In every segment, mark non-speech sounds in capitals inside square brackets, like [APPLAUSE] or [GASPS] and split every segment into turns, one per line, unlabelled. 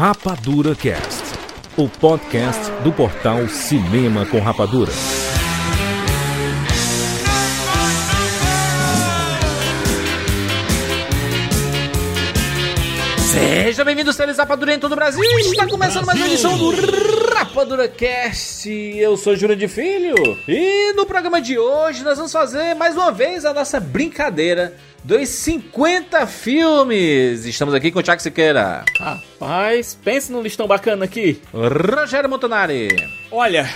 Rapadura Cast, o podcast do portal Cinema com Rapadura.
Seja bem-vindo, seres Rapadura em todo o Brasil. Está começando mais uma edição do Rapadura Cast. Eu sou Júlio de Filho e no programa de hoje nós vamos fazer mais uma vez a nossa brincadeira dos 50 filmes. Estamos aqui com o Thiago Siqueira,
Rapaz, pense num listão bacana aqui.
Rogério Montanari.
Olha,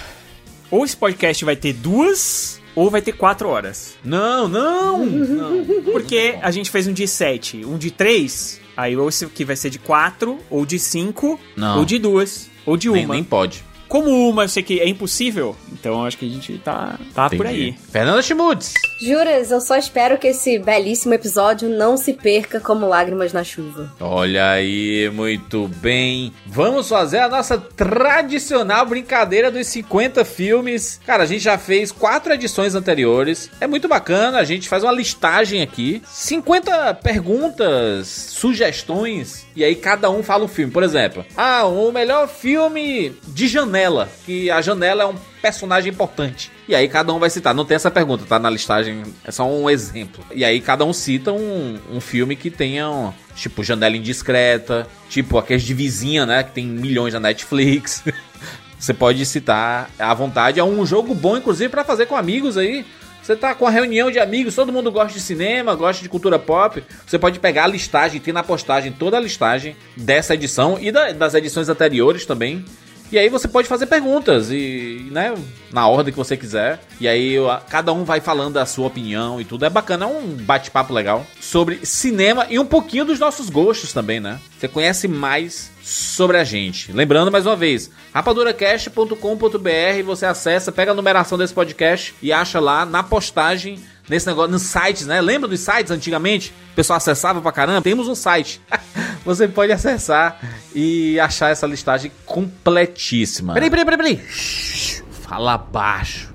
ou esse podcast vai ter duas ou vai ter quatro horas.
Não, não, não. [LAUGHS]
Porque a gente fez um de sete, um de três, aí ou esse aqui vai ser de quatro, ou de cinco,
Não.
ou de duas, ou de
Nem,
uma.
nem pode.
Como uma eu sei que é impossível, então eu acho que a gente tá, tá por aí.
Fernanda Schmutz.
Juras, eu só espero que esse belíssimo episódio não se perca como lágrimas na chuva.
Olha aí, muito bem. Vamos fazer a nossa tradicional brincadeira dos 50 filmes. Cara, a gente já fez quatro edições anteriores. É muito bacana, a gente faz uma listagem aqui. 50 perguntas, sugestões, e aí cada um fala um filme. Por exemplo, ah, o melhor filme de janela, que a janela é um personagem importante. E aí cada um vai citar. Não tem essa pergunta, tá na listagem. É só um exemplo. E aí cada um cita um, um filme que tenha, um, tipo, Janela Indiscreta. Tipo, aqueles de vizinha, né? Que tem milhões na Netflix. [LAUGHS] Você pode citar à vontade. É um jogo bom, inclusive, pra fazer com amigos aí. Você tá com a reunião de amigos, todo mundo gosta de cinema, gosta de cultura pop. Você pode pegar a listagem, tem na postagem toda a listagem dessa edição e da- das edições anteriores também. E aí você pode fazer perguntas e, né, na ordem que você quiser. E aí cada um vai falando a sua opinião e tudo. É bacana, é um bate-papo legal sobre cinema e um pouquinho dos nossos gostos também, né? Você conhece mais sobre a gente. Lembrando mais uma vez, rapaduracast.com.br, você acessa, pega a numeração desse podcast e acha lá na postagem nesse negócio, nos sites, né? Lembra dos sites antigamente? O pessoal acessava pra caramba? Temos um site. [LAUGHS] Você pode acessar e achar essa listagem completíssima. Peraí, peraí, peraí, peraí. Fala baixo.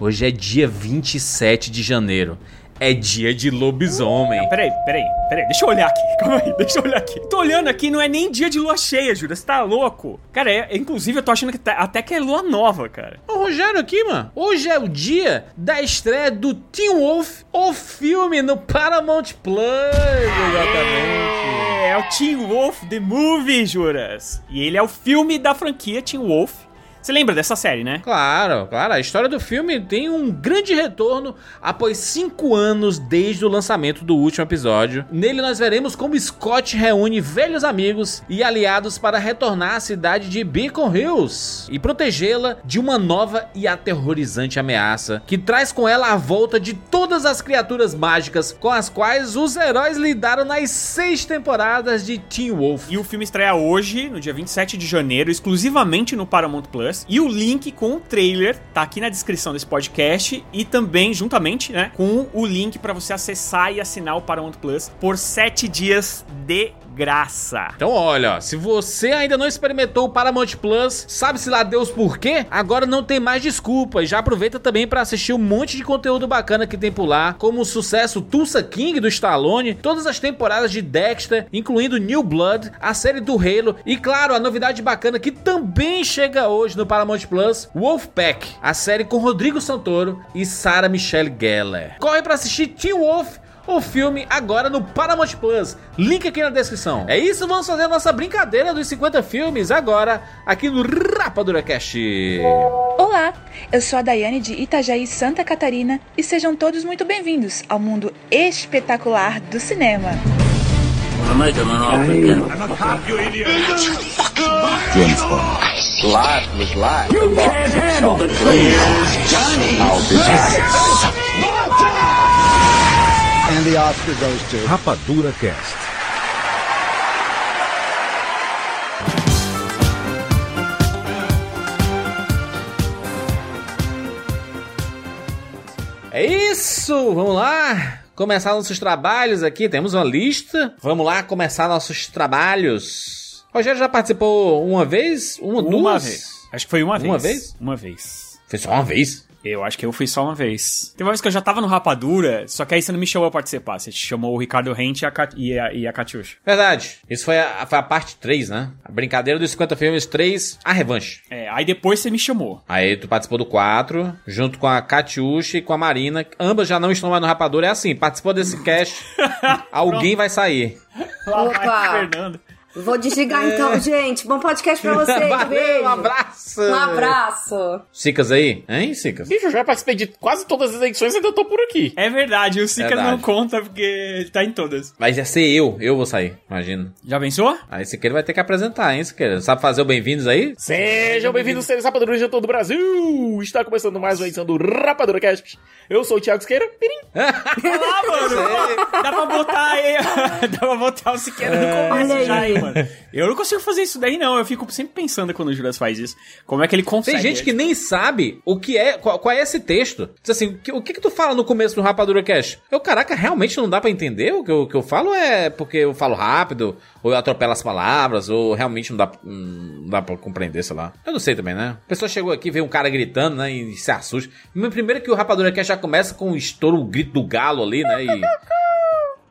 Hoje é dia 27 de janeiro. É dia de lobisomem.
Peraí, peraí, peraí, deixa eu olhar aqui, [LAUGHS] calma aí, deixa eu olhar aqui. Tô olhando aqui, não é nem dia de lua cheia, Júlia, você tá louco? Cara, é, inclusive eu tô achando que tá- até que é lua nova, cara.
Ô Rogério aqui, mano. Hoje é o dia da estreia do Teen Wolf, o filme no Paramount Plus. Exatamente.
É, é o Teen Wolf The Movie, Juras. E ele é o filme da franquia Teen Wolf. Você lembra dessa série, né?
Claro, claro. A história do filme tem um grande retorno após cinco anos desde o lançamento do último episódio. Nele nós veremos como Scott reúne velhos amigos e aliados para retornar à cidade de Beacon Hills e protegê-la de uma nova e aterrorizante ameaça que traz com ela a volta de todas as criaturas mágicas com as quais os heróis lidaram nas seis temporadas de Teen Wolf.
E o filme estreia hoje, no dia 27 de janeiro, exclusivamente no Paramount Plus. E o link com o trailer tá aqui na descrição desse podcast e também, juntamente, né, com o link pra você acessar e assinar o Paramount Plus por 7 dias de graça.
Então, olha, se você ainda não experimentou o Paramount Plus, sabe-se lá Deus por quê? Agora não tem mais desculpa. E já aproveita também pra assistir um monte de conteúdo bacana que tem por lá, como o sucesso Tulsa King do Stallone, todas as temporadas de Dexter, incluindo New Blood, a série do Halo e, claro, a novidade bacana que também chega hoje no Paramount Plus, Wolfpack, a série com Rodrigo Santoro e Sarah Michelle Gellar. Corre pra assistir Teen Wolf o filme agora no Paramount Plus. Link aqui na descrição. É isso, vamos fazer a nossa brincadeira dos 50 filmes agora aqui no Rapadura Cast.
Olá, eu sou a Daiane de Itajaí, Santa Catarina e sejam todos muito bem-vindos ao mundo espetacular do cinema.
And the Oscar goes to.
Rapadura Cast.
É isso, vamos lá. Começar nossos trabalhos aqui, temos uma lista. Vamos lá começar nossos trabalhos. Rogério já participou uma vez? Uma,
Uma
duas?
vez. Acho que foi uma vez.
Uma vez?
Uma vez.
Foi só uma vez?
Eu acho que eu fui só uma vez. Tem uma vez que eu já tava no Rapadura, só que aí você não me chamou pra participar. Você chamou o Ricardo Rente e a, Cat- e a, e a Catiuxa.
Verdade. Isso foi a, foi a parte 3, né? A brincadeira dos 50 filmes 3, a revanche.
É, aí depois você me chamou.
Aí tu participou do 4, junto com a Katiushi e com a Marina. Ambas já não estão mais no Rapadura. É assim, participou desse cast, [LAUGHS] alguém vai sair.
Lá
Opa!
vai Fernando.
Vou desligar então, gente. Bom podcast pra vocês. [LAUGHS]
Valeu,
Beijo.
um abraço!
Um abraço.
Sicas aí? Hein, Sicas?
Bicho, eu já participei de quase todas as edições e ainda tô por aqui.
É verdade, o
Verdade.
não conta porque ele tá em todas.
Mas ia ser eu, eu vou sair, imagina.
Já pensou?
Aí Siqueira vai ter que apresentar, hein, Siqueira? Sabe fazer o bem-vindos aí?
Sejam bem-vindos, seres rapaduras de todo o Brasil! Está começando mais uma edição do Rapadura Cast. Eu sou o Thiago Siqueira. Pirim.
Ah, mano! Dá pra botar aí. [LAUGHS] Dá pra botar o Siqueira no
Olha
começo
aí.
já aí, mano. Eu não consigo fazer isso daí, não. Eu fico sempre pensando quando o Juras faz isso. Como é que ele consegue?
Tem gente que nem sabe o que é, qual, qual é esse texto. Diz assim, o que, que tu fala no começo do Rapadura Cash? Eu, caraca, realmente não dá pra entender o que eu, o que eu falo? É porque eu falo rápido, ou eu atropelo as palavras, ou realmente não dá, não dá pra compreender, sei lá. Eu não sei também, né? A pessoa chegou aqui, vê um cara gritando, né, e se assusta. Primeiro que o Rapadura Cash já começa com o estouro, o grito do galo ali, né, e...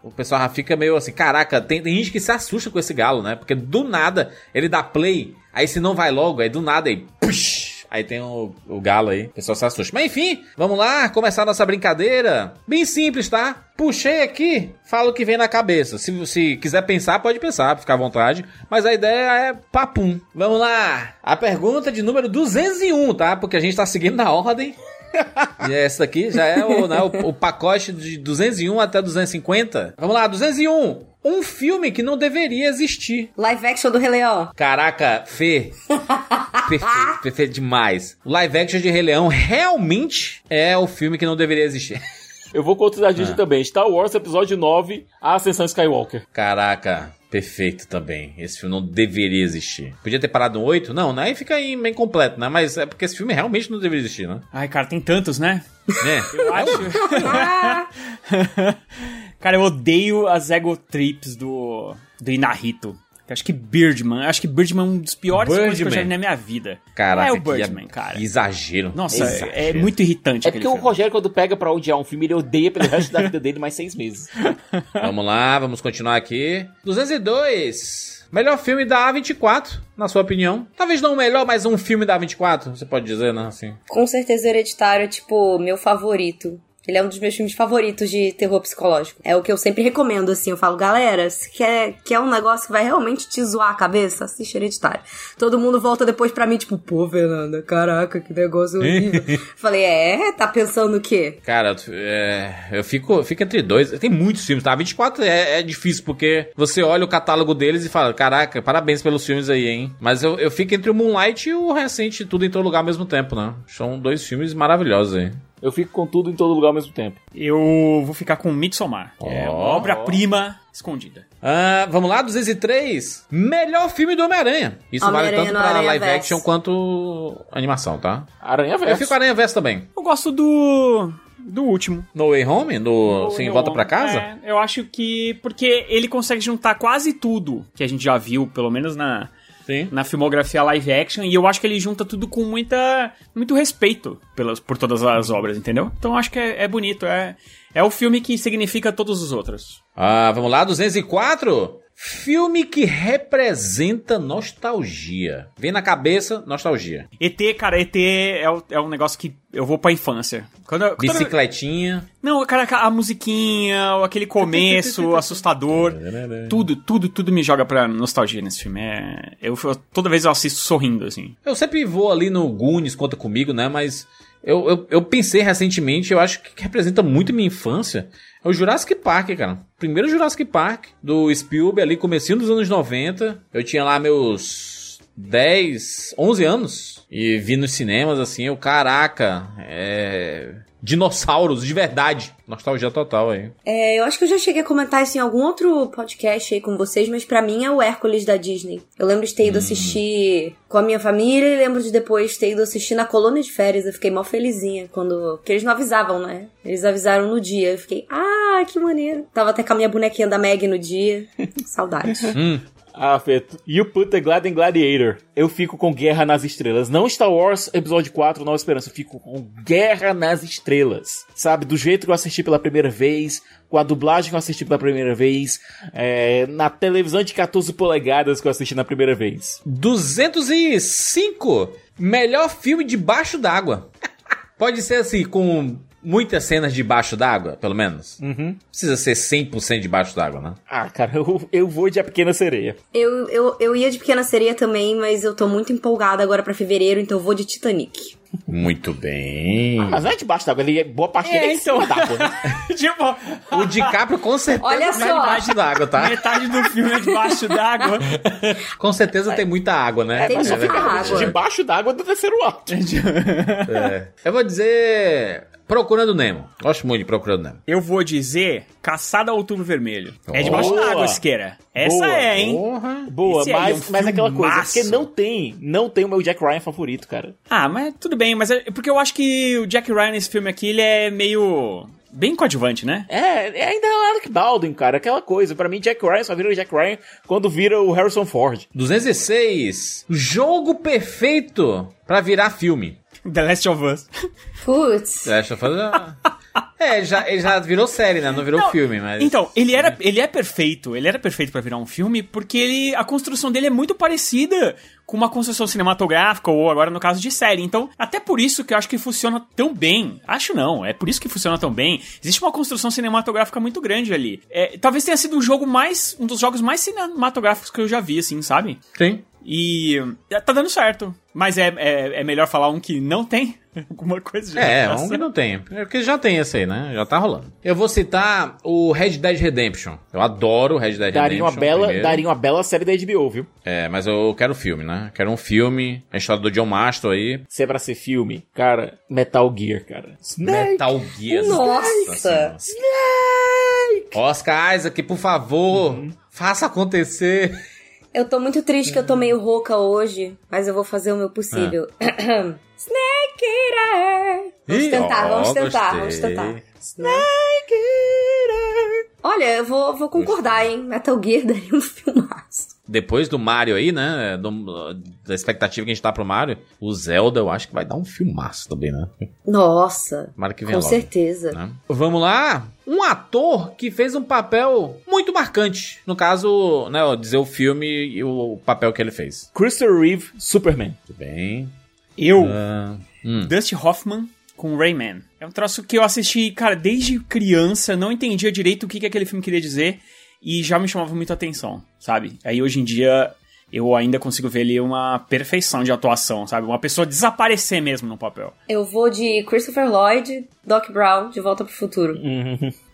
O pessoal já fica meio assim, caraca, tem, tem gente que se assusta com esse galo, né? Porque do nada ele dá play, aí se não vai logo, aí do nada aí, push, aí tem o, o galo aí, o pessoal se assusta. Mas enfim, vamos lá, começar a nossa brincadeira. Bem simples, tá? Puxei aqui, falo o que vem na cabeça. Se, se quiser pensar, pode pensar, fica à vontade. Mas a ideia é papum. Vamos lá. A pergunta de número 201, tá? Porque a gente tá seguindo na ordem. [LAUGHS] E essa daqui já é o, né, o, o pacote de 201 até 250. Vamos lá, 201. Um filme que não deveria existir.
Live action do Rei Leão.
Caraca, Fê. [LAUGHS] perfeito, perfeito demais. O live action de Rei Leão realmente é o filme que não deveria existir.
Eu vou com outros da
Ah.
Disney também. Star Wars Episódio 9, A Ascensão Skywalker.
Caraca, perfeito também. Esse filme não deveria existir. Podia ter parado no 8? Não, né? Aí fica aí meio incompleto, né? Mas é porque esse filme realmente não deveria existir, né?
Ai, cara, tem tantos, né?
É.
Eu [LAUGHS] acho. [LAUGHS] cara, eu odeio as ego trips do, do Inarito. Acho que Birdman. Acho que Birdman é um dos piores coisas que eu já vi
Birdman.
na minha vida.
Caraca,
é o Birdman,
ab-
cara.
que exagero.
Nossa,
Exagero.
é muito irritante
É porque o
filme.
Rogério, quando pega pra odiar um filme, ele odeia pelo resto da vida dele mais seis meses. [LAUGHS]
Vamos lá, vamos continuar aqui. 202. Melhor filme da A24, na sua opinião. Talvez não o melhor, mas um filme da A24, você pode dizer, né? Assim.
Com certeza Hereditário é, tipo, meu favorito. Ele é um dos meus filmes favoritos de terror psicológico. É o que eu sempre recomendo, assim. Eu falo, galera, se quer, quer um negócio que vai realmente te zoar a cabeça, assiste Hereditário. Todo mundo volta depois pra mim, tipo, pô, Fernanda, caraca, que negócio horrível. [LAUGHS] Falei, é? Tá pensando o quê?
Cara, é, eu fico, fico entre dois. Tem muitos filmes, tá? 24 é, é difícil, porque você olha o catálogo deles e fala, caraca, parabéns pelos filmes aí, hein? Mas eu, eu fico entre o Moonlight e o recente Tudo em Todo Lugar ao mesmo tempo, né? São dois filmes maravilhosos aí.
Eu fico com tudo em todo lugar ao mesmo tempo.
Eu vou ficar com Midsommar. que é uma obra-prima escondida.
Ah, vamos lá, 203. Melhor filme do Homem-Aranha. Isso vale
Homem-Aranha
tanto
no
pra live
Verso.
action quanto animação, tá?
Aranha
Eu
Verso.
fico com Aranha Verso também.
Eu gosto do. do último.
No Way Home? No Sim,
Eu-
Volta Pra Casa?
É, eu acho que. Porque ele consegue juntar quase tudo que a gente já viu, pelo menos na,
Sim.
na filmografia live action, e eu acho que ele junta tudo com muita, muito respeito pelas, por todas as obras, entendeu? então eu acho que é, é bonito, é, é o filme que significa todos os outros.
Ah, vamos lá, 204. Filme que representa nostalgia. Vem na cabeça, nostalgia.
ET, cara, ET é, o- é um negócio que eu vou pra infância. Quando, eu- quando eu-
Bicicletinha.
Não, cara, a musiquinha, aquele começo [LAUGHS] assustador, tudo, tudo, tudo me joga pra nostalgia nesse filme. É, eu, eu- toda vez eu assisto sorrindo, assim.
Eu sempre vou ali no Goonies, conta comigo, né? Mas eu, eu, eu pensei recentemente, eu acho que representa muito minha infância. É o Jurassic Park, cara. Primeiro Jurassic Park, do Spielberg ali, comecinho dos anos 90. Eu tinha lá meus 10, 11 anos. E vi nos cinemas, assim, eu, caraca, é... Dinossauros, de verdade. Nostalgia total aí.
É, eu acho que eu já cheguei a comentar isso em algum outro podcast aí com vocês, mas pra mim é o Hércules da Disney. Eu lembro de ter ido assistir com a minha família e lembro de depois ter ido assistir na colônia de férias. Eu fiquei mal felizinha quando. Porque eles não avisavam, né? Eles avisaram no dia. Eu fiquei, ah, que maneiro. Tava até com a minha bonequinha da Meg no dia. [LAUGHS] Saudades.
Hum,
Ah, Feto. You put the Glad in Gladiator. Eu fico com Guerra nas Estrelas. Não Star Wars Episódio 4, Nova Esperança. Eu fico com Guerra nas Estrelas. Sabe, do jeito que eu assisti pela primeira vez, com a dublagem que eu assisti pela primeira vez, é, na televisão de 14 polegadas que eu assisti na primeira vez.
205. Melhor filme debaixo d'água. Pode ser assim, com muitas cenas debaixo d'água, pelo menos.
Uhum.
Precisa ser 100% debaixo d'água, né?
Ah, cara, eu, eu vou de A Pequena Sereia.
Eu, eu, eu ia de Pequena Sereia também, mas eu tô muito empolgada agora pra fevereiro, então eu vou de Titanic.
Muito bem.
Mas não é debaixo d'água, ele é boa parte dele é em cima d'água, né?
tipo,
O DiCaprio com certeza
Olha
tá
só.
debaixo d'água, tá?
metade do filme é debaixo d'água.
Com certeza tem muita água, né?
Tem
É
muita água.
Debaixo d'água do terceiro ato.
É. Eu vou dizer Procurando Nemo. Gosto muito de Procurando Nemo.
Eu vou dizer Caçada ao Outubro Vermelho. É debaixo
Boa.
d'água, Siqueira. Essa
Boa.
é, hein?
Porra.
Boa,
Esse é
mas,
um
mas é aquela coisa, porque não tem, não tem o meu Jack Ryan favorito, cara.
Ah, mas tudo bem, mas é porque eu acho que o Jack Ryan nesse filme aqui, ele é meio. bem coadjuvante, né?
É, é ainda é o Alec Baldwin, cara, aquela coisa. Pra mim, Jack Ryan só vira o Jack Ryan quando vira o Harrison Ford.
206. Jogo perfeito pra virar filme. [LAUGHS]
The Last of Us.
Putz.
Deixa eu fazer. É, ele já, ele já virou série, né? Não virou
Não,
filme, mas.
Então, ele era, ele é perfeito, ele era perfeito pra virar um filme, porque ele, a construção dele é muito parecida com uma construção cinematográfica, ou agora no caso de série. Então, até por isso que eu acho que funciona tão bem. Acho não, é por isso que funciona tão bem. Existe uma construção cinematográfica muito grande ali. É, talvez tenha sido o jogo mais. um dos jogos mais cinematográficos que eu já vi, assim, sabe?
Sim.
E é, tá dando certo. Mas é, é, é melhor falar um que não tem [LAUGHS] alguma coisa de
É, um que não tem. É porque já tem esse aí, né? Já tá rolando. Eu vou citar o Red Dead Redemption. Eu adoro o Red Dead
Daria uma,
Redemption.
bela,
primeiro.
daria uma bela série da HBO, viu?
É, mas eu quero filme, né? Quero um filme. A história do John Mastor aí.
Se é pra ser filme, cara, Metal Gear, cara. Snake!
Metal Gear.
Nossa.
Senhora. Oscar Isaac, por favor, faça acontecer.
Eu tô muito triste que eu tô meio rouca hoje, mas eu vou fazer o meu possível. [CLEARS THROAT] Snake Eater! Vamos tentar, vamos tentar, vamos
gostei.
tentar. Snake Eater! Olha, eu vou, vou concordar, hein? Metal Gear daria um [LAUGHS] filmaço.
Depois do Mario aí, né? do- da expectativa que a gente tá pro Mario, o Zelda eu acho que vai dar um filmaço também, né?
Nossa,
Tomara que venha
com
logo.
certeza.
né? Vamos lá. Um ator que fez um papel muito marcante. No caso, né, dizer o filme e o papel que ele fez.
Christopher Reeve, Superman.
Tudo bem.
Eu,
Ah, hum.
Dusty Hoffman com Rayman. É um troço que eu assisti, cara, desde criança, não entendia direito o que, que aquele filme queria dizer e já me chamava muito a atenção, sabe? Aí hoje em dia eu ainda consigo ver ali uma perfeição de atuação, sabe? Uma pessoa desaparecer mesmo no papel.
Eu vou de Christopher Lloyd, Doc Brown, De Volta pro Futuro.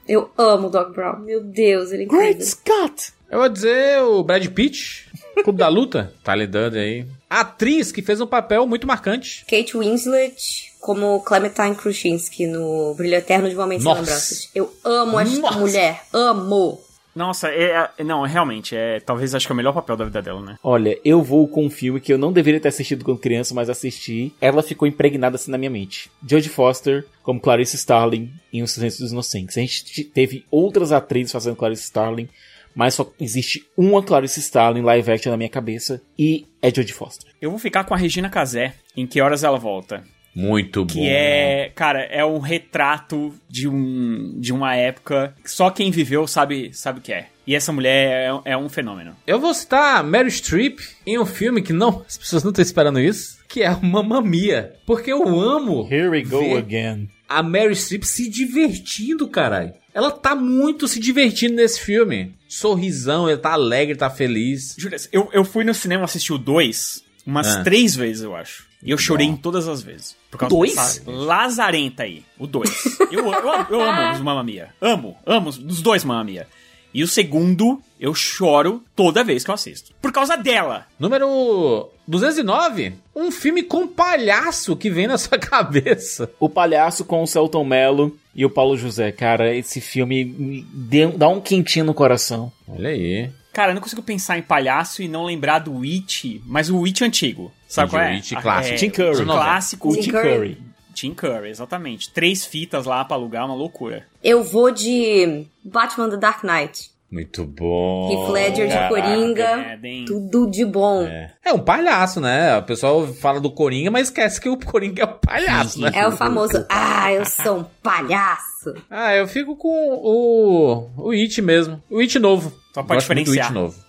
Eu amo o Doc Brown. Meu Deus, ele é incrível.
Great Scott!
Eu vou dizer o Brad Pitt, Clube da Luta. [LAUGHS] Tá lidando aí. Atriz que fez um papel muito marcante.
Kate Winslet como Clementine Kruczynski no Brilho Eterno de Uma Mente Sem. Lembranças. Eu amo esta
Nossa.
mulher. Amo.
Nossa, é, é- não, realmente, é talvez acho que é o melhor papel da vida dela, né?
Olha, eu vou com um filme que eu não deveria ter assistido quando criança, mas assisti. Ela ficou impregnada assim na minha mente. Jodie Foster como Clarice Starling em O Silêncio dos Inocentes. A gente teve outras atrizes fazendo Clarice Starling, mas só existe uma Clarice Starling live action na minha cabeça e é Jodie Foster.
Eu vou ficar com a Regina Casé, em Que Horas Ela Volta.
Muito
Que
bom.
é, cara, é um retrato de, um, de uma época que só quem viveu sabe, sabe o que é. E essa mulher é, é um fenômeno.
Eu vou citar Meryl Streep em um filme que não, as pessoas não estão esperando isso, que é uma mamia. Porque eu amo
Here we go
ver
again.
a Meryl Streep se divertindo, caralho. Ela tá muito se divertindo nesse filme. Sorrisão, ele tá alegre, tá feliz.
Júlia, eu, eu fui no cinema assistir o 2 umas
Ah.
três vezes, eu acho. E eu chorei
Bom.
em todas as vezes. Por causa
Dois?
lazarenta aí. O 2. eu, eu, eu amo os Mamma Mia. Amo, amo os dois Mamma Mia. E o segundo, eu choro toda vez que eu assisto. Por causa dela.
Número 209. Um filme com palhaço que vem na [LAUGHS] sua cabeça.
O Palhaço com o Celton Mello e o Paulo José. Cara, esse filme me deu- dá um quentinho no coração.
Olha aí.
Cara, eu não consigo pensar em palhaço e não lembrar do It, mas o It antigo. Sabe qual é?
o It
Ah,
clássico.
É,
Tim Curry.
O clássico.
O
Tim
Tim
Curry.
Curry.
Tim Curry, exatamente. Três fitas lá pra alugar, uma loucura.
Eu vou de Batman The Dark Knight.
Muito bom.
Heath Ledger de
Caraca,
Coringa.
merda, hein?
Tudo de bom.
É. É um palhaço, né? O pessoal fala do Coringa, mas esquece que o Coringa é um palhaço, né?
É o famoso, ah, eu sou um palhaço.
Ah, eu fico com o. O It mesmo. O It novo.
Só pra
Gosto muito do
diferenciar.
It novo.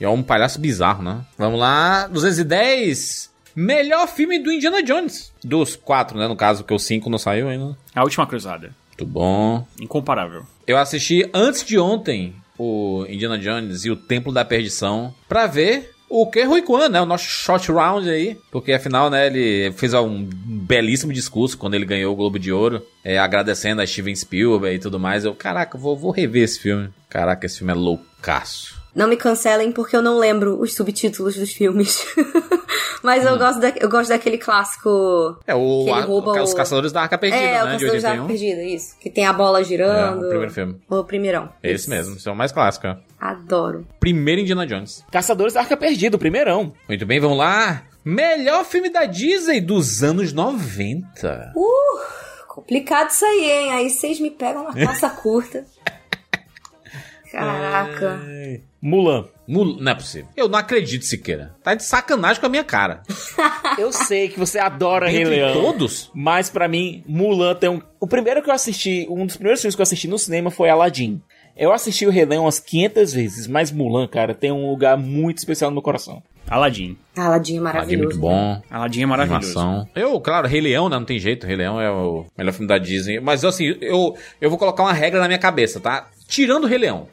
E é um palhaço bizarro, né? Vamos lá. 210. Melhor filme do Indiana Jones. Dos quatro, né? No caso, porque o cinco não saiu ainda.
A última cruzada.
Muito bom.
Incomparável.
Eu assisti antes de ontem o Indiana Jones e o Templo da Perdição pra ver o que Rui Kwan, né? O nosso short round aí. Porque afinal, né, ele fez um belíssimo discurso quando ele ganhou o Globo de Ouro, é, agradecendo a Steven Spielberg e tudo mais. Eu, caraca, vou, vou rever esse filme. Caraca, esse filme é loucaço.
Não me cancelem porque eu não lembro os subtítulos dos filmes. [LAUGHS] Mas
Hum.
eu, gosto da- eu gosto daquele clássico.
É o,
Que ele
a-
rouba
Os
o-
Caçadores da Arca Perdida,
é, o
né? De
Caçador da
81.
Arca Perdida, isso. Que tem a bola girando.
É, o primeiro filme.
O primeirão.
Esse mesmo, esse é o mais clássico. é.
Adoro.
Primeiro Indiana Jones.
Caçadores da Arca Perdida, o primeirão.
Muito bem, vamos lá. Melhor filme da Disney dos anos 90.
Complicado isso aí, hein? Aí vocês me pegam na calça [LAUGHS] curta. Caraca.
Mulan.
Mul- Não é possível. Eu não acredito, Siqueira. Tá de sacanagem com a minha cara. [LAUGHS]
Eu sei que você adora Rei Leão.
todos?
Mas pra mim, Mulan tem um. O primeiro que eu assisti, um dos primeiros filmes que eu assisti no cinema foi Aladdin. Eu assisti o Rei Leão umas 500 vezes, mas Mulan, cara, tem um lugar muito especial no meu coração.
Aladdin.
Aladdin é
Aladdin é
maravilhoso.
muito bom.
Aladdin é maravilhoso.
Animação. Eu, claro, Rei Leão, né? Não tem jeito. Rei Leão é o melhor filme da Disney. Mas, assim, eu, eu vou colocar uma regra na minha cabeça, tá? Tirando o Rei Leão.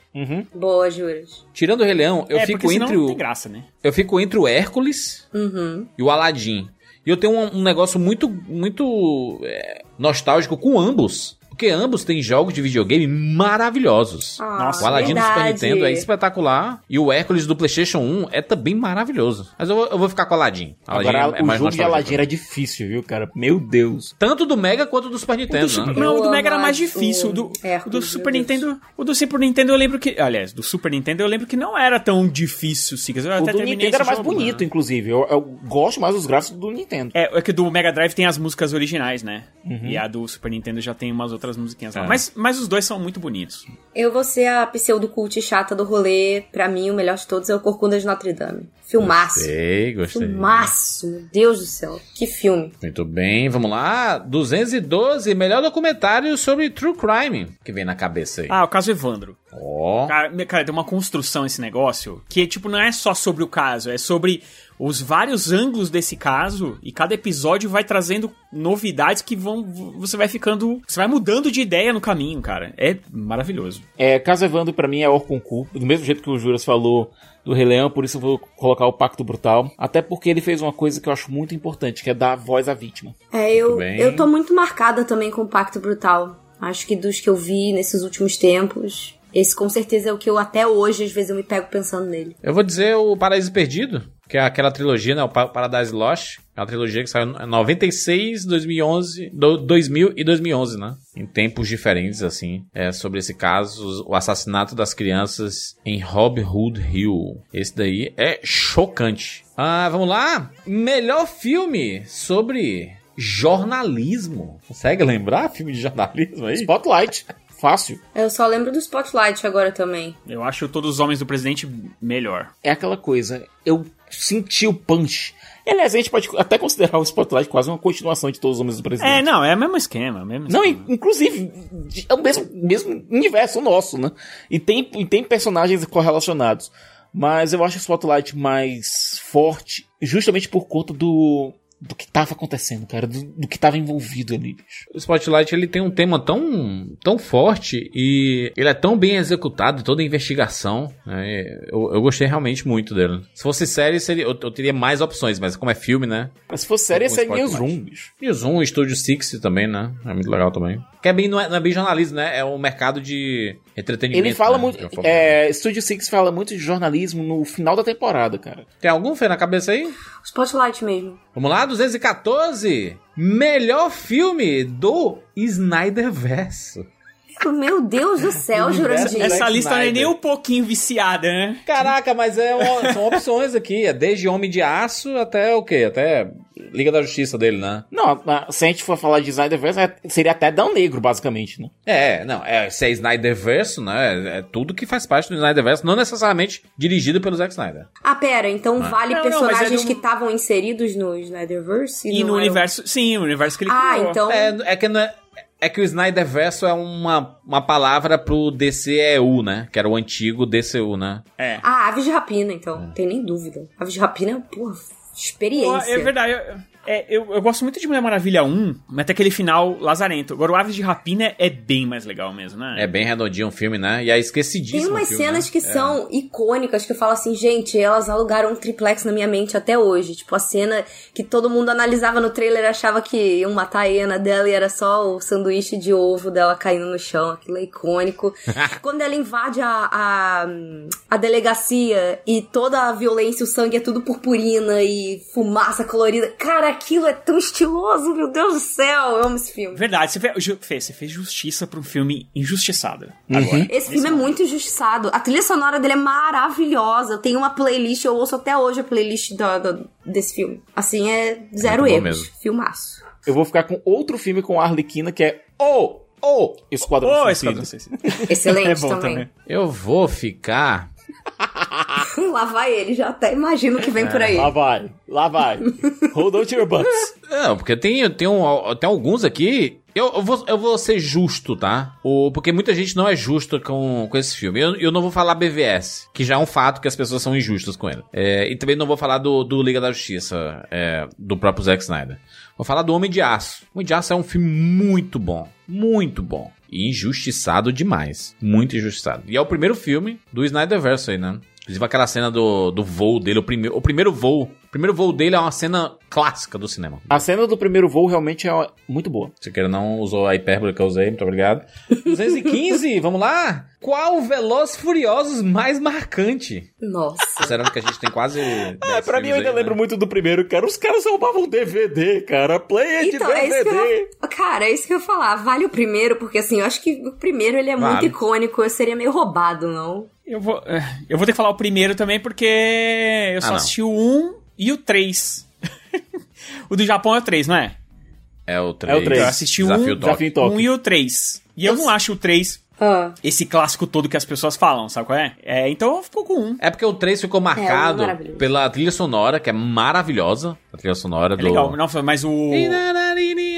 Boa, juras.
Tirando o Rei Leão, eu
é,
fico entre
não
o.
tem graça, né?
Eu fico entre o Hércules
Uhum.
e o Aladdin. E eu tenho um, um negócio muito, muito é, nostálgico com ambos. Porque ambos têm jogos de videogame maravilhosos.
Ah,
Nossa,
o Aladdin do Super. Nintendo é espetacular. E o Hércules do PlayStation 1 é também maravilhoso. Mas eu, vou- eu vou ficar com o Aladdin. Aladdin
Agora,
é- é
o
mais
jogo de. Aladdin era difícil, viu, cara? Meu Deus.
Tanto do Mega quanto do Super Nintendo, né?
Não, o do Mega era mais difícil. O do,
Hércules,
do Super. Nintendo. O do Super Nintendo eu lembro que. Aliás, do Super Nintendo eu lembro que não era tão difícil, Sigas. Eu
O
até
do Nintendo era mais
jogo,
bonito,
né?
inclusive. Eu, eu gosto mais dos gráficos do Nintendo.
É, é que do Mega Drive tem as músicas originais, né? E a do Super Nintendo já tem umas outras musiquinhas lá.
É.
Mas, mas os dois são muito bonitos.
Eu vou ser a pseudo-cult chata do rolê. Pra mim, o melhor de todos é o Corcunda de Notre Dame. Filmaço.
Gostei, gostei.
Filmaço, meu Deus do céu. Que filme.
Muito bem, vamos lá. 212, melhor documentário sobre True Crime. Que vem na cabeça aí.
Ah, o caso Evandro.
Ó.
Cara, me- cara, tem uma construção esse negócio que, tipo, não é só sobre o caso, é sobre os vários ângulos desse caso e cada episódio vai trazendo novidades que vão. Você vai ficando. Você vai mudando de ideia no caminho, cara. É maravilhoso.
É, Caso Evandro pra mim é Orconcu, do mesmo jeito que o Juras falou do Rei Leão, por isso eu vou colocar o Pacto Brutal. Até porque ele fez uma coisa que eu acho muito importante, que é dar voz à vítima.
É, eu, eu tô muito marcada também com o Pacto Brutal. Acho que dos que eu vi nesses últimos tempos, esse com certeza é o que eu até hoje, às vezes, eu me pego pensando nele.
Eu vou dizer o Paraíso Perdido, que é aquela trilogia, né? O Pa- Paradise Lost. É uma trilogia que saiu em 96, 2011, do- 2000 e 2011, né? Em tempos diferentes, assim. É sobre esse caso, o assassinato das crianças em Robin Hood Hill. Esse daí é chocante. Ah, vamos lá? Melhor filme sobre jornalismo. Consegue lembrar filme de jornalismo aí?
Spotlight, fácil.
Eu só lembro do Spotlight agora também.
Eu acho todos os homens do presidente melhor.
É aquela coisa, eu senti o punch. Aliás, a gente pode até considerar o Spotlight quase uma continuação de todos os homens do presidente.
É, não, é o mesmo esquema. Mesmo
Não,
esquema.
in- inclusive, é o mesmo, mesmo universo nosso, né? E tem, e tem personagens correlacionados. Mas eu acho o Spotlight mais forte justamente por conta do, do que tava acontecendo, cara. Do, do que tava envolvido ali, bicho.
O Spotlight ele tem um tema tão, tão forte e ele é tão bem executado, toda a investigação. né? Eu, eu gostei realmente muito dele. Se fosse série, seria, eu, eu teria mais opções, mas como é filme, né?
Mas se fosse série,
Spotlight.
Newsroom, bicho.
O Studio Six também, né? É muito legal também. Que é bem, não, é, não é bem jornalismo, né? É um mercado de entretenimento.
Ele fala
né?
muito. É, Studio Six fala muito de jornalismo no final da temporada, cara.
Tem algum Fê na cabeça aí?
Spotlight mesmo.
Vamos lá, 214. Melhor filme do Snyderverse.
Meu Deus do céu, Jurandir.
Essa lista não é nem
Snyder.
um pouquinho viciada, né?
Caraca, mas é uma- são opções aqui. É desde Homem de Aço até o quê? Até Liga da Justiça dele, né?
Não, se a gente for falar de Snyderverse, é- seria até Dão Negro, basicamente, né?
É, não, é, se é Snyderverse, né? É, é tudo que faz parte do Snyderverse, não necessariamente dirigido pelo Zack Snyder.
Ah, pera, então vale
Não, não, mas é
personagens que estavam inseridos no Snyderverse?
E
não
no universo. Sim, o universo que ele
Ah,
criou.
então.
É, é que não é, é que o Snyderverse é uma, uma palavra pro DCEU, né? Que era o antigo DCU, né?
É.
Ah, Aves de Rapina, então. Não tem nem dúvida. Aves de Rapina, porra, experiência.
É verdade. Eu- É, eu, eu gosto muito de Mulher Maravilha 1, mas até aquele final lazarento. Agora, o Aves de Rapina é bem mais legal mesmo, né?
É bem redondinho o filme, né? E é esquecidíssimo.
Tem umas
filme,
cenas
né?
que
É.
são icônicas, que eu falo assim, gente, elas alugaram um triplex na minha mente até hoje. Tipo, a cena que todo mundo analisava no trailer e achava que iam matar a hiena dela e era só o sanduíche de ovo dela caindo no chão. Aquilo é icônico. [LAUGHS] Quando ela invade a, a, a delegacia e toda a violência, o sangue é tudo purpurina e fumaça colorida. Cara, aquilo é tão estiloso, meu Deus do céu. Eu amo esse filme.
Verdade, você fez, Fê, você fez justiça pra um filme injustiçado. Agora.
Esse filme é muito injustiçado. A trilha sonora dele é maravilhosa. Tenho uma playlist, eu ouço até hoje a playlist da- da- desse filme. Assim, é zero
bom
erros.
mesmo.
Filmaço.
Eu vou ficar com outro filme com a Arlequina que é O! O! Esquadrão Suicida.
Esquadrão Suicida.
Excelente [LAUGHS]
É bom
também.
também.
Eu vou ficar. [LAUGHS] [LAUGHS]
Lá vai ele, já até imagino o que vem por aí.
Lá vai, lá vai. [LAUGHS] Hold on to your butts.
Não, porque tem, tem, um, tem alguns aqui. Eu, eu, vou, eu vou ser justo, tá? O, porque muita gente não é justa com, com esse filme. Eu, eu não vou falar BVS, que já é um fato que as pessoas são injustas com ele. É, e também não vou falar do, do Liga da Justiça, é, do próprio Zack Snyder. Vou falar do Homem de Aço. Homem de Aço é um filme muito bom. Muito bom. E injustiçado demais. Muito injustiçado. E é o primeiro filme do Snyderverse aí, né? Inclusive aquela cena do, do voo dele, o, prime o primeiro voo. O primeiro voo dele é uma cena clássica do cinema.
A cena do primeiro voo realmente é muito boa.
Se queira não usou a hipérbole que eu usei, muito obrigado. 215, [LAUGHS] vamos lá? Qual o Veloz Furiosos mais marcante?
Nossa.
Considerando que a gente tem quase. [LAUGHS]
É, pra mim eu ainda lembro muito do primeiro, cara. Os caras roubavam DVD, cara. Player
Então,
de
é isso que
DVD.
eu, cara, é isso que eu ia falar. Vale o primeiro, porque assim, eu acho que o primeiro ele é muito
Vale.
icônico. Eu seria meio roubado, não?
Eu vou, é, eu vou ter que falar o primeiro também, porque eu só
não.
assisti o 1 e o 3. [LAUGHS] o do Japão é o 3, não é?
É o 3.
É o três.
Eu assisti
Desafio
um.
Desafio em
Um
Tóquio.
e o 3. E eu não acho o 3
Ah,
esse clássico todo que as pessoas falam, sabe qual é? É, então ficou com um.
É porque o 3 ficou marcado
É,
pela trilha sonora, que é maravilhosa. A trilha sonora
É
do.
legal, não, mas o.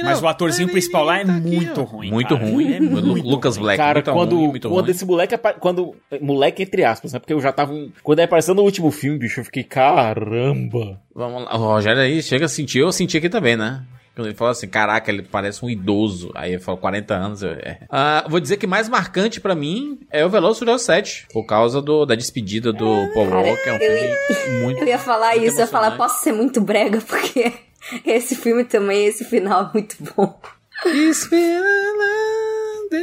Mas o atorzinho principal lá é muito ruim.
Muito
cara.
ruim.
É muito
Lucas
ruim.
Black.
Cara,
muito
quando,
ruim, muito
quando
ruim.
esse moleque quando moleque entre aspas, né? Porque eu já tava quando ele apareceu no último filme, bicho, eu fiquei caramba.
Vamos lá. O Rogério aí chega a sentir, eu senti aqui também, né? Quando ele fala assim, caraca, ele parece um idoso. Aí ele fala 40 anos. eu- é. Ah, vou dizer que mais marcante pra mim é o Veloz Furioso 7. Por causa do, da despedida do Paul Walker. É um filme muito.
eu ia falar isso, eu ia falar, posso ser muito brega, porque esse filme também, esse final é muito bom.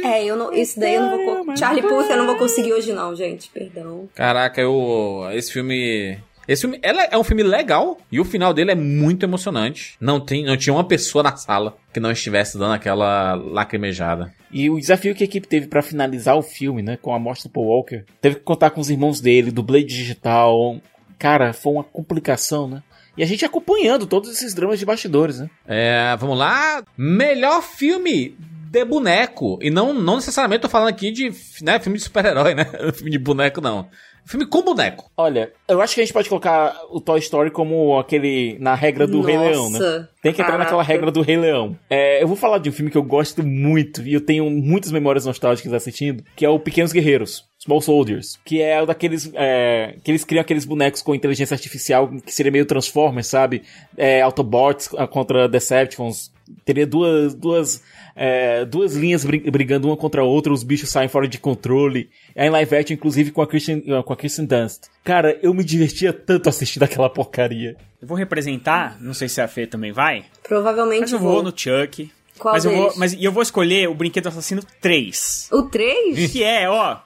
É, eu não, isso daí eu não vou. Charlie Puth eu não vou conseguir hoje, não, gente. Perdão.
Caraca, eu. Esse filme. Esse filme ela é um filme legal e o final dele é muito emocionante. Não, tem, não tinha uma pessoa na sala que não estivesse dando aquela lacrimejada.
E o desafio que a equipe teve pra finalizar o filme, né, com a morte do Paul Walker, teve que contar com os irmãos dele, do Blade Digital. Cara, foi uma complicação, né? E a gente acompanhando todos esses dramas de bastidores, né?
É, vamos lá. Melhor filme de boneco. E não, não necessariamente tô falando aqui de né, filme de super-herói, né? [LAUGHS] filme de boneco, não. Filme com boneco.
Olha, eu acho que a gente pode colocar o Toy Story como aquele na regra do Rei Leão, né?
Nossa,
Tem que entrar
caraca.
naquela regra do Rei Leão. É, eu vou falar de um filme que eu gosto muito e eu tenho muitas memórias nostálgicas assistindo, que é o Pequenos Guerreiros. Small Soldiers, que é o daqueles é, que eles criam aqueles bonecos com inteligência artificial que seria meio Transformers, sabe? É, Autobots ah, contra Decepticons. Teria duas duas é, duas linhas bri- brigando uma contra a outra, os bichos saem fora de controle. É em live action, inclusive com a Kristen, com a Kristen Dunst. Cara, eu me divertia tanto assistindo aquela porcaria.
Eu vou representar, não sei se a Fê também vai,
Provavelmente
mas eu vou no Chuck.
Qual
mas eu vou, mas e eu vou escolher o Brinquedo Assassino 3.
O 3?
Que é, ó.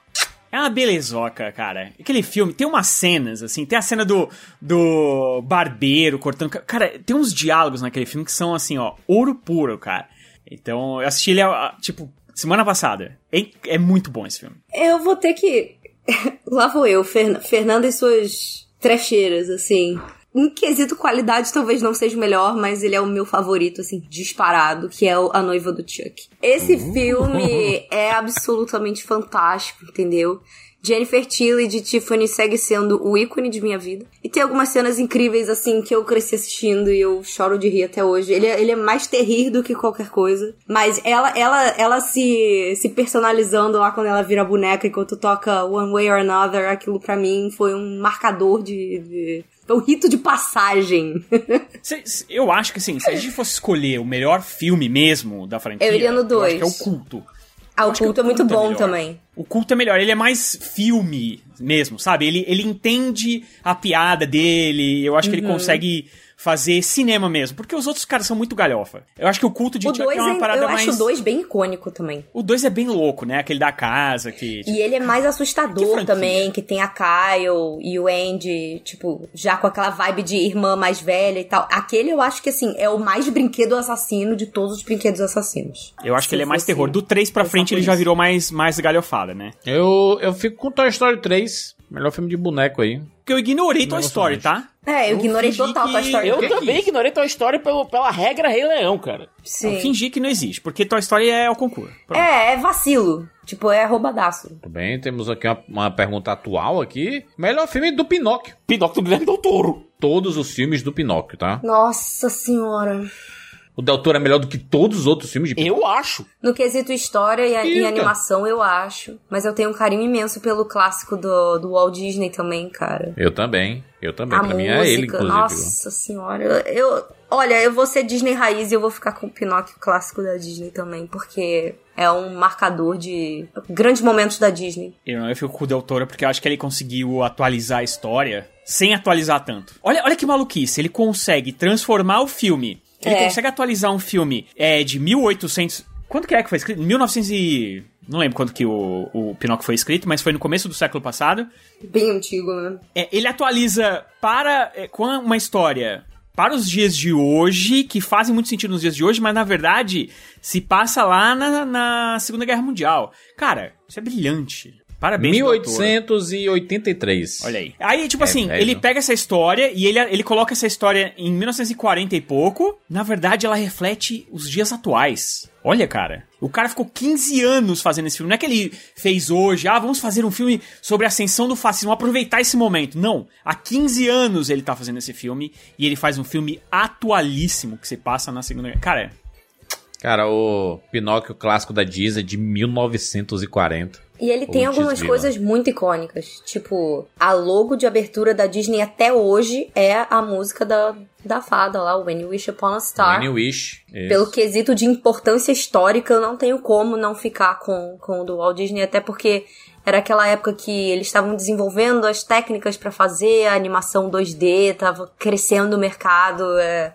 É uma belezoca, cara. Aquele filme tem umas cenas, assim. Tem a cena do, do barbeiro cortando. ca- Cara, tem uns diálogos naquele filme que são, assim, ó, ouro puro, cara. Então, eu assisti ele, tipo, semana passada. É, é muito bom esse filme.
Eu vou ter que. [LAUGHS] Lá vou eu, Fer- Fernanda e suas trecheiras, assim. Em quesito qualidade, talvez não seja o melhor, mas ele é o meu favorito, assim, disparado, que é o A Noiva do Chuck. Esse filme [LAUGHS] é absolutamente fantástico, entendeu? Jennifer Tilly de Tiffany segue sendo o ícone de minha vida. E tem algumas cenas incríveis, assim, que eu cresci assistindo e eu choro de rir até hoje. Ele é, ele é mais terrir do que qualquer coisa. Mas ela, ela, ela se, se personalizando lá quando ela vira boneca enquanto toca One Way or Another, aquilo pra mim foi um marcador de, de foi um rito de passagem. [LAUGHS]
Eu acho que assim, se a gente fosse escolher o melhor filme mesmo da franquia,
Eu iria no
acho
dois.
que é o culto.
Ah, o
acho que
culto é muito
Culto
bom
melhor.
também.
O culto é melhor, ele é mais filme mesmo, sabe? Ele, ele entende a piada dele, eu acho que
Uhum.
ele consegue fazer cinema mesmo, porque os outros caras são muito galhofa. Eu acho que o culto de
2
é uma parada
eu
mais...
acho o 2 bem icônico também.
O 2 é bem louco, né? Aquele da casa que...
E ele é mais
Que
assustador
franquia?
também, que tem a Kyle e o Andy, tipo, já com aquela vibe de irmã mais velha e tal. Aquele eu acho que, assim, é o mais brinquedo assassino de todos os brinquedos assassinos.
Eu acho que ele é mais terror. Do 3 pra frente ele já virou mais, mais galhofada, né?
Eu, eu fico com Toy Story 3. Melhor filme de boneco aí.
Porque eu ignorei Toy
Não,
Story, tá?
É, eu
Eu
ignorei total Toy
que-
Story.
Eu
que é
também
isso?
ignorei Toy Story pelo, pela regra Rei Leão, cara.
Sim.
Eu fingi que não existe, porque Toy Story é o concurso. Pronto.
É, é vacilo. Tipo, é roubadaço.
Tudo bem, temos aqui uma, uma pergunta atual aqui. Melhor filme do Pinóquio.
Pinóquio do Guilherme Del Toro.
Todos os filmes do Pinóquio, tá?
Nossa senhora.
O Del Toro é melhor do que todos os outros filmes de.
Eu acho.
No quesito história e, a- e animação, eu acho. Mas eu tenho um carinho imenso pelo clássico do, do Walt Disney também, cara.
Eu também. Eu também.
A
pra
música,
mim é ele, inclusive.
nossa senhora. Eu, eu- olha, eu vou ser Disney raiz e eu vou ficar com o Pinóquio clássico da Disney também, porque é um marcador de grandes momentos da Disney.
Eu, eu fico com o Del Toro porque eu acho que ele conseguiu atualizar a história sem atualizar tanto. Olha, olha que maluquice, ele consegue transformar o filme. Ele
É.
consegue atualizar um filme é, de 1800... Quando que é que foi escrito? 1900 e... Não lembro quando que o, o Pinóquio foi escrito, mas foi no começo do século passado.
Bem antigo, né?
É, ele atualiza para é, com uma história para os dias de hoje, que fazem muito sentido nos dias de hoje, mas na verdade se passa lá na, na Segunda Guerra Mundial. Cara, isso é brilhante. Parabéns, Del Toro.
1883.
Olha aí. Aí, tipo
É
assim,
velho.
ele pega essa história e ele, ele coloca essa história em 1940 e pouco. Na verdade, ela reflete os dias atuais. Olha, cara. O cara ficou 15 anos fazendo esse filme. Não é que ele fez hoje, ah, vamos fazer um filme sobre a ascensão do fascismo, aproveitar esse momento. Não. Há 15 anos ele tá fazendo esse filme e ele faz um filme atualíssimo que se passa na Segunda Guerra. Cara,
Cara, o Pinóquio clássico da Disney é de 1940.
E ele tem algumas coisas muito icônicas. Tipo, a logo de abertura da Disney até hoje é a música da, da fada lá, o When You Wish Upon a Star.
When You Wish. Isso.
Pelo quesito de importância histórica, eu não tenho como não ficar com, com o do Walt Disney, até porque era aquela época que eles estavam desenvolvendo as técnicas pra fazer a animação 2D, tava crescendo o mercado, é,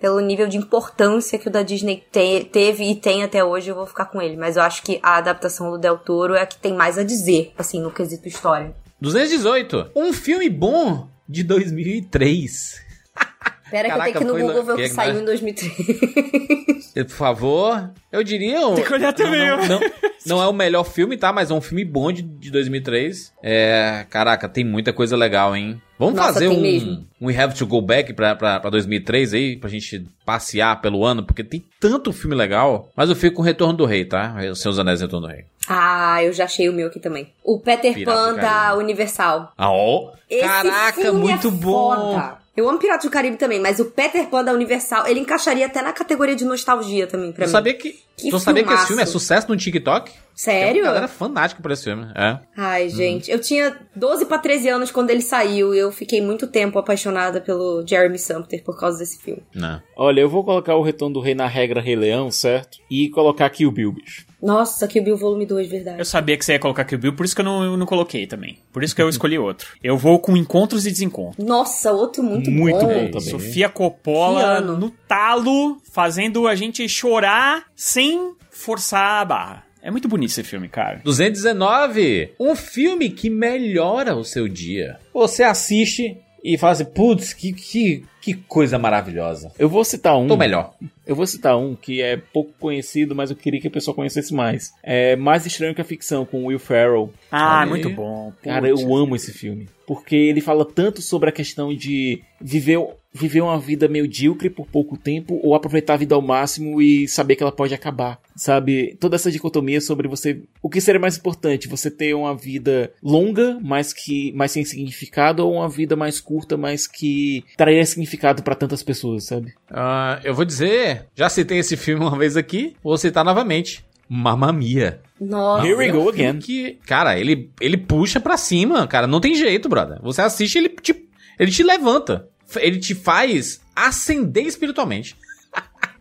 pelo nível de importância que o da Disney te- teve e tem até hoje, eu vou ficar com ele. Mas eu acho que a adaptação do Del Toro é a que tem mais a dizer, assim, no quesito história.
218. Um filme bom de 2003. [LAUGHS]
Pera
Caraca,
que eu tenho que ir no Google
lá-
ver o que
que-
saiu em 2003.
Por favor, eu diria. um-
Tem que olhar também,
Não,
ó.
não, não é o melhor filme, tá? Mas é um filme bom de, de 2003. É. Caraca, tem muita coisa legal, hein? Vamos
Nossa,
fazer um,
mesmo.
um We Have to Go Back pra, pra, pra 2003 aí, pra gente passear pelo ano, porque tem tanto filme legal. Mas eu fico com o Retorno do Rei, tá? Os Seus Anéis e Retorno do Rei.
ah, eu já achei o meu aqui também. O Peter
Pirata
Pan da. Universal.
Ah, ó.
Esse
Caraca,
filme
muito
é
bom.
Eu amo Piratas do Caribe também, mas o Peter Pan da Universal, ele encaixaria até na categoria de nostalgia também pra
Tu
mim.
sabia que,
Que
tu sabia que esse filme é sucesso no TikTok?
Sério?
Tem uma galera fanática por esse filme. É.
Ai, gente, eu tinha 12 pra 13 anos quando ele saiu e eu fiquei muito tempo apaixonada pelo Jeremy Sumpter por causa desse filme.
Não.
Olha, eu vou colocar o Retorno do Rei na regra Rei Leão, certo? E colocar aqui o Bill, bicho.
Nossa, que Bill Volume 2,
eu
verdade.
sabia que você ia colocar Kill Bill, por isso que eu não, eu não coloquei também. Por isso que eu escolhi outro. Eu vou com Encontros e Desencontros.
Nossa, outro muito,
Muito
bom.
bom também.
Sofia Coppola no talo, fazendo a gente chorar sem forçar a barra. É muito bonito esse filme, cara.
219. Um filme que melhora o seu dia. Você assiste e fala assim, putz, que, que, que coisa maravilhosa.
Eu vou citar um.
Tô melhor.
Eu vou citar um que é pouco conhecido, mas eu queria que a pessoa conhecesse mais. É Mais Estranho que a Ficção, com Will Ferrell.
Ah,
Olha
muito bom.
Cara,
Putz.
eu amo esse filme. Porque ele fala tanto sobre a questão de viver, viver uma vida medíocre por pouco tempo ou aproveitar a vida ao máximo e saber que ela pode acabar. Sabe? Toda essa dicotomia sobre você. O que seria mais importante? Você ter uma vida longa, mas que mais sem significado, ou uma vida mais curta, mas que traria significado pra tantas pessoas, sabe?
Ah, eu vou dizer, já citei esse filme uma vez aqui, vou citar novamente. Mamma Mia.
Nossa.
Here we go
filme
again.
Que, cara, ele, ele puxa pra cima, cara. Não tem jeito, brother. Você assiste, ele te, ele te levanta. Ele te faz ascender espiritualmente.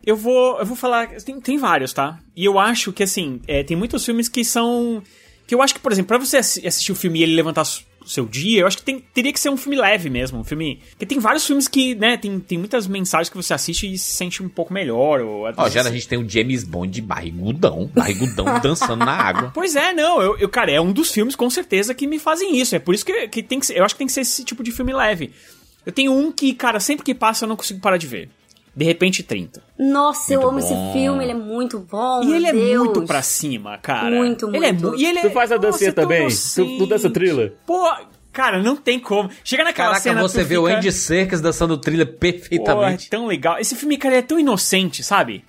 Eu vou, eu vou falar. Tem, tem vários, tá? E eu acho que, assim, é, tem muitos filmes que são. Que eu acho que, por exemplo, pra você assi- assistir o filme e ele levantar o seu dia, eu acho que tem- teria que ser um filme leve mesmo. Um filme. Porque tem vários filmes que, né, tem, tem muitas mensagens que você assiste e se sente um pouco melhor. Ou,
Ó, já a gente tem o James Bond barrigudão. Barrigudão [LAUGHS] dançando na água.
Pois é, não, eu, eu, cara, é um dos filmes com certeza que me fazem isso. É por isso que, que tem que ser, eu acho que tem que ser esse tipo de filme leve. Eu tenho um que, cara, sempre que passa eu não consigo parar de ver. De repente 30.
Nossa, eu
Muito
amo
bom.
esse filme, ele é muito bom.
E ele é
meu Deus.
muito pra cima, cara.
Muito,
Ele é
muito.
mu- e ele é,
Tu faz a dancinha
é
também? Tu- tu dança thriller?
Pô, cara, não tem como. Chega naquela
Caraca,
cena
você vê o
fica,
Andy Serkis dançando trilha
Pô, é
perfeitamente.
tão legal. Esse filme, cara, é tão inocente, sabe?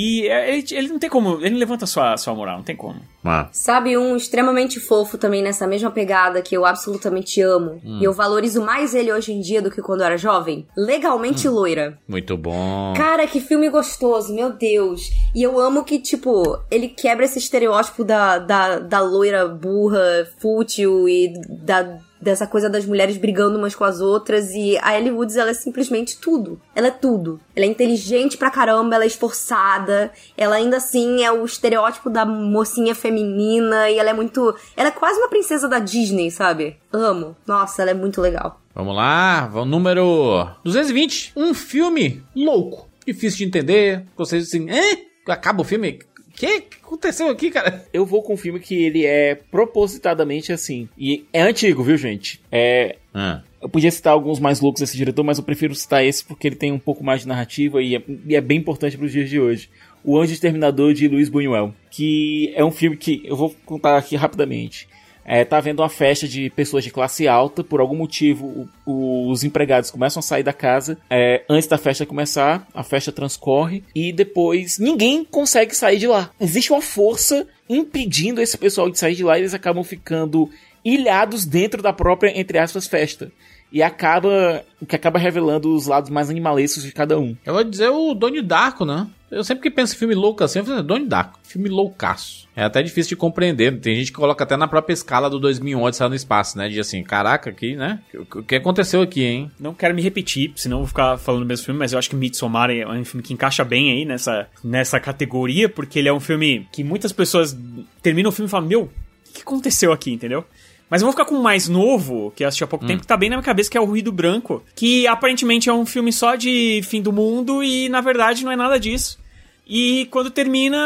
E é- ele, ele não tem como. Ele não levanta sua, sua moral, não tem como.
Mano.
Sabe um extremamente fofo também nessa mesma pegada que eu absolutamente amo.
Hum.
E eu valorizo mais ele hoje em dia do que quando eu era jovem? Legalmente
Hum.
loira.
Muito bom.
Cara, que filme gostoso, meu Deus. E eu amo que, tipo, ele quebra esse estereótipo da, da, da loira burra, fútil e da, dessa coisa das mulheres brigando umas com as outras. E a Ellie Woods, ela é simplesmente tudo. Ela é tudo. Ela é inteligente pra caramba, ela é esforçada. Ela ainda assim é o estereótipo da mocinha feminina. E ela é muito. Ela é quase uma princesa da Disney, sabe? Amo. Nossa, ela é muito legal.
Vamos lá, vamos número 220. Um filme louco. Difícil de entender. Vocês assim, é? Acaba o filme? O que que aconteceu aqui, cara?
Eu vou com um filme que ele é propositadamente assim. E é antigo, viu, gente? É.
Ah,
Eu podia citar alguns mais loucos desse diretor, mas eu prefiro citar esse porque ele tem um pouco mais de narrativa e é, e é bem importante para os dias de hoje. O Anjo Exterminador de Luiz Buñuel, que é um filme que eu vou contar aqui rapidamente. É, tá havendo uma festa de pessoas de classe alta, por algum motivo o- os empregados começam a sair da casa é, antes da festa começar, a festa transcorre e depois ninguém consegue sair de lá. Existe uma força impedindo esse pessoal de sair de lá e eles acabam ficando ilhados dentro da própria, entre aspas, festa. E acaba. O que acaba revelando os lados mais animalescos de cada um.
eu vou dizer o Donnie Darko, né? Eu sempre que penso em filme louco assim, eu falo, Donnie Darko, filme loucaço. É até difícil de compreender. Tem gente que coloca até na própria escala do 2001 Odisseia no Espaço, né? De assim, caraca, aqui, né? O que aconteceu aqui, hein?
Não quero me repetir, senão vou ficar falando o mesmo filme, mas eu acho que Midsommar é um filme que encaixa bem aí nessa, nessa categoria, porque ele é um filme que muitas pessoas terminam o filme e falam, meu, o que aconteceu aqui, entendeu? Mas eu vou ficar com um mais novo, que eu assisti há pouco tempo, que tá bem na minha cabeça, que é o Ruído Branco, que aparentemente é um filme só de fim do mundo e na verdade não é nada disso. E quando termina,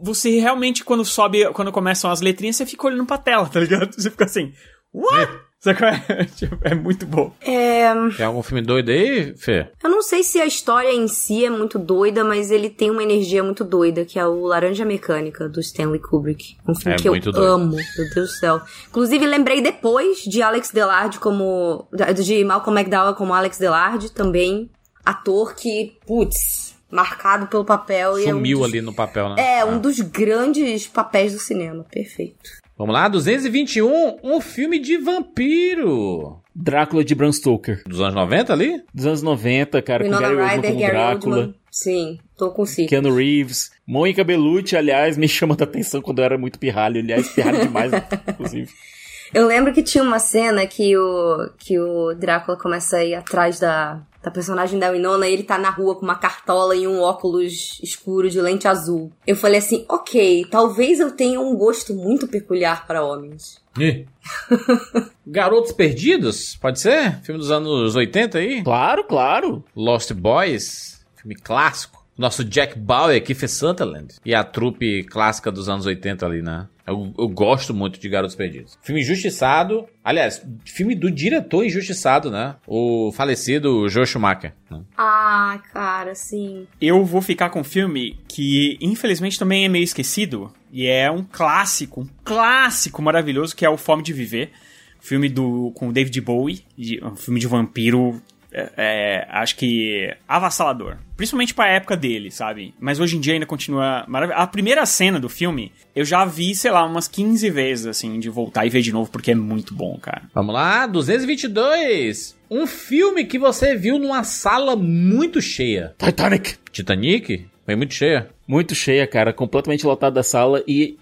você realmente, quando sobe, quando começam as letrinhas, você fica olhando pra tela, tá ligado? [LAUGHS] Você fica assim, what? É? [LAUGHS] [LAUGHS] Tipo, é muito bom.
É.
Tem algum filme doido aí, Fê?
Eu não sei se a história em si é muito doida, mas ele tem uma energia muito doida, que é o Laranja Mecânica, do Stanley Kubrick. Um filme
É
que eu
doido.
amo, meu Deus do céu. Inclusive, lembrei depois de Alex Delarde como... De Malcolm McDowell como Alex Delarde, também. Ator que, putz, marcado pelo papel. e é um
Sumiu
dos-
ali no papel, né?
É,
Ah.
um dos grandes papéis do cinema. Perfeito.
Vamos lá, 221, um filme de vampiro.
Drácula de Bram Stoker.
Dos anos 90 ali?
Dos anos 90, cara, com
Winona
Gary Oldman como
Gary
Drácula.
Oldman. Sim, tô com si.
Keanu Reeves. Mônica Bellucci, aliás, me [LAUGHS] chama da atenção quando eu era muito pirralho. Aliás, pirralho demais, [LAUGHS] inclusive.
Eu lembro que tinha uma cena que o, que o Drácula começa a ir atrás da, da personagem da Winona e ele tá na rua com uma cartola e um óculos escuro de lente azul. Eu falei assim, ok, talvez eu tenha um gosto muito peculiar para homens.
Ih. [LAUGHS] Garotos Perdidos, pode ser? Filme dos anos 80 aí?
Claro, claro.
Lost Boys, filme clássico. Nosso Jack Bauer, Kiefer Sutherland. E a trupe clássica dos anos 80 ali, né? Eu, eu gosto muito de Garotos Perdidos. Filme Injustiçado. Aliás, filme do diretor Injustiçado, né? O falecido Joe Schumacher. Né?
Ah, cara, sim.
Eu vou ficar com um filme que, infelizmente, também é meio esquecido. E é um clássico, um clássico maravilhoso, que é o Fome de Viver. Filme do, com o David Bowie. de- Um filme de vampiro. É, é, acho que avassalador. Principalmente pra época dele, sabe? Mas hoje em dia ainda continua maravilhoso. A primeira cena do filme, eu já vi, sei lá, umas 15 vezes, assim, de voltar e ver de novo, porque é muito bom, cara.
Vamos lá, 222. Um filme que você viu numa sala muito cheia.
Titanic.
Titanic? Foi muito cheia.
Muito cheia, cara. Completamente lotada da sala. E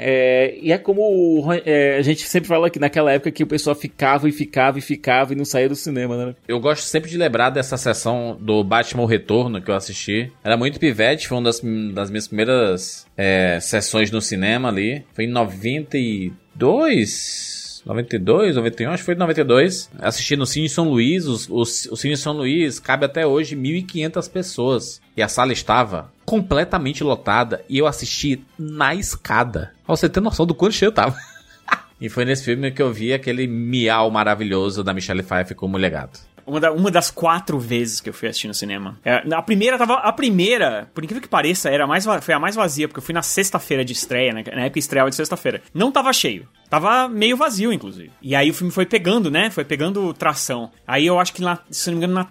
é, e é como o é, a gente sempre fala que naquela época que o pessoal ficava e ficava e ficava e não saía do cinema, né?
Eu gosto sempre de lembrar dessa sessão do Batman o Retorno que eu assisti. Era muito pivete, foi uma das, das minhas primeiras é, sessões no cinema ali. Foi em 92. 92, 91, acho que foi em 92. Assisti no Cine São Luís. Os, os, o Cine São Luís cabe até hoje 1.500 pessoas. E a sala estava completamente lotada. E eu assisti na escada. Pra você ter noção do quanto cheio tava. [LAUGHS] e foi nesse filme que eu vi aquele miau maravilhoso da Michelle Pfeiffer como legado.
Uma, da- uma das quatro vezes que eu fui assistir no cinema. É, a primeira tava. A primeira, por incrível que pareça, era mais, foi a mais vazia, porque eu fui na sexta-feira de estreia, né? Na época estreava de sexta-feira. Não tava cheio. Tava meio vazio, inclusive. E aí o filme foi pegando, né? Foi pegando tração. Aí eu acho que, na, se não me engano, na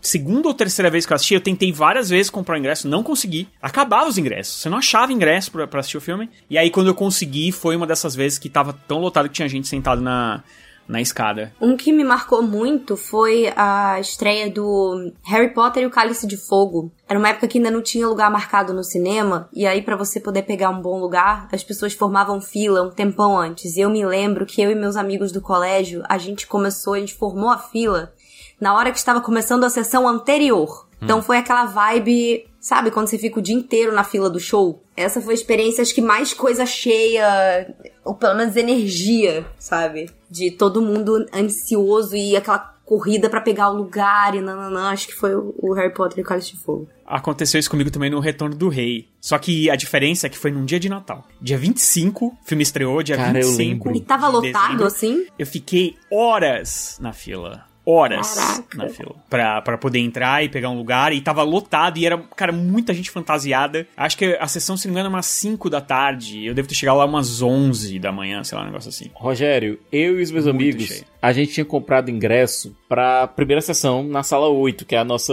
segunda ou terceira vez que eu assisti, eu tentei várias vezes comprar o ingresso, não consegui. Acabava os ingressos. Você não achava ingresso pra, assistir o filme. E aí, quando eu consegui, foi uma dessas vezes que tava tão lotado que tinha gente sentado na, na escada.
Um que me marcou muito foi a estreia do Harry Potter e o Cálice de Fogo. Era uma época que ainda não tinha lugar marcado no cinema, e aí pra você poder pegar um bom lugar, as pessoas formavam fila um tempão antes. E eu me lembro que eu e meus amigos do colégio, a gente começou, a gente formou a fila na hora que estava começando a sessão anterior. Então foi aquela vibe, sabe, quando você fica o dia inteiro na fila do show? Essa foi a experiência, acho que mais coisa cheia, ou pelo menos energia, sabe? De todo mundo ansioso e aquela corrida pra pegar o lugar e nananã. Acho que foi o Harry Potter e o Cálice de Fogo.
Aconteceu isso comigo também no Retorno do Rei. Só que a diferença é que foi num dia de Natal. Dia 25, o filme estreou, dia
Cara, eu
25.
lembro.
E tava lotado
dezembro.
assim?
Eu fiquei horas na fila. Horas
Caraca.
na fila. Pra, pra poder entrar e pegar um lugar. E tava lotado e era, cara, muita gente fantasiada. Acho que a sessão, se não me engano, é umas 5 da tarde. Eu devo ter chegado lá umas 11 da manhã, sei lá, um negócio assim.
Rogério, eu e os meus
Muito
amigos,
cheio.
a gente tinha comprado ingresso pra primeira sessão na sala 8, que é a nossa,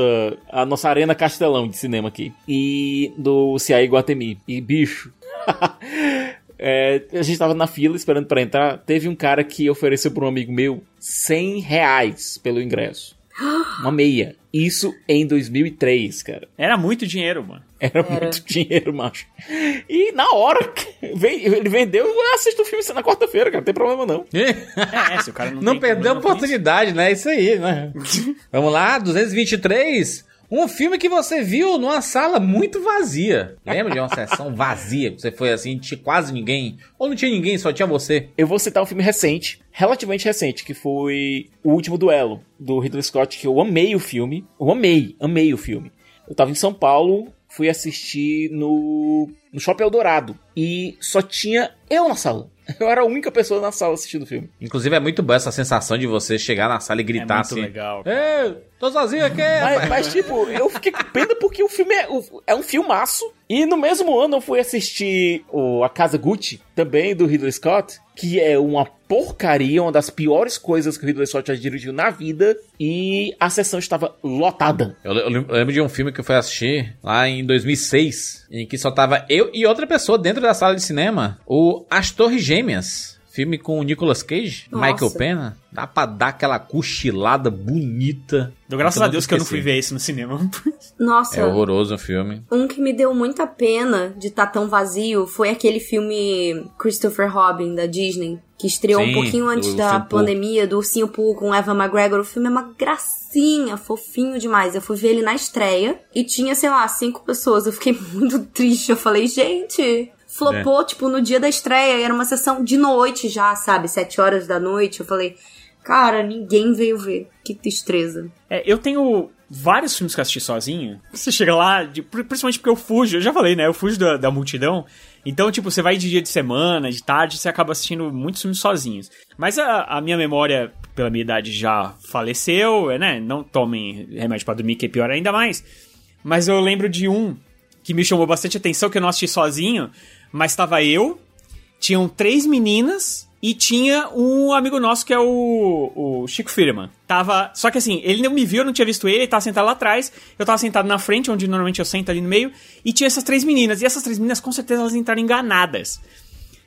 a nossa arena castelão de cinema aqui. E do CI Guatemi. E bicho. [LAUGHS] é, a gente tava na fila esperando pra entrar. Teve um cara que ofereceu pra um amigo meu 100 reais pelo ingresso. Uma meia. Isso em 2003, cara.
Era muito dinheiro, mano.
Era, muito dinheiro, macho. E na hora, ele vendeu, eu assisto o filme na quarta-feira, cara. Não tem problema não.
É, se o cara não
Não
tem
perdeu a
isso.
oportunidade, né? Isso aí, né? [LAUGHS] Vamos lá, 223. Um filme que você viu numa sala muito vazia. Lembra de uma sessão [LAUGHS] vazia? Você foi assim, não tinha quase ninguém. Ou não tinha ninguém, só tinha você.
Eu vou citar um filme recente, relativamente recente, que foi O Último Duelo, do Ridley Scott, que eu amei o filme. Eu amei, amei o filme. Eu tava em São Paulo, fui assistir no, no Shopping Eldorado. E só tinha eu na sala. [LAUGHS] Eu era a única pessoa na sala assistindo o filme.
Inclusive, é muito boa essa sensação de você chegar na sala e
É
gritar
muito
assim.
legal.
Ei, tô sozinho aqui,
Mas,
rapaz."
mas, tipo, eu fiquei com pena porque o filme é, é um filmaço. E no mesmo ano eu fui assistir o A Casa Gucci, também do Ridley Scott, que é uma porcaria, uma das piores coisas que o Ridley Scott já dirigiu na vida. E a sessão estava lotada.
Eu, eu lembro de um filme que eu fui assistir lá em 2006, em que só tava eu e outra pessoa dentro da sala de cinema. O As Torres Gêmeas. Filme com o Nicolas Cage,
Nossa.
Michael Pena. Dá pra dar aquela cochilada bonita.
Dou graças a Deus que eu não fui ver isso no cinema. [LAUGHS]
Nossa,
É horroroso o filme.
um que me deu muita pena de estar tão vazio foi aquele filme Christopher Robin, da Disney. Que estreou
Sim,
um pouquinho antes da pandemia, do Ursinho Pooh com Eva McGregor. O filme é uma gracinha, fofinho demais. Eu fui ver ele na estreia e tinha, sei lá, cinco pessoas. Eu fiquei [LAUGHS] muito triste. Eu falei, gente, flopou, tipo, no dia da estreia. Era uma sessão de noite já, sabe? Sete horas da noite. Eu falei, cara, ninguém veio ver. Que tristeza.
É, eu tenho vários filmes que eu assisti sozinho. Você chega lá, de- principalmente porque eu fujo, eu já falei, né? Eu fujo da, da multidão. Então, tipo, você vai de dia de semana, de tarde, você acaba assistindo muitos filmes sozinhos. Mas a, a minha memória, pela minha idade, já faleceu, é, né? Não tomem remédio pra dormir, que é pior ainda mais. Mas eu lembro de um que me chamou bastante atenção, que eu não assisti sozinho, mas tava eu, tinham três meninas e tinha um amigo nosso que é o, o Chico Firman. Tava. Só que assim, ele não me viu, eu não tinha visto ele, ele tava sentado lá atrás, eu tava sentado na frente, onde normalmente eu sento ali no meio, e tinha essas três meninas. E essas três meninas, com certeza, elas entraram enganadas.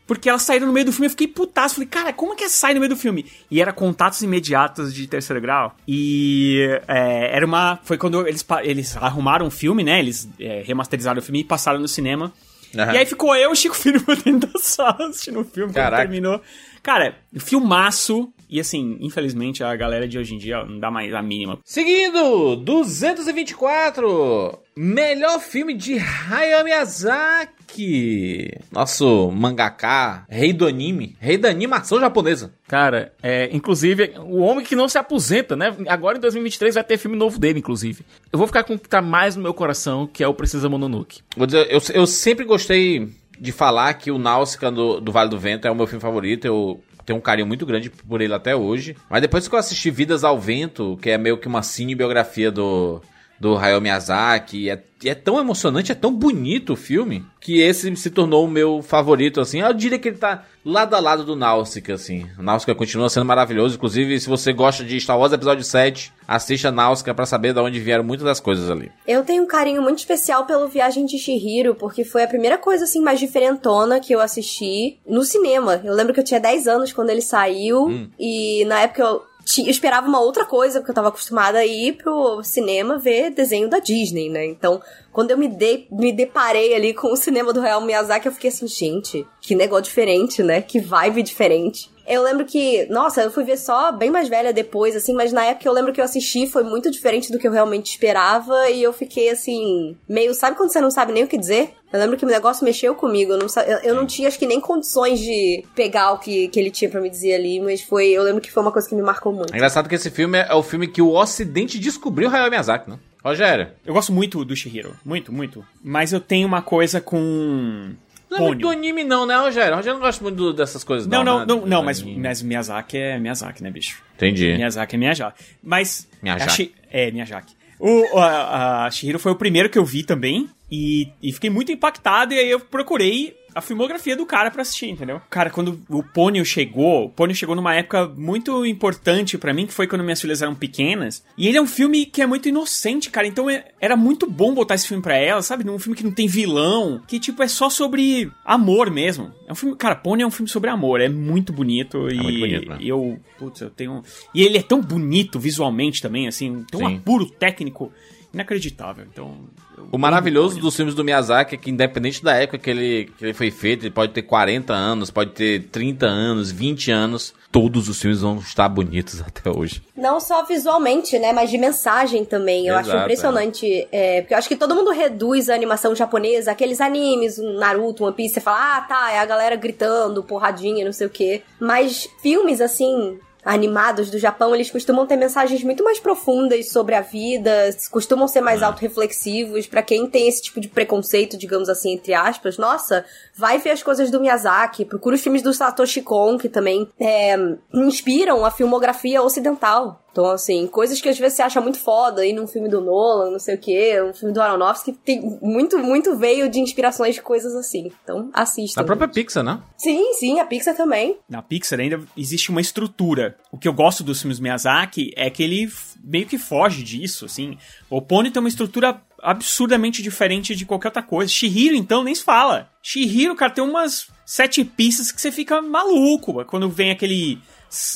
Porque elas saíram no meio do filme, eu fiquei putaço. Falei, cara, como é que sai no meio do filme? E era contatos imediatos de terceiro grau. E é, era uma. Foi quando eles, eles arrumaram o filme, né? Eles é, remasterizaram o filme e passaram no cinema.
Aham.
E aí ficou eu e o Chico Firman [LAUGHS] dentro da sala assistindo o filme quando terminou. Cara, filmaço. E assim, infelizmente, a galera de hoje em dia ó, não dá mais a mínima.
Seguindo, 224. Melhor filme de Hayao Miyazaki. Nosso mangaka, rei do anime, rei da animação japonesa.
Cara, é, inclusive, o homem que não se aposenta, né? Agora em 2023 vai ter filme novo dele, inclusive. Eu vou ficar com o que tá mais no meu coração, que é o Precisa Mononoke.
Vou dizer, eu, eu sempre gostei de falar que o Náusica do, do Vale do Vento é o meu filme favorito. Eu tenho um carinho muito grande por ele até hoje. Mas depois que eu assisti Vidas ao Vento, que é meio que uma cinebiografia do, do Hayao Miyazaki, e é, é tão emocionante, é tão bonito o filme, que esse se tornou o meu favorito, assim. Eu diria que ele tá lado a lado do Náusica, assim. O Náusica continua sendo maravilhoso. Inclusive, se você gosta de Star Wars Episódio 7, assista Náusica pra saber de onde vieram muitas das coisas ali.
Eu tenho um carinho muito especial pelo Viagem de Chihiro, porque foi a primeira coisa assim mais diferentona que eu assisti no cinema. Eu lembro que eu tinha 10 anos quando ele saiu e na época eu ti- eu esperava uma outra coisa, porque eu tava acostumada a ir pro cinema ver desenho da Disney, né? Então, quando eu me, de, me deparei ali com o cinema do Real Miyazaki, eu fiquei assim, gente, que negócio diferente, né? Que vibe diferente. Eu lembro que, nossa, eu fui ver só bem mais velha depois, assim, mas na época eu lembro que eu assisti foi muito diferente do que eu realmente esperava e eu fiquei assim, meio, sabe quando você não sabe nem o que dizer? Eu lembro que o negócio mexeu comigo, eu não, eu, eu não tinha acho que nem condições de pegar o que, que ele tinha pra me dizer ali, mas foi, eu lembro que foi uma coisa que me marcou muito.
É engraçado que esse filme é, é o filme que o Ocidente descobriu Hayao Miyazaki, né? Rogério.
Eu gosto muito do Shihiro. Muito, muito. Mas eu tenho uma coisa com.
Não é muito do anime não, né, Rogério? Rogério não gosta muito do- dessas coisas
Não,
não,
não,
né?
não,
Do
não, mas, mas Miyazaki é Miyazaki, né, bicho?
Entendi.
Miyazaki é Miyazaki. Mas.
Miyazaki.
É, Miyazaki. O, a, a Shihiro foi o primeiro que eu vi também. E, e fiquei muito impactado. E aí eu procurei a filmografia do cara pra assistir, entendeu? Cara, quando o Ponyo chegou, o Ponyo chegou numa época muito importante pra mim, que foi quando minhas filhas eram pequenas. E ele é um filme que é muito inocente, cara. Então é- era muito bom botar esse filme pra elas, sabe? Num filme que não tem vilão, que tipo é só sobre amor mesmo. É um filme, cara, Ponyo é um filme sobre amor, é muito bonito e
muito bonito, né?
e eu, putz, eu tenho e ele é tão bonito visualmente também, assim, tem um apuro técnico inacreditável. Então, eu
O maravilhoso dos filmes do Miyazaki é que, independente da época que ele, que ele foi feito, ele pode ter 40 anos, pode ter 30 anos, 20 anos, todos os filmes vão estar bonitos [LAUGHS] até hoje.
Não só visualmente, né? Mas de mensagem também. Eu acho
Exato,
impressionante. é, porque eu acho que todo mundo reduz a animação japonesa, aqueles animes, um Naruto, One Piece, você fala, ah, tá, é a galera gritando, porradinha, não sei o quê. Mas filmes, assim. Animados do Japão, eles costumam ter mensagens muito mais profundas sobre a vida, costumam ser mais autorreflexivos. Pra quem tem esse tipo de preconceito, digamos assim, entre aspas, nossa, vai ver as coisas do Miyazaki, procura os filmes do Satoshi Kon, que também é, inspiram a filmografia ocidental. Então, assim, coisas que às vezes você acha muito foda aí num filme do Nolan, não sei o quê, um filme do Aronofsky, tem muito, muito veio de inspirações de coisas assim. Então, assistam.
A própria Pixar, né?
Sim, sim, a Pixar também.
Na Pixar ainda existe uma estrutura. O que eu gosto dos filmes Miyazaki é que ele meio que foge disso, assim. O Pony tem uma estrutura absurdamente diferente de qualquer outra coisa. Shihiro, então, nem se fala. Shihiro, cara, tem umas sete pistas que você fica maluco. Quando vem aquele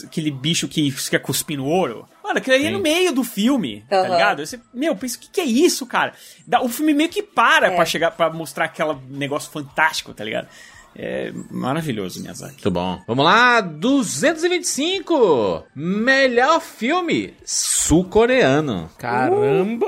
aquele bicho que quer cuspir no ouro. Mano, aquilo ali é no meio do filme, tá
Aham.
ligado? Você, meu, pensa, o que, que é isso, cara? Dá- o filme meio que para
É.
pra chegar, para mostrar aquele negócio fantástico, tá ligado? É maravilhoso, Miyazaki.
Muito bom. Vamos lá, 225. Melhor filme sul-coreano.
Caramba!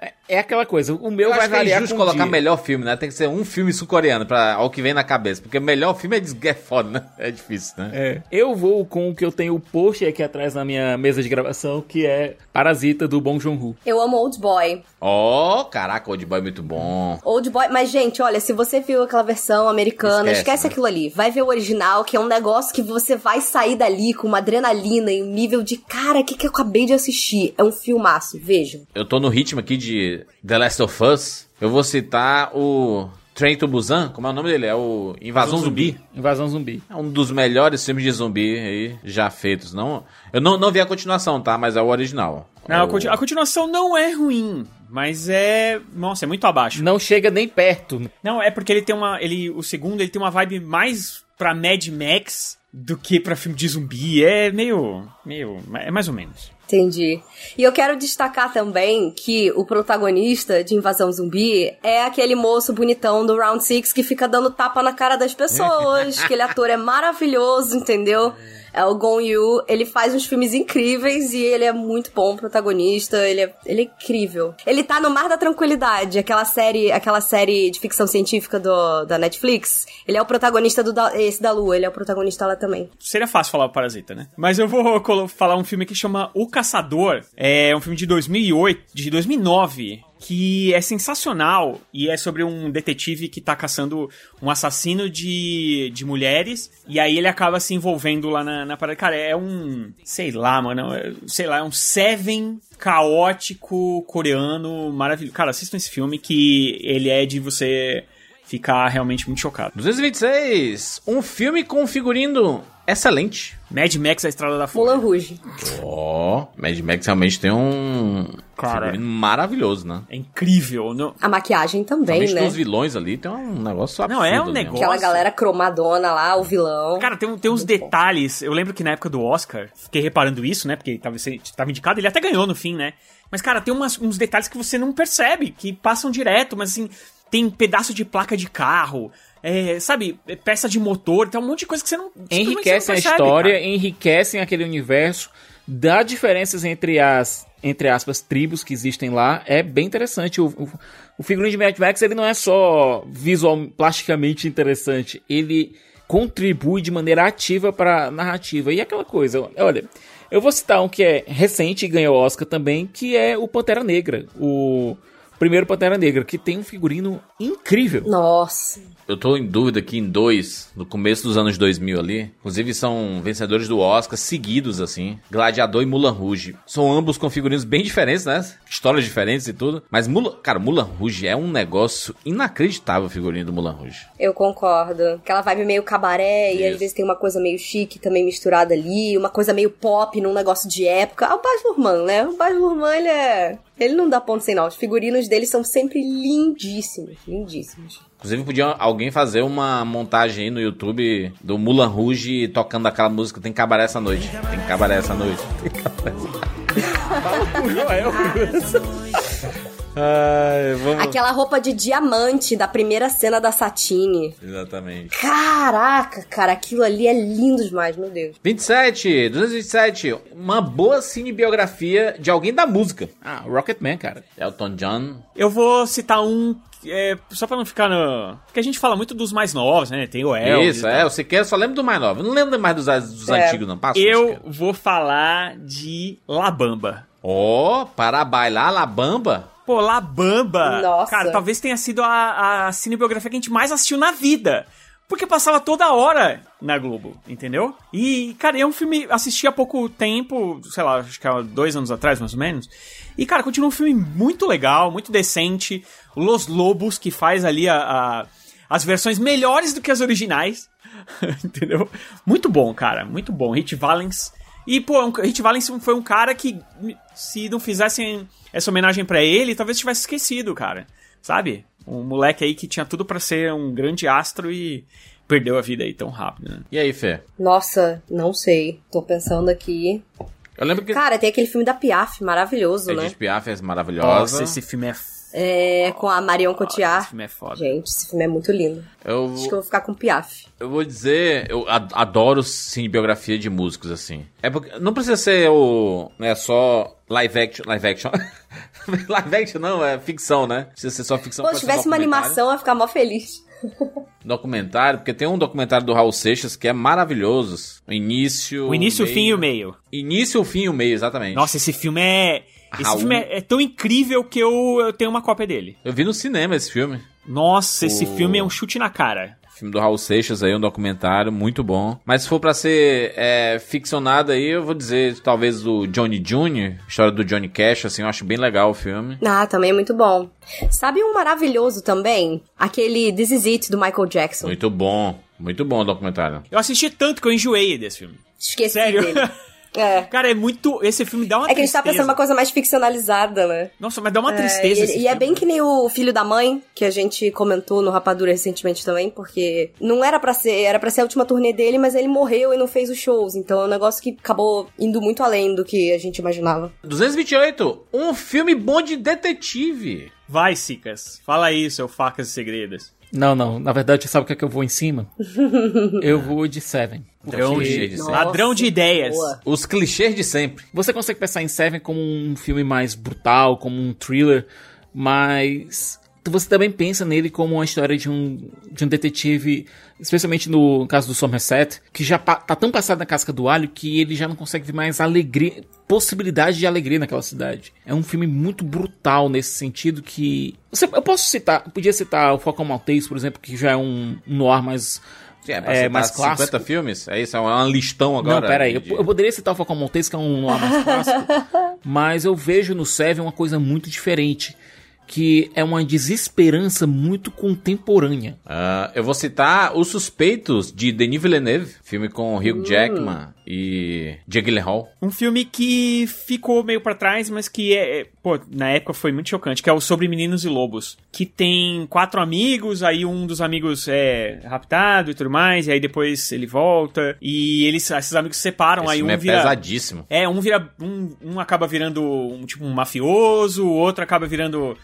É, é aquela coisa, o meu
Eu
vai
é
variar
injusto
com o
colocar
dia.
melhor filme, né? Tem que ser um filme sul-coreano para ao que vem na cabeça, porque melhor filme é, des- é foda, né? É difícil, né?
É, eu vou com o que eu tenho o post aqui atrás na minha mesa de gravação, que é Parasita do Bong Joon-ho.
Eu amo Old Boy.
Ó, caraca, Old Boy é muito bom.
Old Boy, mas gente, olha, se você viu aquela versão americana,
Esquece,
esquece, aquilo ali. Vai ver o original, que é um negócio que você vai sair dali com uma adrenalina e um nível de cara, o que, que eu acabei de assistir? É um filmaço, vejam.
Eu tô no ritmo aqui de The Last of Us. Eu vou citar o Train to Busan, como é o nome dele? É o Invasão Zumbi.
Invasão Zumbi.
É um dos melhores filmes de zumbi aí já feitos. Não, eu não, não vi a continuação, tá? Mas é o original.
Não, a,
O-
continu- a continuação não é ruim, mas é. Nossa, é muito abaixo.
Não chega nem perto.
Não, é porque ele tem uma. Ele, o segundo, ele tem uma vibe mais pra Mad Max do que pra filme de zumbi. É meio. meio. É mais ou menos.
Entendi. E eu quero destacar também que o protagonista de Invasão Zumbi é aquele moço bonitão do Round Six que fica dando tapa na cara das pessoas. [LAUGHS] aquele ator é maravilhoso, entendeu? É o Gon Yu, ele faz uns filmes incríveis e ele é muito bom protagonista, ele é, ele é incrível. Ele tá no Mar da Tranquilidade, aquela série, aquela série de ficção científica do, da Netflix. Ele é o protagonista do da, esse da Lua, ele é o protagonista lá também.
Seria fácil falar o Parasita, né? Mas eu vou falar um filme que chama O Caçador. É um filme de 2008, de 2009, que é sensacional e é sobre um detetive que tá caçando um assassino de, de mulheres e aí ele acaba se envolvendo lá na, na parada. Cara, é um, sei lá, mano, é- sei lá, é um Seven caótico coreano maravilhoso. Cara, assistam esse filme que ele é de você ficar realmente muito chocado.
226. Um filme com figurino excelente.
Mad Max, A Estrada da Fúria.
Mulan Rouge.
Ó, Mad Max realmente tem um
Cara.
figurino maravilhoso, né?
É incrível. Não,
A maquiagem também,
Principalmente
né?
dos vilões ali, tem um negócio absurdo.
Não, é um
né?
negócio-
Aquela galera cromadona lá, o vilão.
Cara, tem, um- tem uns detalhes. Eu lembro que na época do Oscar, fiquei reparando isso, né? Porque ele tava, tava indicado, ele até ganhou no fim, né? Mas, cara, tem umas- uns detalhes que você não percebe, que passam direto, mas assim, tem pedaço de placa de carro, é, sabe, é peça de motor, tem um monte de coisa que você não.
Enriquecem
você
a
não percebe,
história,
cara.
enriquecem aquele universo, dá diferenças entre as, entre aspas, tribos que existem lá. É bem interessante. O, o, o figurino de Mad Max, ele não é só visual, plasticamente interessante, ele contribui de maneira ativa para narrativa. E aquela coisa, olha, eu vou citar um que é recente e ganhou Oscar também, que é o Pantera Negra, o primeiro Pantera Negra, que tem um figurino incrível.
Nossa.
Eu tô em dúvida aqui em dois, no começo dos anos 2000 ali. Inclusive são vencedores do Oscar seguidos, assim. Gladiador e Mulan Rouge. São ambos com figurinos bem diferentes, né? Histórias diferentes e tudo. Mas, Mulan, cara, Mulan Rouge é um negócio inacreditável o figurino do Mulan Rouge.
Eu concordo. Aquela vibe meio cabaré e
Isso.
às vezes tem uma coisa meio chique também misturada ali, uma coisa meio pop num negócio de época. Ah, o Baz Luhrmann, né? O Baz Luhrmann, ele é... Ele não dá ponto sem nó. Os figurinos dele são sempre lindíssimos. Lindíssimos.
Inclusive, podia alguém fazer uma montagem aí no YouTube do Mulan Rouge tocando aquela música Tem Cabaré essa noite. Tem Cabaré essa noite. Ai, vamos.
Aquela roupa de diamante da primeira cena da Satine.
Exatamente.
Caraca, cara, aquilo ali é lindo demais, meu Deus.
27, 227. Uma boa cinebiografia de alguém da música.
Ah, Rocketman, cara.
Elton John.
Eu vou citar um. é, só pra não ficar no. Porque a gente fala muito dos mais novos, né? Tem o Elvis.
Isso, é. O Siqueira só lembra do mais novo. Não lembro mais dos, dos
É.
antigos, não. Passa.
Eu vou falar de La Bamba.
Ó, para bailar La Bamba.
Pô, La Bamba.
Nossa.
Cara, talvez tenha sido a, a cinebiografia que a gente mais assistiu na vida. Porque passava toda hora na Globo, entendeu? E, cara, é um filme. Assisti há pouco tempo, sei lá, acho que há dois anos atrás, mais ou menos. E, cara, continua um filme muito legal, muito decente. Los Lobos, que faz ali a, a- as versões melhores do que as originais. [LAUGHS] entendeu? Muito bom, cara, muito bom. Hit Valens. E, pô, um, Hit Valens foi um cara que, se não fizessem essa homenagem pra ele, talvez tivesse esquecido, cara. Sabe? Um moleque aí que tinha tudo pra ser um grande astro e perdeu a vida aí tão rápido, né?
E aí, Fê?
Nossa, não sei. Tô pensando aqui.
Eu lembro que
Cara, tem aquele filme da Piaf, maravilhoso, né?
Edith Piaf é
Nossa,
maravilhosa.
esse filme é
É, com a Marion
Esse
Cotillard.
filme é foda.
Gente, esse filme é muito lindo.
Eu,
Acho que eu vou ficar com Piaf.
eu vou dizer, eu adoro sim biografia de músicos assim. É porque não precisa ser o, né, só live action, live action. [LAUGHS] live action não, é ficção, né? Precisa ser só ficção.
Pô, se tivesse uma
documentário.
animação, eu ia ficar mó feliz.
Documentário, porque tem um documentário do Raul Seixas que é maravilhoso. O início,
O início, o
meio-
fim e o meio.
Início, o fim e o meio, exatamente.
Nossa, esse filme é. Esse
Raul.
filme é, é tão incrível que eu, eu tenho uma cópia dele.
Eu vi no cinema esse filme.
Nossa, esse
O-
filme é um chute na cara.
Filme do Raul Seixas aí, um documentário muito bom. Mas se for pra ser é, ficcionado aí, eu vou dizer talvez o Johnny Jr., história do Johnny Cash, assim, eu acho bem legal o filme.
Ah, também é muito bom. Sabe um maravilhoso também? Aquele This Is It, do Michael Jackson.
Muito bom, muito bom o documentário.
Eu assisti tanto que eu enjoei desse filme.
Esqueci
Sério?
dele. [LAUGHS] É.
Cara, é muito. Esse filme dá uma
É que a gente tá
tristeza.
pensando uma coisa mais ficcionalizada, né?
Nossa, mas dá uma
É,
tristeza.
e
esse
e é bem que nem o filho da mãe, que a gente comentou no Rapadura recentemente também, porque não era pra ser, era para ser a última turnê dele, mas ele morreu e não fez os shows. Então é um negócio que acabou indo muito além do que a gente imaginava.
228, um filme bom de detetive.
Vai, Sicas. Fala aí, seu facas e segredos.
Não, não. Na verdade, sabe o que é que eu vou em cima? [LAUGHS] eu vou de Seven.
Ladrão
Porque-
de,
Nossa,
ladrão de ideias.
boa.
Os clichês de sempre.
Você consegue pensar em Seven como um filme mais brutal, como um thriller, mas você também pensa nele como uma história de um, de um detetive, especialmente no caso do Somerset, que já tá tão passado na casca do alho que ele já não consegue ver mais alegria, possibilidade de alegria naquela cidade. É um filme muito brutal nesse sentido que... Você, eu posso citar, podia citar o Falcão Maltese, por exemplo, que já é um, um noir mais...
Sim, é, pra
É, mais
50
clássico.
filmes? É isso? É uma listão agora?
Não, pera aí.
de-
Eu, eu poderia citar o Falcão Maltese, que é um noir mais clássico, [LAUGHS] mas eu vejo no Seven uma coisa muito diferente, que é uma desesperança muito contemporânea.
Ah, eu vou citar Os Suspeitos, de Denis Villeneuve. Filme com Hugh Jackman e Jake Gyllenhaal.
Um filme que ficou meio pra trás, mas que é, é- pô, na época foi muito chocante, que é o Sobre Meninos e Lobos, que tem quatro amigos, aí um dos amigos é raptado e tudo mais, e aí depois ele volta, e eles, esses amigos se separam,
Esse
aí um
é
vira...
pesadíssimo.
É, um vira. Um, um acaba virando um tipo um mafioso, o outro acaba virando.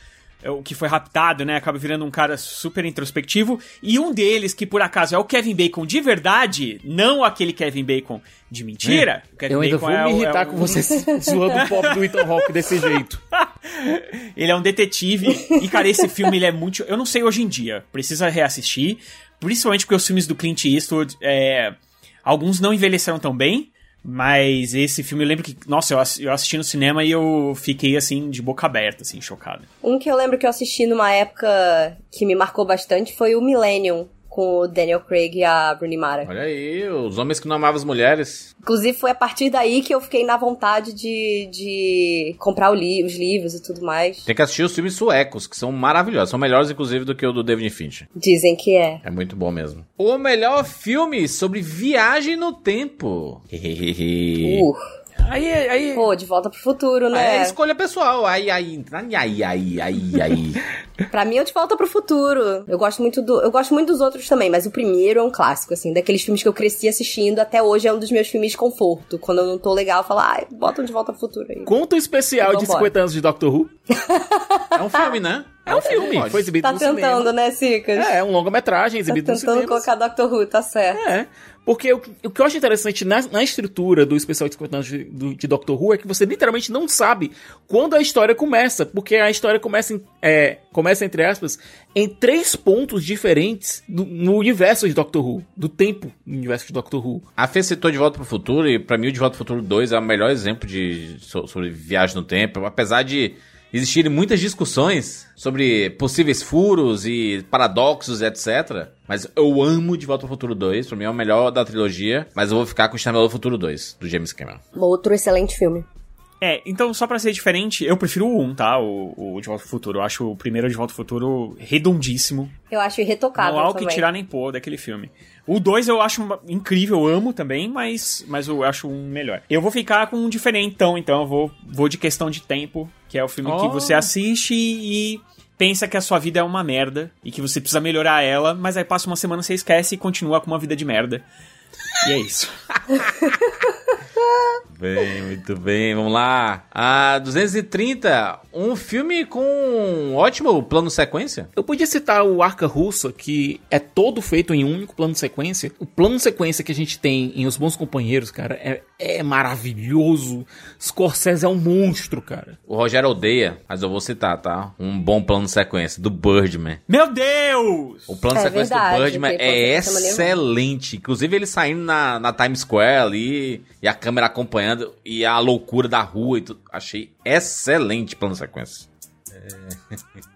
É, O que foi raptado, né? Acaba virando um cara super introspectivo. E um deles, que por acaso é o Kevin Bacon de verdade, não aquele Kevin Bacon de mentira. O Kevin
Eu ainda
Bacon
vou
é
me
é
irritar
o-
com você [LAUGHS] zoando o pop do Ethan Hawke desse jeito. [LAUGHS]
Ele é um detetive. e, cara, esse filme ele é muito. Eu não sei hoje em dia. Precisa reassistir. Principalmente porque os filmes do Clint Eastwood. é, Alguns não envelheceram tão bem. Mas esse filme eu lembro que. Nossa, eu ass- eu assisti no cinema e eu fiquei assim, de boca aberta, assim, chocado.
Um que eu lembro que eu assisti numa época que me marcou bastante foi o Millennium, com o Daniel Craig e a Rooney Mara.
Olha aí, os homens que não amavam as mulheres.
Inclusive, foi a partir daí que eu fiquei na vontade de, de comprar li- os livros e tudo mais.
Tem que assistir os filmes suecos, que são maravilhosos. São melhores, inclusive, do que o do David Fincher.
Dizem que é.
É muito bom mesmo. O melhor filme sobre viagem no tempo.
Uh.
Aí, aí.
Pô, de volta pro futuro,
É
né?
escolha pessoal. Ai, ai, ai, ai, ai, ai.
Pra mim, é o de volta pro futuro. Eu gosto muito do. Eu gosto muito dos outros também, mas o primeiro é um clássico, assim, daqueles filmes que eu cresci assistindo, até hoje é um dos meus filmes de conforto. Quando eu não tô legal, eu falo, ai, bota um de volta pro futuro aí.
Conta o especial de
Vambora.
50 anos de Doctor Who. [LAUGHS]
É um filme, né?
É um filme,
pode.
foi exibido
Tá
no
tentando,
cinema.
né, Cicas?
É, é um longa-metragem
Tá
exibido no
tentando
cinema.
colocar Doctor Who, tá certo.
É, porque o, o que eu acho interessante na, na estrutura do especial de 50 anos de, do- de Doctor Who é que você literalmente não sabe quando a história começa, porque a história começa, em, é, começa entre aspas, em três pontos diferentes do- no universo de Doctor Who, do tempo no universo de Doctor Who.
A Fê citou De Volta pro Futuro e pra mim o De Volta pro Futuro 2 é o melhor exemplo de so- sobre viagem no tempo, apesar de existirem muitas discussões sobre possíveis furos e paradoxos, etc. Mas eu amo De Volta pro Futuro 2, pra mim é o melhor da trilogia, mas eu vou ficar com o Exterminador do Futuro 2, do James Cameron.
Outro excelente filme.
É, então só pra ser diferente, eu prefiro o 1, tá? O, o De Volta ao Futuro. Eu acho o primeiro De Volta ao Futuro redondíssimo.
Eu acho irretocável
não há o que tirar nem pôr daquele filme. O 2 eu acho incrível, eu amo também, mas, mas eu acho um melhor. Eu vou ficar com um diferentão, então eu vou, vou de questão de tempo, que é o filme que
Oh.
você assiste e pensa que a sua vida é uma merda e que você precisa melhorar ela, mas aí passa uma semana você esquece e continua com uma vida de merda. E é isso. [LAUGHS]
Bem, muito bem, vamos lá. A 230, um filme com um ótimo plano sequência.
Eu podia citar o Arca Russa, que é todo feito em um único plano de sequência. O plano de sequência que a gente tem em Os Bons Companheiros, cara, é, é maravilhoso. Scorsese é um monstro, cara.
O Rogério odeia, mas eu vou citar, tá? Um bom plano sequência do Birdman.
Meu Deus!
O plano
É
sequência
verdade,
do Birdman é excelente. Inclusive ele saindo na, na Times Square ali e a câmera acompanhando e a loucura da rua e tudo. Achei excelente plano sequência. [LAUGHS]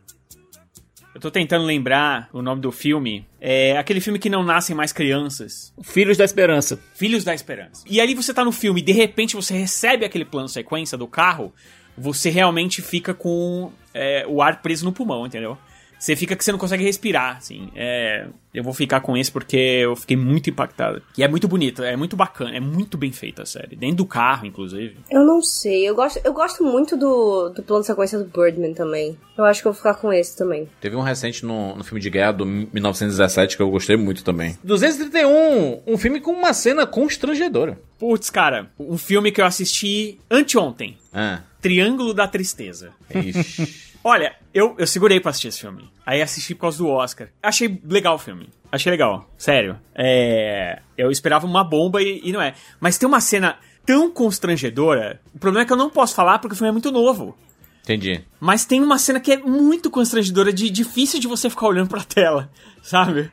Eu tô tentando lembrar o nome do filme. É aquele filme que não nascem mais crianças.
Filhos da Esperança.
Filhos da Esperança. E ali você tá no filme e de repente você recebe aquele plano sequência do carro, você realmente fica com é, o ar preso no pulmão, entendeu? Você fica que você não consegue respirar, assim. É, eu vou ficar com esse porque eu fiquei muito impactado. E é muito bonito, é muito bacana, é muito bem feita a série. Dentro do carro, inclusive.
Eu não sei. Eu gosto, eu gosto muito do, do plano de sequência do Birdman também. Eu acho que eu vou ficar com esse também.
Teve um recente no, no filme de guerra do 1917 que eu gostei muito também. 231, um filme com uma cena constrangedora.
Putz, cara, um filme que eu assisti anteontem.
Ah,
Triângulo da Tristeza.
ixi. [LAUGHS]
Olha, eu, eu segurei pra assistir esse filme. Aí assisti por causa do Oscar. Achei legal o filme. Achei legal. Sério. É. Eu esperava uma bomba e, e não é. Mas tem uma cena tão constrangedora. O problema é que eu não posso falar porque o filme é muito novo.
Entendi.
Mas tem uma cena que é muito constrangedora, de difícil de você ficar olhando pra tela, [LAUGHS] sabe?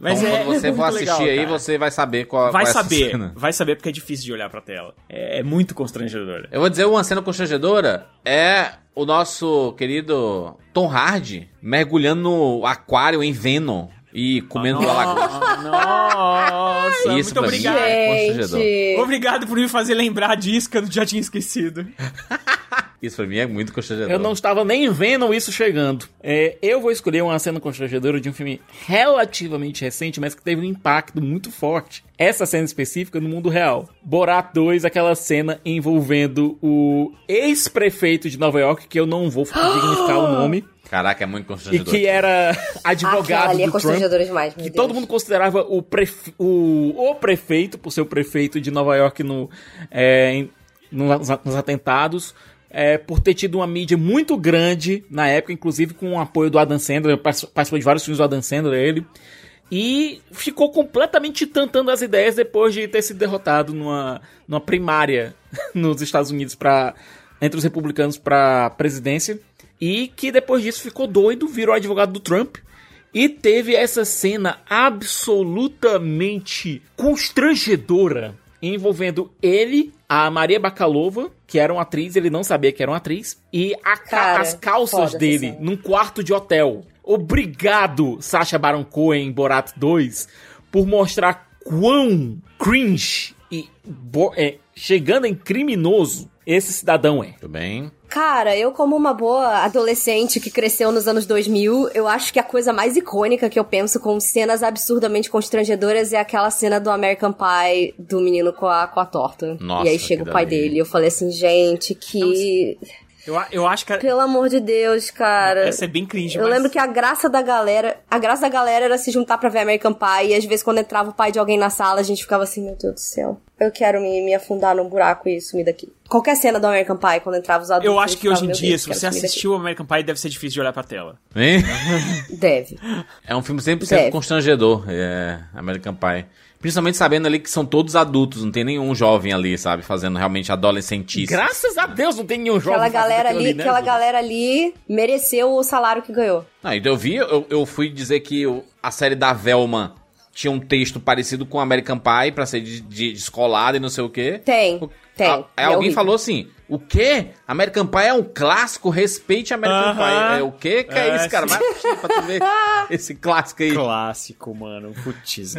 Mas
então,
é
quando você [LAUGHS]
muito
for assistir
legal,
aí,
cara.
você vai saber qual,
vai
qual é
saber,
cena.
vai saber porque é difícil de olhar pra tela. É, é muito constrangedora.
Eu vou dizer uma cena constrangedora. É o nosso querido Tom Hardy mergulhando no aquário em Venom e comendo a lagosta.
Nossa,
Isso
muito obrigado.
é constrangedor.
Gente.
Obrigado por me fazer lembrar disso que eu já tinha esquecido. [LAUGHS]
Isso pra mim é muito constrangedor.
Eu não estava nem vendo isso chegando. É, eu vou escolher uma cena constrangedora de um filme relativamente recente, mas que teve um impacto muito forte. Essa cena específica no mundo real. Borat 2, aquela cena envolvendo o ex-prefeito de Nova York, que eu não vou [GASPS] dignificar o nome,
Caraca, é muito
e
constrangedor.
que era [LAUGHS]
Aquela
advogado
ali é
do Trump.
constrangedora demais, meu
que
Deus.
todo mundo considerava o, prefe- o, o prefeito, por ser o prefeito de Nova York no, é, nos atentados, é, por ter tido uma mídia muito grande na época, inclusive com o apoio do Adam Sandler, participou de vários filmes do Adam Sandler, ele. E ficou completamente tentando as ideias depois de ter sido derrotado numa, numa primária [LAUGHS] nos Estados Unidos para entre os republicanos para presidência. E que depois disso ficou doido, virou advogado do Trump. E teve essa cena absolutamente constrangedora envolvendo ele, a Maria Bakalova, que era uma atriz, ele não sabia que era uma atriz, e a ca-
Cara,
as calças dele num quarto de hotel. Obrigado, Sacha Baron Cohen em Borat 2, por mostrar quão cringe e é, chegando em criminoso esse cidadão é.
Tudo bem.
Cara, eu como uma boa adolescente que cresceu nos anos 2000, eu acho que a coisa mais icônica que eu penso com cenas absurdamente constrangedoras é aquela cena do American Pie do menino com a, com a torta.
Nossa,
e aí chega o pai
dali.
dele e eu falei assim, gente, que...
Eu, eu acho que
Pelo amor de Deus, cara.
essa é bem cringe,
Eu
mas-
lembro que a graça da galera, a graça da galera era se juntar pra ver American Pie e às vezes quando entrava o pai de alguém na sala, a gente ficava assim, meu Deus do céu. Eu quero me, me afundar num buraco e sumir daqui. Qualquer cena do American Pie, quando entrava os adultos.
Eu acho que hoje em
"Meu
dia,
Deus,
se você
sumir daqui."
assistiu o American Pie, deve ser difícil de olhar pra tela.
Hein? [LAUGHS]
Deve.
É um filme 100%
Deve.
constrangedor, é, American Pie. Principalmente sabendo ali que são todos adultos, não tem nenhum jovem ali, sabe? Fazendo realmente adolescentice.
Graças a Deus não tem nenhum jovem
Aquela galera
aquilo
ali,
né,
aquela galera ali mereceu o salário que ganhou.
Não, então eu vi, eu, eu fui dizer que a série da Velma tinha um texto parecido com American Pie pra ser de, de descolada e não sei o quê.
Tem,
O-
tem.
a-
É
Aí alguém
horrível.
falou assim: o quê? American Pie é um clássico, respeite American
Aham.
Pie. É, o quê que é,
É,
isso, cara? Vai assistir pra tu ver [LAUGHS] esse clássico aí.
Clássico, mano. Putz.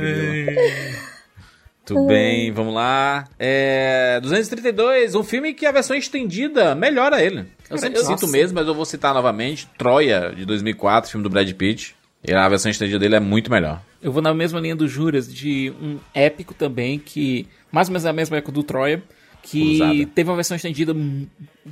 Tudo bem, vamos lá. É, 232, um filme que a versão estendida melhora ele. Eu sempre
eu-
cito
nossa.
mesmo, mas eu vou citar novamente. Troia, de 2004, filme do Brad Pitt. E a versão estendida dele é muito melhor.
Eu vou na mesma linha do Juras, de um épico também, que. Mais ou menos a mesma época do Troia, que
Cruzada.
teve uma versão estendida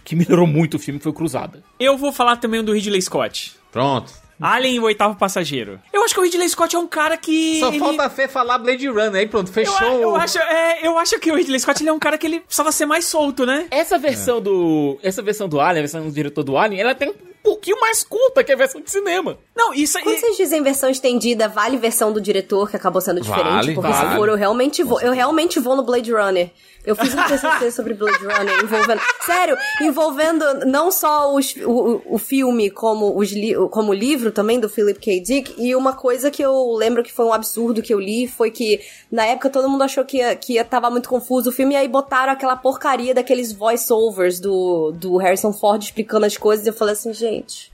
que melhorou muito o filme, que foi Cruzada.
Eu vou falar também do Ridley Scott.
Pronto.
Alien e o Oitavo Passageiro. Eu acho que o Ridley Scott é um cara que.
Só
ele-
falta a Fê falar Blade Runner aí, pronto,
Eu,
fechou.
eu acho, é, eu acho que o Ridley Scott ele é um cara que ele precisava ser mais solto, né?
Essa versão do. Essa versão do Alien, a versão do diretor do Alien, ela tem pouquinho mais curta que a versão de cinema.
Não, isso
Quando
aí.
vocês dizem versão estendida, vale versão do diretor, que acabou sendo diferente?
Vale,
porque
vale.
se for, eu realmente vou. Eu realmente vou no Blade Runner. Eu fiz um TCC sobre Blade Runner, envolvendo. Sério, envolvendo não só os- o, o, filme como, os li, como o livro também do Philip K. Dick. E uma coisa que eu lembro que foi um absurdo que eu li foi que na época todo mundo achou que que tava muito confuso o filme, e aí botaram aquela porcaria daqueles voice-overs do, do Harrison Ford explicando as coisas. E eu falei assim, gente.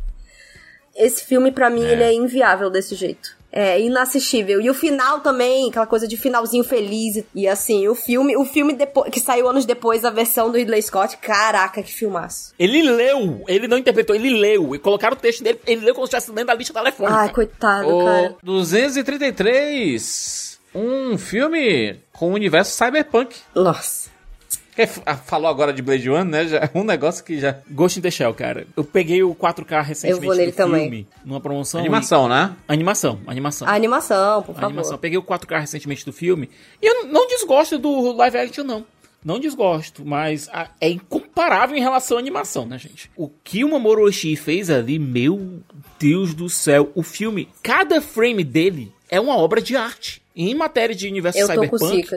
Esse filme, pra mim, ele é inviável desse jeito. É inassistível. E o final também, aquela coisa de finalzinho feliz. e- assim, o filme, o filme depo- que saiu anos depois, a versão do Ridley Scott, caraca, que filmaço.
Ele leu, ele não interpretou, ele leu. E colocaram o texto dele, ele leu como se estivesse lendo a lista telefônica.
Ai, coitado,
O
cara.
233. Um filme com o universo cyberpunk.
Nossa. [LAUGHS]
Falou agora de Blade Runner, né? Já, é um negócio que já.
Ghost in the Shell, cara. Eu peguei o 4K recentemente
Eu vou nele
do
também.
filme, numa promoção.
Animação, né?
e- Animação, animação.
A animação, por
A
favor.
animação. Peguei o 4K recentemente do filme. E eu não desgosto do live action, não. Não desgosto, mas a- é incomparável em relação à animação, né, gente? O que o Mamoru Oshii fez ali, meu Deus do céu. O filme, cada frame dele é uma obra de arte. Em matéria de universo
Eu
cyberpunk,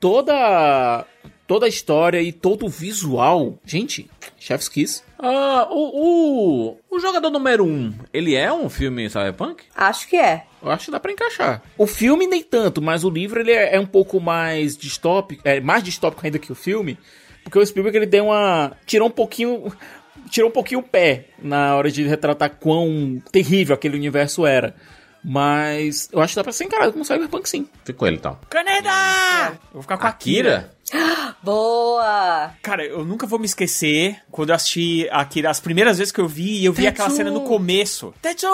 toda toda a história e todo o visual, gente, chef's kiss.
Ah, o, o, o jogador número 1, um, ele é um filme cyberpunk?
Acho que é.
Eu acho que dá pra encaixar. O filme nem tanto, mas o livro ele é, é um pouco mais distópico, é mais distópico ainda que o filme, porque o Spielberg ele deu uma tirou um pouquinho tirou um pouquinho o pé na hora de retratar quão terrível aquele universo era. Mas eu acho que dá pra ser encarado como cyberpunk sim.
Ficou ele então.
Caneda! Eu vou ficar com a Akira.
Akira? [GASPS]
Boa!
Cara, eu nunca vou me esquecer quando eu assisti Akira, as primeiras vezes que eu vi, e eu vi aquela
Tetsu!
cena no começo. Tetsu!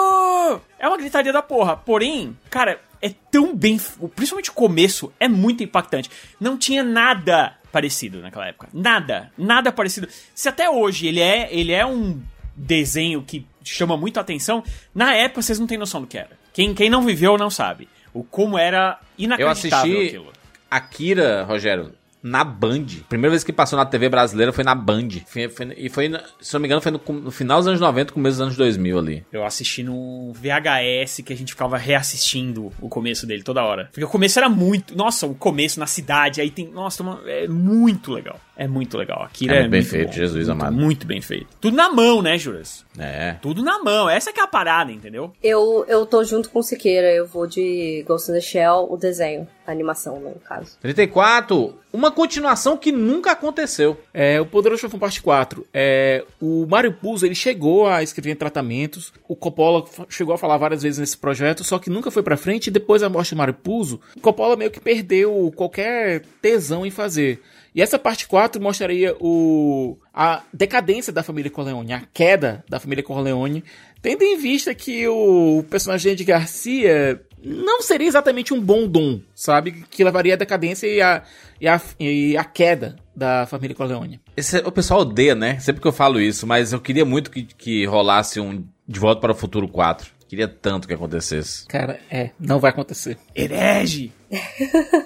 É uma gritaria da porra. Porém, cara, é tão bem. Principalmente o começo é muito impactante. Não tinha nada parecido naquela época. Nada. Nada parecido. Se até hoje ele é, ele é um desenho que chama muito a atenção, na época vocês não têm noção do que era. Quem, quem não viveu não sabe. O como era
Eu
inacreditável
assisti
aquilo.
Akira, Rogério, na Band. Primeira vez que passou na TV brasileira foi na Band. Foi- foi- e foi, se não me engano, foi no, no final dos anos 90, começo dos anos 2000 ali.
Eu assisti no VHS que a gente ficava reassistindo o começo dele toda hora. Porque o começo era muito. Nossa, o começo na cidade, aí tem. Nossa, uma- é muito legal. É muito legal. Akira
É
é,
muito bem
muito
feito,
bom.
Jesus
muito,
amado.
Muito bem feito. Tudo na mão, né, Juras?
É.
Tudo na mão. Essa que é a parada, entendeu?
Eu, eu tô junto com o Siqueira, eu vou de Ghost in the Shell, o desenho, a animação, né, no caso.
34. Uma continuação que nunca aconteceu.
É, o Poderoso Chefão Parte 4. É, o Mario Puzo, ele chegou a escrever em tratamentos. O Coppola chegou a falar várias vezes nesse projeto, só que nunca foi pra frente. E depois da morte do Mario Puzo, o Coppola meio que perdeu qualquer tesão em fazer. E essa parte 4 mostraria o, a decadência da família Corleone, a queda da família Corleone, tendo em vista que o personagem de Garcia não seria exatamente um bom dom, sabe? Que levaria à decadência e a, e a, e a queda da família Corleone.
Esse- o pessoal odeia, né? Sempre que eu falo isso, mas eu queria muito que, que rolasse um De Volta para o Futuro 4. Queria tanto que acontecesse.
Cara, é, não vai acontecer.
Herege!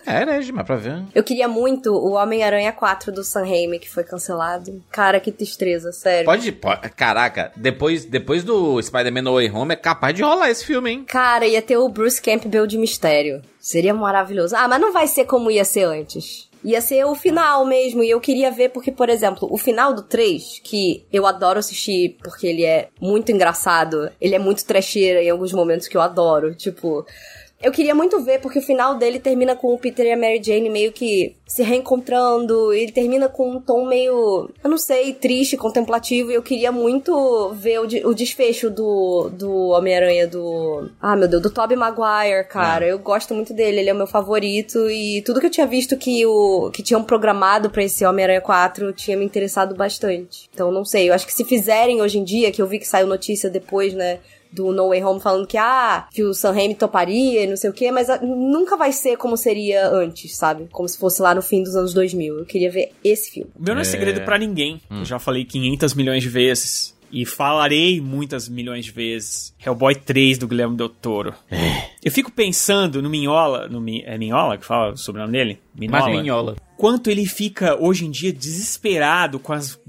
É, né, mas pra ver.
Eu queria muito o Homem-Aranha 4 do Sam Raimi, que foi cancelado. Cara, que tristeza, sério.
Pode, pode. Caraca, depois, depois do Spider-Man No Way Home é capaz de rolar esse filme, hein?
Cara, ia ter o Bruce Campbell de mistério. Seria maravilhoso. Ah, mas não vai ser como ia ser antes. Ia ser o final mesmo, e eu queria ver porque, por exemplo, o final do 3, que eu adoro assistir porque ele é muito engraçado, ele é muito trecheira em alguns momentos que eu adoro, tipo... Eu queria muito ver, porque o final dele termina com o Peter e a Mary Jane meio que se reencontrando. Ele termina com um tom meio, eu não sei, triste, contemplativo. E eu queria muito ver o, de- o desfecho do, do Homem-Aranha do. Ah, meu Deus, do Tobey Maguire, cara. Eu gosto muito dele, ele é o meu favorito. E tudo que eu tinha visto que, o, que tinham programado pra esse Homem-Aranha 4 tinha me interessado bastante. Então, não sei, eu acho que se fizerem hoje em dia, que eu vi que saiu notícia depois, né? Do No Way Home falando que, ah, que o Sam Raimi toparia e não sei o quê, mas ah, nunca vai ser como seria antes, sabe? Como se fosse lá no fim dos anos 2000. Eu queria ver esse filme.
O meu não é, segredo pra ninguém. Eu já falei 500 milhões de vezes. E falarei muitas milhões de vezes. Hellboy 3 do Guilherme Del Toro. Eu fico pensando no Minhola. No, Mi- é Minhola que fala o sobrenome dele?
Mas minhola.
quanto ele fica hoje em dia desesperado com as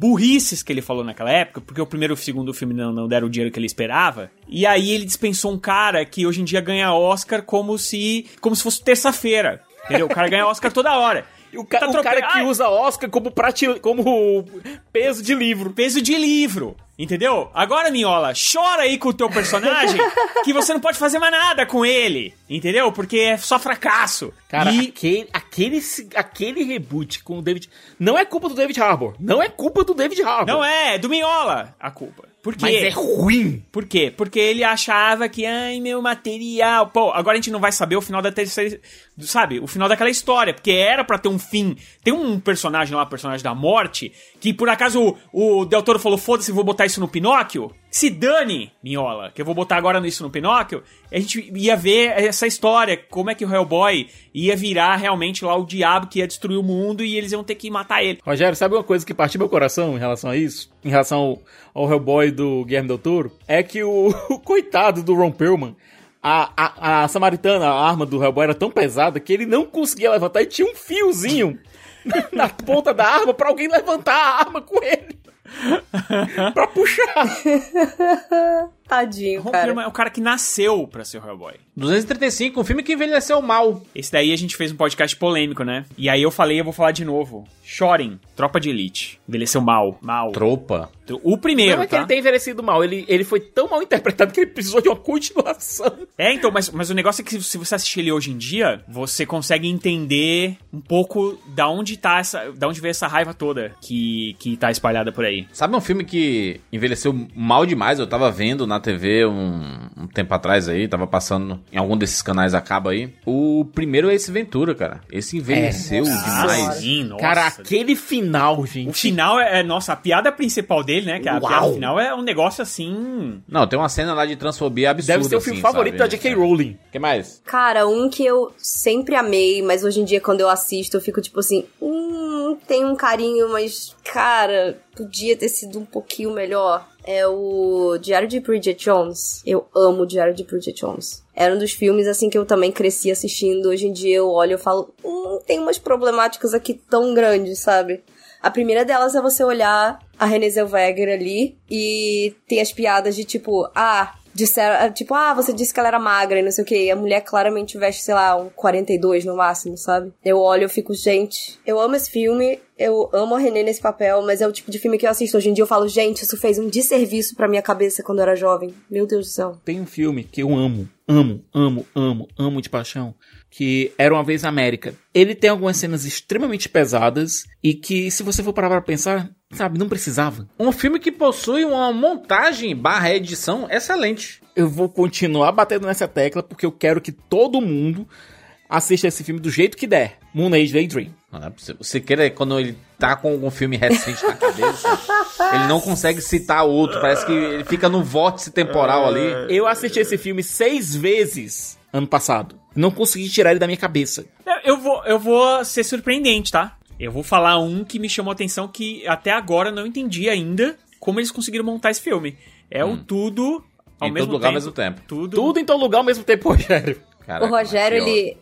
burrices que ele falou naquela época, porque o primeiro e o segundo filme não, não deram o dinheiro que ele esperava. E aí ele dispensou um cara que hoje em dia ganha Oscar como se como se fosse terça-feira. Entendeu? O cara ganha Oscar toda hora.
E o, ca-
Tá
o cara que usa Oscar como, prate... como peso de livro.
peso de livro. Entendeu? Agora, Minhola, chora aí com o teu personagem [LAUGHS] que você não pode fazer mais nada com ele. Entendeu? Porque é só fracasso.
Cara,
e
aquele, aquele, aquele reboot com o David. Não é culpa do David Harbour. Não é culpa do David Harbour.
não é, é do Minhola a culpa. Por quê?
Mas é ruim.
Por quê? Porque ele achava que, ai, meu material. Pô, agora a gente não vai saber o final da terceira. Sabe? O final daquela história. Porque era pra ter um fim. Tem um personagem lá, o personagem da morte, que por acaso o, o Del Toro falou: foda-se, vou botar isso no Pinóquio. Se dane, Minhola, que eu vou botar agora isso no Pinóquio. A gente ia ver essa história, como é que o Hellboy ia virar realmente lá o diabo que ia destruir o mundo e eles iam ter que matar ele.
Rogério, sabe uma coisa que partiu meu coração em relação a isso? Em relação ao, ao Hellboy do Guilherme Del Toro? É que o, [LAUGHS] o coitado do Ron Perlman, a, a, a samaritana, a arma do Hellboy era tão pesada que ele não conseguia levantar e tinha um fiozinho [LAUGHS] na ponta da arma pra alguém levantar a arma com ele. [LAUGHS] pra puxar. [LAUGHS]
Tadinho,
Ron
cara.
Perlman é o cara que nasceu pra ser o Hellboy.
235, um filme que envelheceu mal.
Esse daí a gente fez um podcast polêmico, né? E aí eu falei, eu vou falar de novo. Shorin, Tropa de Elite. Envelheceu mal, mal.
Tropa.
O primeiro,
Não é que
tá?
ele tem envelhecido mal, ele, ele foi tão mal interpretado que ele precisou de uma continuação.
É, então, mas, mas o negócio é que se você assistir ele hoje em dia, você consegue entender um pouco da onde tá essa. Da onde veio essa raiva toda que, que tá espalhada por aí.
Sabe um filme que envelheceu mal demais? Eu tava vendo na TV um, um tempo atrás aí, tava passando em algum desses canais a cabo aí. O primeiro é esse Ventura, cara. Esse envelheceu demais.
sim, nossa.
Cara, aquele final, gente.
O final é, é- Nossa, a piada principal dele, né? Que a
Uau.
piada final é um negócio assim.
Não, tem uma cena lá de transfobia absurda.
Deve ser o filme
assim,
favorito
sabe?
da J.K. Rowling.
O que mais?
Cara, um que eu sempre amei, mas hoje em dia quando eu assisto eu fico tipo assim, hum, tem um carinho, mas cara, podia ter sido um pouquinho melhor. É o Diário de Bridget Jones. Eu amo o Diário de Bridget Jones. Era um dos filmes assim que eu também cresci assistindo. Hoje em dia eu olho e falo, hum, tem umas problemáticas aqui tão grandes, sabe? A primeira delas é você olhar a Renée Zellweger ali e tem as piadas de tipo, ah, disseram, tipo, ah, você disse que ela era magra e não sei o que. A mulher claramente veste, sei lá, um 42 no máximo, sabe? Eu olho eu fico, gente, eu amo esse filme, eu amo a Renée nesse papel, mas é o tipo de filme que eu assisto hoje em dia. Eu falo, gente, isso fez um desserviço pra minha cabeça quando eu era jovem. Meu Deus do céu.
Tem um filme que eu amo, amo, amo, amo, amo de paixão, que Era Uma Vez na América. Ele tem algumas cenas extremamente pesadas e que, se você for parar pra pensar, sabe, não precisava.
Um filme que possui uma montagem barra edição excelente.
Eu vou continuar batendo nessa tecla porque eu quero que todo mundo assista esse filme do jeito que der. Moon Age Daydream.
É possível. Você queira, quando ele tá com algum filme recente na cabeça, [LAUGHS] ele não consegue citar outro. Parece que ele fica no vórtice temporal ali.
Eu assisti esse filme seis vezes ano passado. Não consegui tirar ele da minha cabeça.
Eu vou, eu vou ser surpreendente, tá? Eu vou falar um que me chamou a atenção que até agora não entendi ainda como eles conseguiram montar esse filme. É o tudo ao
Em
mesmo
todo lugar ao
tempo.
mesmo tempo.
Tudo.
Tudo em todo lugar ao mesmo tempo, [LAUGHS] Rogério.
Caraca,
o Rogério, ele.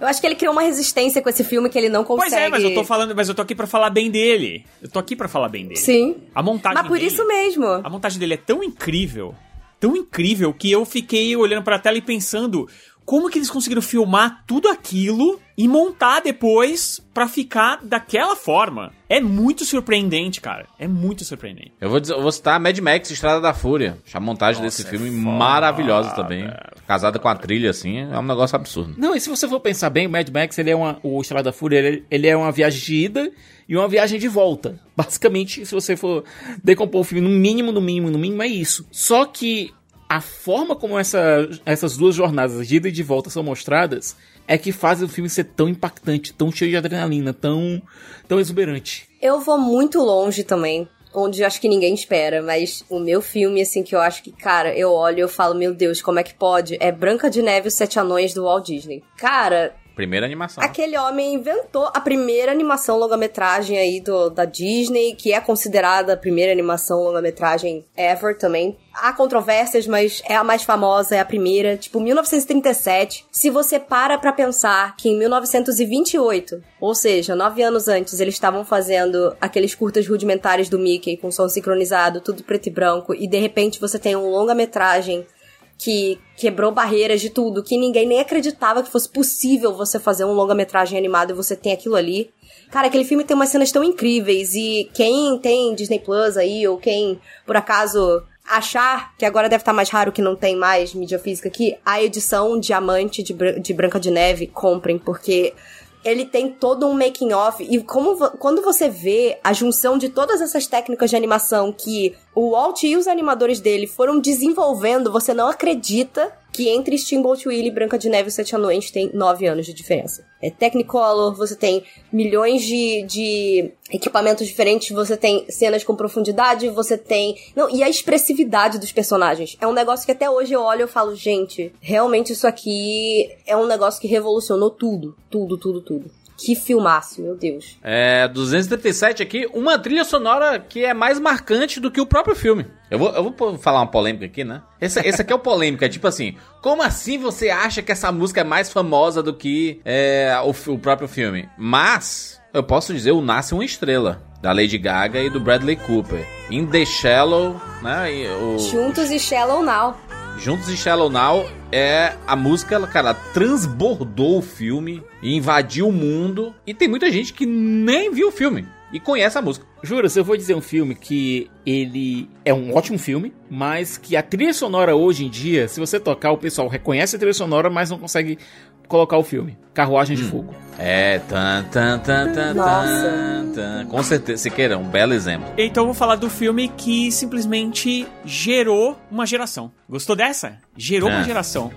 Eu acho que ele criou uma resistência com esse filme que ele não consegue.
Pois é, mas eu tô falando, mas eu tô aqui pra falar bem dele. Eu tô aqui pra falar bem dele.
Sim.
A montagem
Mas por
dele-
isso mesmo.
A montagem dele é tão incrível, tão incrível, que eu fiquei olhando pra tela e pensando como que eles conseguiram filmar tudo aquilo e montar depois pra ficar daquela forma. É muito surpreendente, cara. É muito surpreendente.
Eu vou, dizer, eu vou citar Mad Max Estrada da Fúria. A montagem
Nossa,
desse
é
filme
foda,
maravilhosa também. Casada com a trilha, assim, é um negócio absurdo.
Não, e se você for pensar bem, o Mad Max, ele é uma, o Estrada da Fúria, ele, ele é uma viagem de ida e uma viagem de volta. Basicamente, se você for decompor o filme no mínimo, no mínimo, no mínimo, é isso. Só que a forma como essa, essas duas jornadas de ida e de volta são mostradas é que faz o filme ser tão impactante, tão cheio de adrenalina, tão, tão exuberante.
Eu vou muito longe também, onde eu acho que ninguém espera, mas o meu filme, assim, que eu acho que, cara, eu olho e eu falo, meu Deus, como é que pode? É Branca de Neve e os Sete Anões do Walt Disney. Cara,
Primeira animação.
Aquele homem inventou a primeira animação longa-metragem aí do, da Disney, que é considerada a primeira animação longa-metragem ever também. Há controvérsias, mas é a mais famosa, é a primeira, tipo 1937. Se você para pra pensar que em 1928, ou seja, nove anos antes, eles estavam fazendo aqueles curtas rudimentares do Mickey com som sincronizado, tudo preto e branco, e de repente você tem um longa-metragem que quebrou barreiras de tudo, que ninguém nem acreditava que fosse possível você fazer um longa-metragem animado e você tem aquilo ali. Cara, aquele filme tem umas cenas tão incríveis e quem tem Disney Plus aí, ou quem por acaso achar, que agora deve estar mais raro que não tem mais mídia física aqui, a edição Diamante de, Bran- de Branca de Neve, comprem, porque ele tem todo um making off e como quando você vê a junção de todas essas técnicas de animação que o Walt e os animadores dele foram desenvolvendo, você não acredita que entre Steamboat Willie, Branca de Neve e Sete Anões tem nove anos de diferença. É Technicolor, você tem milhões de, de equipamentos diferentes, você tem cenas com profundidade, você tem... Não, e a expressividade dos personagens. É um negócio que até hoje eu olho e falo, gente, realmente isso aqui é um negócio que revolucionou tudo. Tudo, tudo, tudo. Que filmaço, meu Deus.
É, 237 aqui, uma trilha sonora que é mais marcante do que o próprio filme. Eu vou, eu vou falar uma polêmica aqui, né? Esse, esse aqui é o polêmica, é [LAUGHS] tipo assim, como assim você acha que essa música é mais famosa do que é, o, o próprio filme? Mas, eu posso dizer, o Nasce uma Estrela, da Lady Gaga e do Bradley Cooper. In The Shallow, né? e o-
Juntos e Shallow Now.
Juntos e Shallow Now é a música, ela, cara, transbordou o filme invadiu o mundo. E tem muita gente que nem viu o filme e conhece a música.
Jura, eu vou dizer um filme que ele é um ótimo filme, mas que a trilha sonora hoje em dia, se você tocar, o pessoal reconhece a trilha sonora, mas não consegue colocar o filme. Carruagem de Fogo.
É, tan, tan, tan, tan, tan, tan. Com certeza, Siqueira, um belo exemplo.
Então eu vou falar do filme que simplesmente gerou uma geração. Gostou dessa? Gerou
É.
uma geração.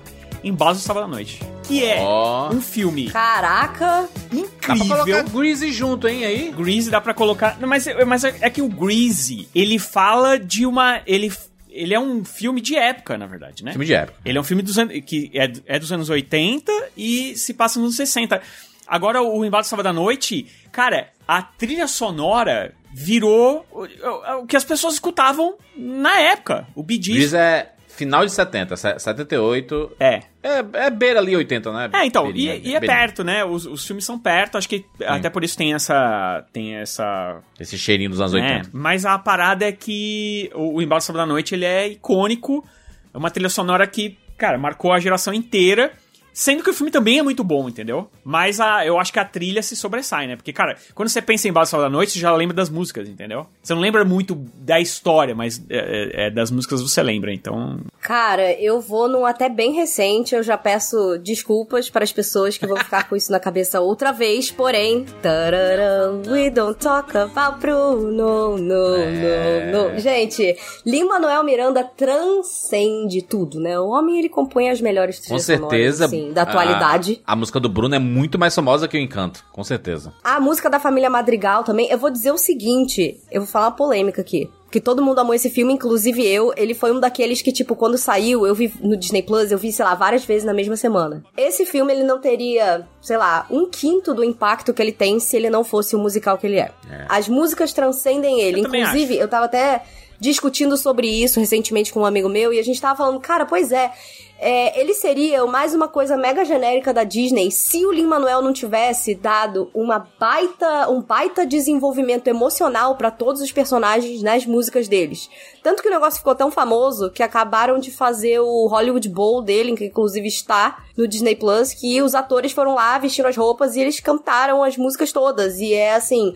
Embalos do Sábado à Noite. Que é
Ó.
um filme
Caraca.
Dá pra colocar
incrível.
Greasy junto, hein, aí?
Greasy dá pra colocar. Não, mas, mas é é que o Greasy, ele fala de uma. Ele, ele é um filme de época, na verdade, né?
Filme de época.
Ele é um filme dos anos, que é, é dos anos 80 e se passa nos anos 60. Agora, o Embalo do Sábado à Noite, cara, a trilha sonora virou o, que as pessoas escutavam na época. O Bee Gees.
É final de 70, se- 78.
É.
É, é beira ali 80, né?
É, então, e,
Beirinha,
e é
beirinha.
perto, né? Os, os filmes são perto, acho que até por isso tem essa. Tem essa.
Esse cheirinho dos anos
É,
80.
mas a parada é que o, o Embalo do Sábado à Noite ele é icônico. É uma trilha sonora que, cara, marcou a geração inteira. Sendo que o filme também é muito bom, entendeu? Mas a, eu acho que a trilha se sobressai, né? Porque, cara, quando você pensa em Sábado à Noite, você já lembra das músicas, entendeu? Você não lembra muito da história, mas é, é, é das músicas você lembra, então.
Cara, eu vou num até bem recente, eu já peço desculpas para as pessoas que vão ficar com isso na cabeça outra vez, porém, tararam, we don't talk about Bruno, no,
É.
no, no. Gente, Lin-Manuel Miranda transcende tudo, né? O homem, ele compõe as melhores
Com
trilhas sonoras,
certeza.
Assim, da atualidade.
A, a música do Bruno é muito mais famosa que o Encanto, com certeza.
A música da família Madrigal também. Eu vou dizer o seguinte: eu vou falar uma polêmica aqui. Que todo mundo amou esse filme, inclusive eu. Ele foi um daqueles que, tipo, quando saiu, eu vi no Disney Plus, eu vi, sei lá, várias vezes na mesma semana. Esse filme, ele não teria, sei lá, um quinto do impacto que ele tem se ele não fosse o musical que ele é. As músicas transcendem ele.
Eu
inclusive, eu tava até discutindo sobre isso recentemente com um amigo meu e a gente tava falando, cara, pois é. É, ele seria mais uma coisa mega genérica da Disney se o Lin-Manuel não tivesse dado uma baita, um baita desenvolvimento emocional pra todos os personagens nas músicas deles. Tanto que o negócio ficou tão famoso que acabaram de fazer o Hollywood Bowl dele, que inclusive está no Disney Plus, que os atores foram lá, vestiram as roupas e eles cantaram as músicas todas. E é assim,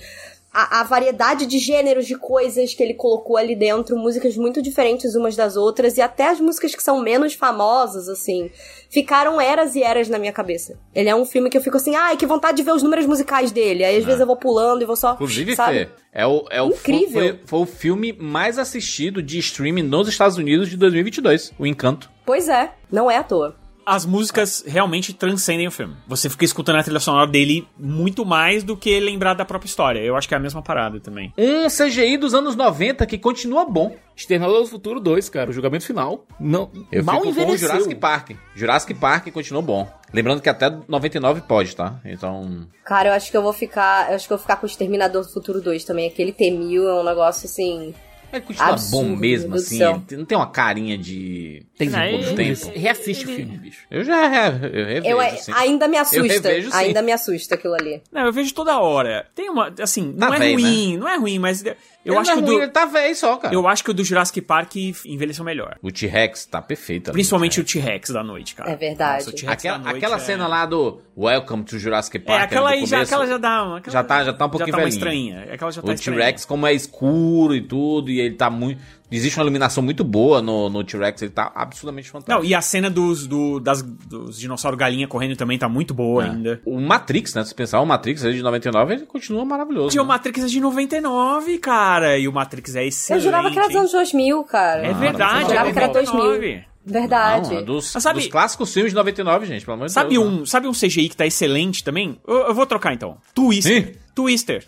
a, a variedade de gêneros de coisas que ele colocou ali dentro, músicas muito diferentes umas das outras, e até as músicas que são menos famosas, assim, ficaram eras e eras na minha cabeça. Ele é um filme que eu fico assim, ai, que vontade de ver os números musicais dele. Aí às vezes eu vou pulando e vou só.
Inclusive,
sabe?
Fê, é o, é o,
Incrível.
Foi, foi o filme mais assistido de streaming nos Estados Unidos de 2022, o Encanto.
Pois é, não é à toa.
As músicas realmente transcendem o filme. Você fica escutando a trilha sonora dele muito mais do que lembrar da própria história. Eu acho que é a mesma parada também.
Um CGI dos anos 90 que continua bom.
Exterminador do Futuro 2, cara, o julgamento final. Não,
Eu
mal
fico com o
envelheceu.
Jurassic Park. Jurassic Park continuou bom. Lembrando que até 99 pode, tá? Então.
Cara, eu acho que eu vou ficar. Eu acho que eu vou ficar com o Exterminador do Futuro 2 também. Aquele T-1000 é um negócio assim.
Ele continua
Absurdo,
bom mesmo, assim. não tem uma carinha de.
Tem
Não,
muito
ele-
tempo. Reassiste o filme, bicho.
Eu já re- eu revejo,
Eu,
assim.
ainda me assusta.
revejo, sim.
ainda me assusta aquilo ali.
Não, eu vejo toda hora. Tem uma, assim, não
Tá
é
velho,
ruim, não é ruim, mas eu
Ele
acho
não
que
é
o
ruim,
do,
ele tá velho só, cara.
eu acho que o do Jurassic Park envelheceu melhor.
O T-Rex tá perfeito. ali.
Principalmente o T-Rex da noite, cara.
É verdade.
Nossa,
Aquela,
noite
aquela
é-
cena lá do Welcome to Jurassic
É,
Park.
aquela
ali do
aí já, aquela já dá uma. aquela
Já tá- já tá um pouquinho
já tá uma
velhinha.
estranha. Aquela já tá
O. T-Rex, como é escuro e tudo, e ele tá muito. Existe uma iluminação muito boa no, no T-Rex, ele tá absurdamente fantástico.
Não, e a cena dos, do, das, dos dinossauro galinha correndo também tá muito boa ainda.
O Matrix, né? Se pensar, o Matrix ele de 99, ele continua maravilhoso.
E o
né?
Matrix é de 99, cara. E o Matrix é
Eu
excelente.
jurava que era dos anos 2000, cara.
É verdade,
Eu jurava
é
que era 2000.
99.
Verdade.
Não, é dos,
Mas sabe-
dos clássicos filmes de 99, gente, pelo amor de
Sabe
Deus. né?
um, sabe um CGI que tá excelente também? Eu, eu vou trocar então. Twister.
Ih.
Twister.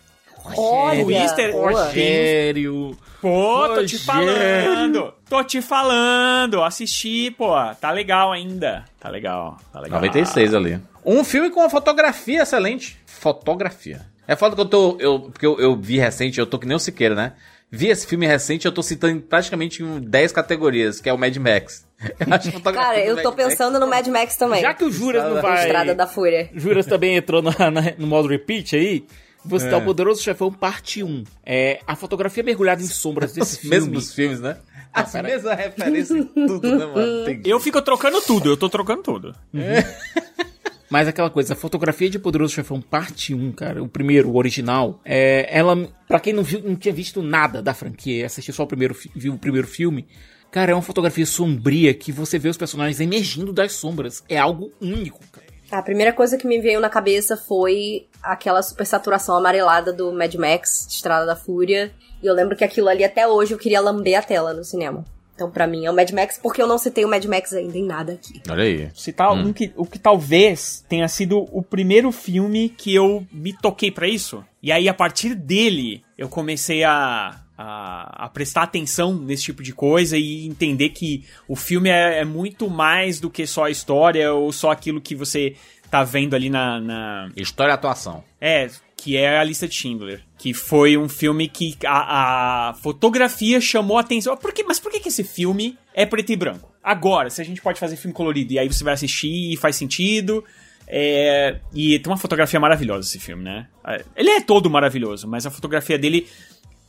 Olha,
Twister,
Rogério.
Pô, tô te falando. Tô te falando. Assisti, pô. Tá legal ainda. Tá legal. Tá legal.
96 ali. Um filme com uma fotografia excelente. Fotografia. É foda que eu tô. Eu, porque eu, eu vi recente, eu tô que nem o Siqueira, né? Vi esse filme recente, eu tô citando praticamente em 10 categorias, que é o Mad Max. [LAUGHS] Eu acho a fotografia
Cara, eu tô
Mad Max-
pensando no Mad Max também.
Já que o Juras não vai.
Estrada da Fúria.
Juras também entrou na- na- no modo repeat aí. Vou citar o Poderoso Chefão Parte 1. É, a fotografia mergulhada em sombras [LAUGHS] desse
Os
filme.
mesmos filmes, né? As mesmas referências em tudo, né, mano? [LAUGHS] Tem-
Eu fico trocando tudo. Eu tô trocando tudo.
Mas aquela coisa, a fotografia de Poderoso Chefão Parte 1, cara, o primeiro, o original, é, ela, pra quem não, viu, não tinha visto nada da franquia, e assistiu só o primeiro, viu o primeiro filme, cara, é uma fotografia sombria que você vê os personagens emergindo das sombras. É algo único.
A primeira coisa que me veio na cabeça foi aquela supersaturação amarelada do Mad Max, Estrada da Fúria. E eu lembro que aquilo ali até hoje eu queria lamber a tela no cinema. Então, pra mim, é o Mad Max, porque eu não citei o Mad Max ainda em nada aqui.
Olha aí.
Citar um que, o que talvez tenha sido o primeiro filme que eu me toquei pra isso. E aí, a partir dele, eu comecei a, a, a prestar atenção nesse tipo de coisa e entender que o filme é, é muito mais do que só a história ou só aquilo que você tá vendo ali na- na,
História e atuação.
é, que é a lista de Schindler. Que foi um filme que a, a fotografia chamou a atenção. Por que, mas por que, que esse filme é preto e branco? Agora, se a gente pode fazer filme colorido e aí você vai assistir e faz sentido. é, e tem uma fotografia maravilhosa esse filme, né? É, Ele é todo maravilhoso, mas a fotografia dele.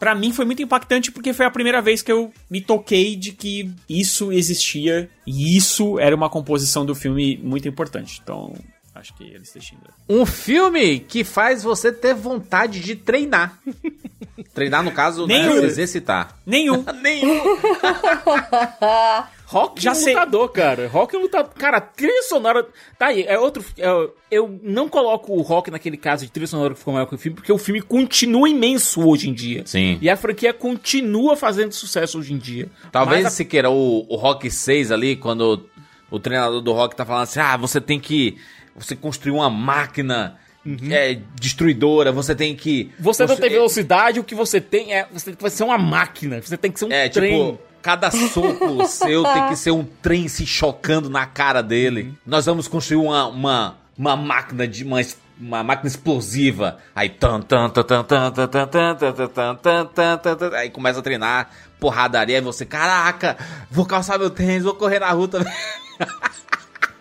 Pra mim foi muito impactante porque foi a primeira vez que eu me toquei de que isso existia e isso era uma composição do filme muito importante. Então, acho que lista de Schindler.
Um filme que faz você ter vontade de treinar. treinar, no caso, né,
Nenhum.
exercitar.
Nenhum. [LAUGHS]
Nenhum. [LAUGHS]
Rock
Já
um
sei.
lutador, cara. Rock um lutador. Cara, trilha sonora. Tá aí, é outro. é- eu não coloco o rock naquele caso de trilha sonora que ficou maior que o filme, porque o filme continua imenso hoje em dia.
Sim.
E a franquia continua fazendo sucesso hoje em dia.
Talvez
Mas a-
se queira o, o Rock 6 ali, quando o, treinador do Rock tá falando assim: ah, você tem que. Você construir uma máquina é, destruidora, você tem que.
Você não tem velocidade, o que você tem é. Você tem que ser uma máquina. Você tem que ser um
É,
trem.
tipo, cada soco seu tem que ser um trem se chocando na cara dele. Nós vamos construir uma, uma, uma máquina de uma, uma máquina explosiva. Aí tan tan tan tan tan tan tan tan tan tan tan aí começa a treinar porradaria e você, caraca, vou calçar meu tênis, vou correr na rua também.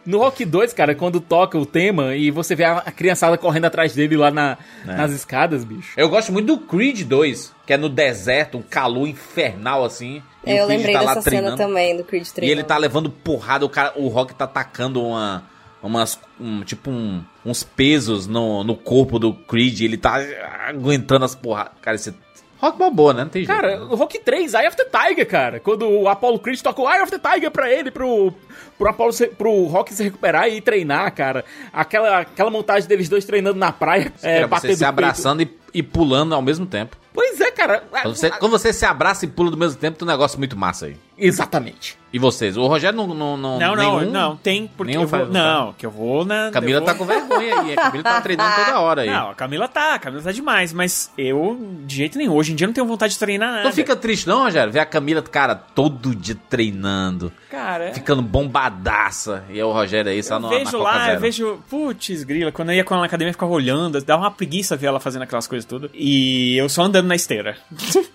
No Rock 2, cara, quando toca o tema e você vê a, a criançada correndo atrás dele lá na-
É.
nas escadas, bicho.
Eu gosto muito do Creed 2, que é no deserto, um calor infernal assim. E
É, eu lembrei
tá
dessa cena
treinando.
também, do Creed 3.
E ele tá levando porrada, o, cara, o Rock tá atacando uma. Umas. um- tipo um- uns pesos no, no corpo do Creed. Ele tá aguentando as porradas. Cara, esse. Rock boa, né? Não tem jeito.
Cara, o Rock 3, Eye of the Tiger, cara. Quando o Apollo Creed toca o Eye of the Tiger pra ele, pro, pro, Apollo se- pro Rock se recuperar e treinar, cara. Aquela, aquela montagem deles dois treinando na praia, é,
Era você se abraçando e, e pulando ao mesmo tempo.
Pois é, cara.
Quando você, quando você se abraça e pula do mesmo tempo, tem um negócio muito massa aí.
Exatamente.
E vocês? O Rogério não. Não, não,
Não, não,
nenhum?
não, tem, porque
Nenhum
eu vou, não, que eu vou na...
Camila
vou-
tá com vergonha aí. A Camila tá treinando toda hora aí.
Não, a Camila tá, a Camila tá demais, mas eu, de jeito nenhum, hoje em dia não tenho vontade de treinar nada.
Não fica triste, não, Rogério? Ver a Camila, cara, todo dia treinando,
Cara,
ficando bombadaça. E aí o Rogério aí só
eu
no,
vejo lá, eu vejo, putz, grila, quando eu ia com ela na academia, eu ficava olhando, dava uma preguiça ver ela fazendo aquelas coisas tudo. E eu só andando na esteira. [LAUGHS]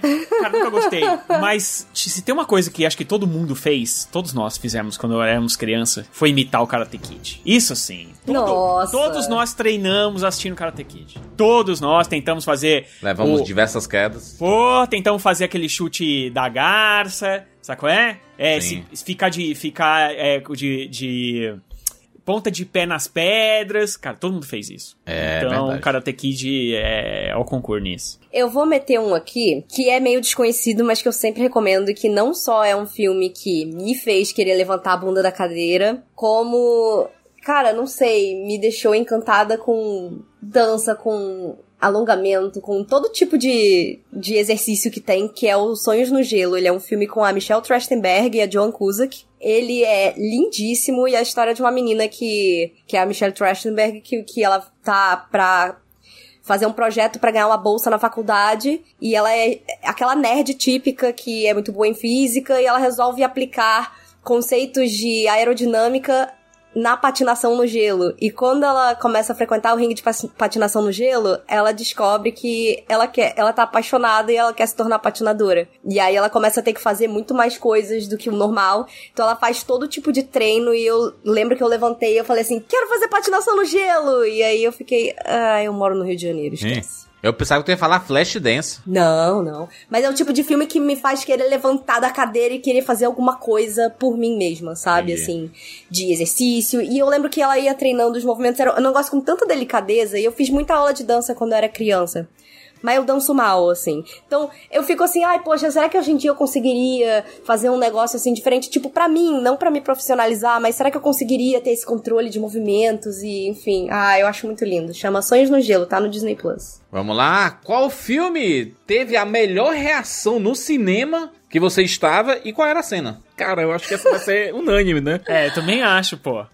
Cara, nunca gostei. Mas se tem uma coisa que acho que todo mundo fez, todos nós fizemos quando éramos criança, foi imitar o Karate Kid. Isso sim. Todo-
Nossa.
Todos nós treinamos assistindo Karate Kid. Todos nós tentamos fazer.
Levamos
o-
diversas quedas.
Pô, tentamos fazer aquele chute da garça, sabe qual é? É,
Sim.
se, ficar de. ficar é, de, de. Ponta de pé nas pedras. Cara, todo mundo fez isso.
É,
então,
verdade.
Karate Kid é ao concurso nisso.
Eu vou meter um aqui que é meio desconhecido, mas que eu sempre recomendo, que não só é um filme que me fez querer levantar a bunda da cadeira, como, cara, não sei, me deixou encantada com dança, com alongamento, com todo tipo de, de exercício que tem, que é o Sonhos no Gelo. Ele é um filme com a Michelle Trachtenberg e a Joan Cusack. Ele é lindíssimo e é a história de uma menina que, que é a Michelle Trachtenberg, que, que ela tá pra fazer um projeto pra ganhar uma bolsa na faculdade. E ela é aquela nerd típica que é muito boa em física e ela resolve aplicar conceitos de aerodinâmica na patinação no gelo. E quando ela começa a frequentar o ringue de patinação no gelo, ela descobre que ela quer, ela tá apaixonada e ela quer se tornar patinadora. E aí ela começa a ter que fazer muito mais coisas do que o normal. Então ela faz todo tipo de treino e eu lembro que eu levantei e eu falei assim: "Quero fazer patinação no gelo". E aí eu fiquei, ah, eu moro no Rio de Janeiro, esquece.
Eu pensava que tu ia falar Flash Dance.
Não, não. Mas é o tipo de filme que me faz querer levantar da cadeira e querer fazer alguma coisa por mim mesma, sabe?
Entendi.
Assim, de exercício. E eu lembro que ela ia treinando os movimentos. Era um negócio com tanta delicadeza. E eu fiz muita aula de dança quando eu era criança. Mas eu danço mal, assim. Então, eu fico assim, ai, poxa, será que hoje em dia eu conseguiria fazer um negócio assim diferente? Tipo, pra mim, não pra me profissionalizar, mas será que eu conseguiria ter esse controle de movimentos e, enfim. Ah, eu acho muito lindo. Chama Sonhos no Gelo, tá no Disney Plus.
Vamos lá. Qual filme teve a melhor reação no cinema que você estava e qual era a cena?
Cara, eu acho que essa vai ser [LAUGHS] unânime, né?
É, também acho, pô.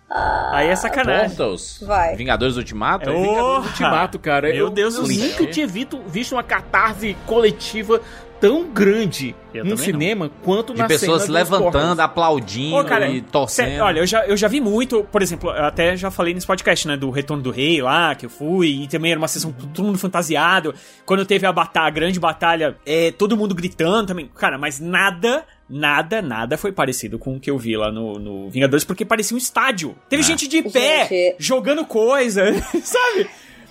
Aí é sacanagem.
Portals?
Vai.
Vingadores Ultimato?
É o-
Vingadores! Ultimato, cara.
Meu
eu,
Deus do
eu
céu.
nunca tinha visto, visto uma catarse coletiva tão grande
Eu
no cinema quanto
De
na
pessoas levantando, aplaudindo
Pô, cara,
e torcendo.
cê- olha, eu já, eu já vi muito, por exemplo, eu até já falei nesse podcast, né, do Retorno do Rei lá, que eu fui, e também era uma sessão com todo mundo fantasiado. Quando teve a, batalha, a grande batalha, é, todo mundo gritando também. Cara, mas nada, nada, nada foi parecido com o que eu vi lá no, no Vingadores, porque parecia um estádio. Teve
Ah.
gente de pé,
Gente.
jogando coisa, [LAUGHS] sabe?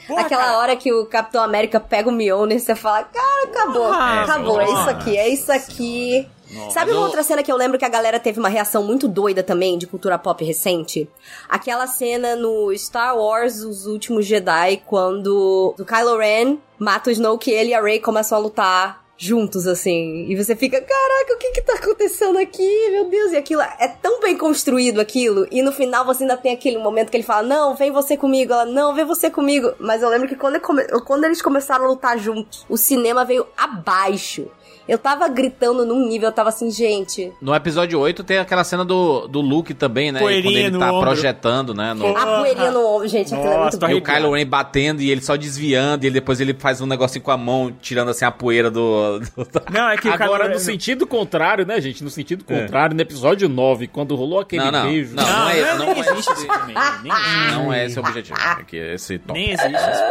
Porra,
Aquela
cara.
hora que o Capitão América pega o Mjolnir, você fala, cara, acabou,
Ah,
acabou, é
nossa.
isso aqui, é isso aqui. Sabe uma outra cena que eu lembro que a galera teve uma reação muito doida também, de cultura pop recente? Aquela cena no Star Wars, Os Últimos Jedi, quando o Kylo Ren mata o Snoke e ele e a Rey começam a lutar juntos, assim. E você fica, caraca, o que que tá acontecendo aqui? Meu Deus, e aquilo é tão bem construído aquilo. E no final você ainda tem aquele momento que ele fala, não, vem você comigo. Ela, não, vem você comigo. Mas eu lembro que quando, ele come- quando eles começaram a lutar juntos, o cinema veio abaixo. Eu tava gritando num nível, eu tava assim, gente.
No episódio 8 tem aquela cena do, do Luke também, né?
Poeirinha
Quando ele
no
tá
ombro.
projetando, né? no-
A poeirinha no ombro, gente, aquilo é muito
tô
E o. Kylo Ren batendo e ele só desviando, e ele, depois ele faz um negocinho com a mão, tirando assim a poeira do. do-
Não, é que o
Agora,
Kylo
no
Ren-
sentido contrário, né, gente? No sentido
É.
contrário, no episódio 9, quando rolou aquele
Não, não.
beijo.
Não, não é, não é,
existe esse filme, nem existe.
não é esse o objetivo. É que esse tom.
Nem existe esse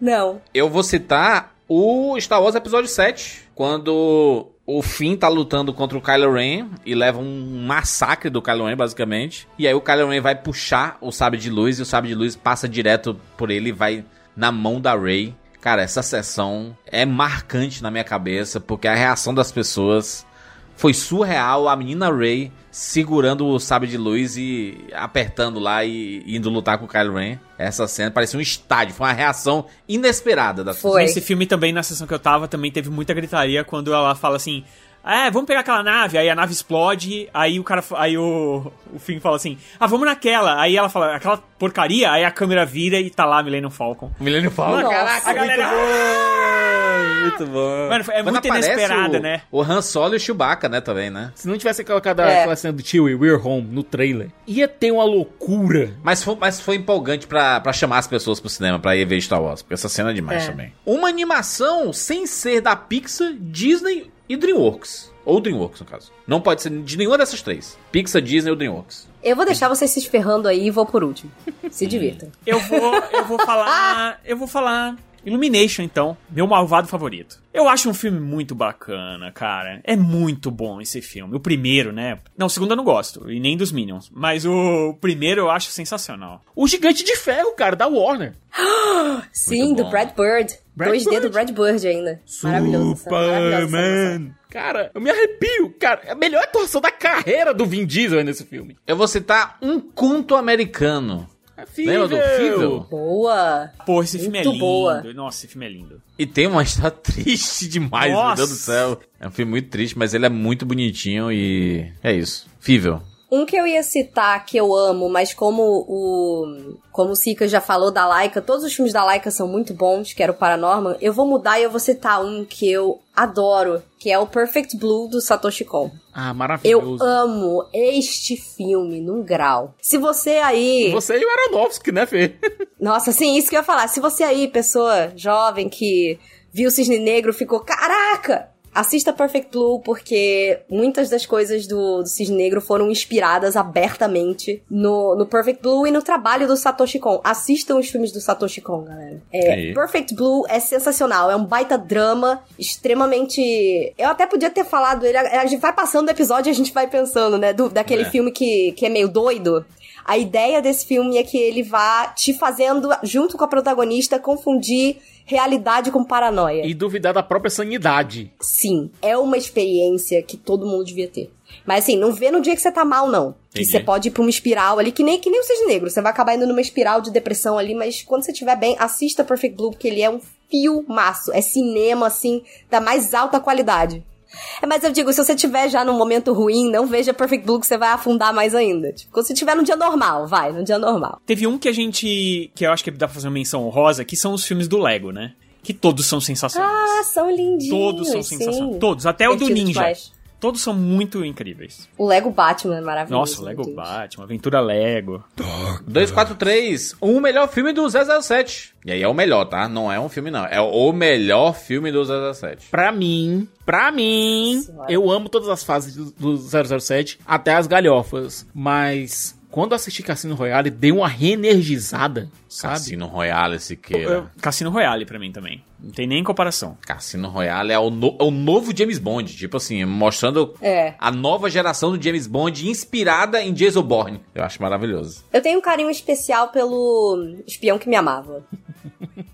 Não.
Eu vou citar o Star Wars Episódio 7, quando o Finn tá lutando contra o Kylo Ren e leva um massacre do Kylo Ren, basicamente. E aí o Kylo Ren vai puxar o sabre de luz e o sabre de luz passa direto por ele e vai na mão da Rey. Cara, essa sessão é marcante na minha cabeça, porque a reação das pessoas foi surreal. A menina Rey segurando o sabre de luz e apertando lá e indo lutar com o Kylo Ren. Essa cena parecia um estádio, foi uma reação inesperada das
Foi.
Nesse filme também, na sessão que eu tava, também teve muita gritaria quando ela fala assim. É, vamos pegar aquela nave, aí a nave explode, aí o cara, aí o, o Finn fala assim, ah, vamos naquela, aí ela fala, aquela porcaria, aí a câmera vira e tá lá Millennium Falcon.
Milênio Falcon.
Nossa.
A galera, "Ah!" [LAUGHS]
muito bom.
Mano, é
Quando
muito inesperada,
o,
né?
O Han Solo e o Chewbacca, né, também, né?
Se não tivesse colocado
É.
aquela cena do Chewie, We're Home, no trailer, ia ter uma loucura.
Mas foi, mas foi empolgante pra, pra chamar as pessoas pro cinema, pra ir ver Star Wars. Porque essa cena é demais
É.
também. Uma animação sem ser da Pixar, Disney e DreamWorks. Ou DreamWorks, no caso. Não pode ser de nenhuma dessas três. Pixar, Disney ou DreamWorks.
Eu vou deixar vocês se esferrando aí e vou por último. Se divirtam.
Eu vou, eu vou falar. [LAUGHS] Eu vou falar. Illumination, então, meu malvado favorito. Eu acho um filme muito bacana, cara. É muito bom esse filme. O primeiro, né? Não, o segundo eu não gosto, e nem dos Minions. Mas o primeiro eu acho sensacional.
O Gigante de Ferro, cara, da Warner. [GASPS]
Sim, do. Brad Bird.
Brad
2D
Bird.
do Brad Bird ainda. Maravilhoso.
Superman. Cara, eu me arrepio, cara. É a melhor atuação da carreira do Vin Diesel nesse filme.
Eu vou citar um conto americano.
É
Lembra do Fível?
Boa.
Pô, esse filme é
Muito
lindo.
boa.
Nossa, esse filme é lindo.
E tem uma história [LAUGHS] triste demais, meu
Nossa.
Deus do céu. É um filme muito triste, mas ele é muito bonitinho e é isso. Fível.
Um que eu ia citar que eu amo, mas como o. Como o Sika já falou da Laika, todos os filmes da Laika são muito bons, que era o Paranorman. Eu vou mudar e eu vou citar um que eu adoro, que é o Perfect Blue do Satoshi Kon.
Ah,
Eu
maravilhoso.
amo este filme num grau. Se você aí.
Você e o Aronofsky, né, Fê? [LAUGHS]
Nossa, sim, isso que eu ia falar. Se você aí, pessoa jovem que viu o Cisne Negro, ficou, caraca! Assista Perfect Blue, porque muitas das coisas do, do Cisne Negro foram inspiradas abertamente no, no Perfect Blue e no trabalho do Satoshi Kon. Assistam os filmes do Satoshi Kon, galera. É. Perfect Blue é sensacional, é um baita drama, extremamente... Eu até podia ter falado ele, a a gente vai passando o episódio e a gente vai pensando, né, do, daquele
É.
filme que, que é meio doido. A ideia desse filme é que ele vá te fazendo, junto com a protagonista, confundir realidade com paranoia.
E duvidar da própria sanidade.
Sim, é uma experiência que todo mundo devia ter. Mas assim, não vê no dia que você tá mal, não. Que
Entendi.
você pode ir pra uma espiral ali, que nem, que nem o Cisne Negro. Você vai acabar indo numa espiral de depressão ali, mas quando você estiver bem, assista Perfect Blue, porque ele é um filmaço. É cinema, assim, da mais alta qualidade. É, mas eu digo, se você tiver já num momento ruim, não veja Perfect Blue que você vai afundar mais ainda. Tipo, quando você tiver num dia normal, vai, num dia normal.
Teve um que a gente. que eu acho que dá pra fazer uma menção honrosa, que são os filmes do Lego, né? Que todos são sensacionais.
Ah, são lindinhos.
todos são
sim.
sensacionais. Todos, até o do Ninja.
demais.
Todos são muito incríveis.
O Lego Batman é maravilhoso.
Nossa, o Lego
Deus.
Batman, Aventura Lego.
243, o melhor filme do 007. E aí é o melhor, tá? Não é um filme, não. É o melhor filme do 007.
Pra mim, pra mim,
Senhora.
eu amo todas as fases do, do 007, até as galhofas. Mas quando eu assisti Cassino Royale, deu uma reenergizada, sabe?
Cassino Royale, Siqueira.
Cassino Royale pra mim também. Não tem nem comparação.
Cassino Royale é o, no- é o novo James Bond. Tipo assim, mostrando
É.
a nova geração do James Bond inspirada em Jason Bourne. Eu acho maravilhoso.
Eu tenho um carinho especial pelo espião que me amava.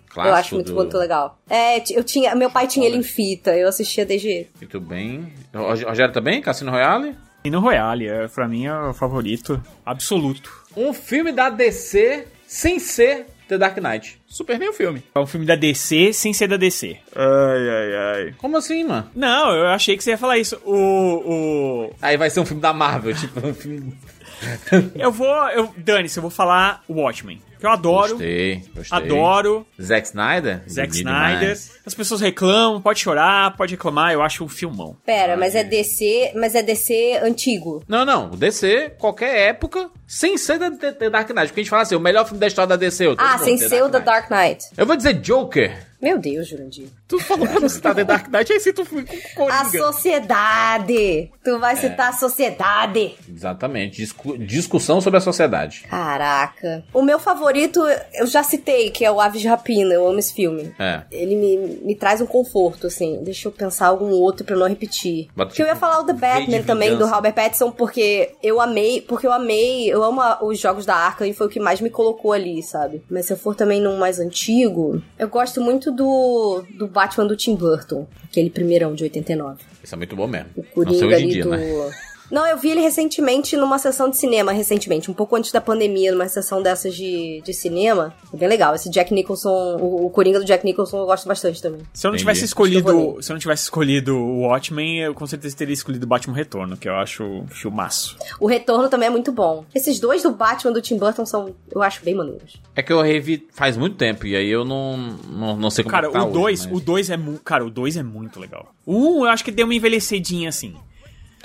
Clássico [LAUGHS]
eu acho muito,
do-
muito legal. É, eu tinha, meu pai tinha ele em fita, eu assistia desde.
Muito bem. Rog- Rogério também? Cassino Royale?
Cassino Royale, é, pra mim, é o favorito absoluto.
Um filme da DC sem ser The Dark Knight.
Superman o filme.
É um filme da DC sem ser da DC. Ai, ai, ai.
Como assim, mano?
Não, eu achei que você ia falar isso. O. o...
Aí vai ser um filme da Marvel, [LAUGHS] tipo um filme.
Eu vou. Eu, Dane-se, eu vou falar Watchmen. Que eu adoro.
Gostei, gostei.
Adoro.
Zack Snyder?
Zack Snyder.
demais.
As pessoas reclamam, pode chorar, pode reclamar, eu acho um filmão.
Pera, mas é DC, mas é DC antigo.
Não, não. DC, qualquer época, sem ser da The, The Dark Knight. Porque a gente fala assim, o melhor filme da história da DC. eu tô
Ah, sem ser o The Dark Knight.
Eu vou dizer Joker.
Meu Deus, Jurandir.
Tu falou pra não citar The Dark Knight, aí cita o filme com
A
Coringa.
sociedade! Tu
É.
vai citar a sociedade!
Exatamente. Discu- discussão sobre a sociedade.
Caraca. O meu favorito, eu já citei, que é o Aves de Rapina. Eu amo esse filme.
É.
Ele me, me traz um conforto, assim. Deixa eu pensar algum outro pra eu não repetir.
Bota,
Porque eu ia
tipo,
falar o The Batman também, do. Robert Pattinson, porque eu amei, porque eu amei, eu amo a- os jogos da Arkham e foi o que mais me colocou ali, sabe? Mas se eu for também num mais antigo, eu gosto muito do, do Batman do Tim Burton, aquele primeirão de 89.
Isso é muito bom mesmo.
O
Não sei
Coringa
hoje em
ali
dia,
do...
né? [LAUGHS]
Não, eu vi ele recentemente numa sessão de cinema, recentemente, um pouco antes da pandemia, numa sessão dessas de, de cinema. Foi bem legal. Esse Jack Nicholson, o, o Coringa do Jack Nicholson, eu gosto bastante também.
Se eu não
Entendi.
tivesse
eu
escolhido, se eu não tivesse escolhido o Watchmen, eu com certeza teria escolhido o Batman Retorno, que eu acho filmaço.
O Retorno também é muito bom. Esses dois do Batman do Tim Burton são, eu acho, bem maneiros.
É que eu revi faz muito tempo, e aí eu não, não, não sei como
Cara,
é que tá
o 2,
hoje,
o
mas-
2 é mu cara, o 2 é muito legal. O 1 um, eu acho que deu uma envelhecidinha assim,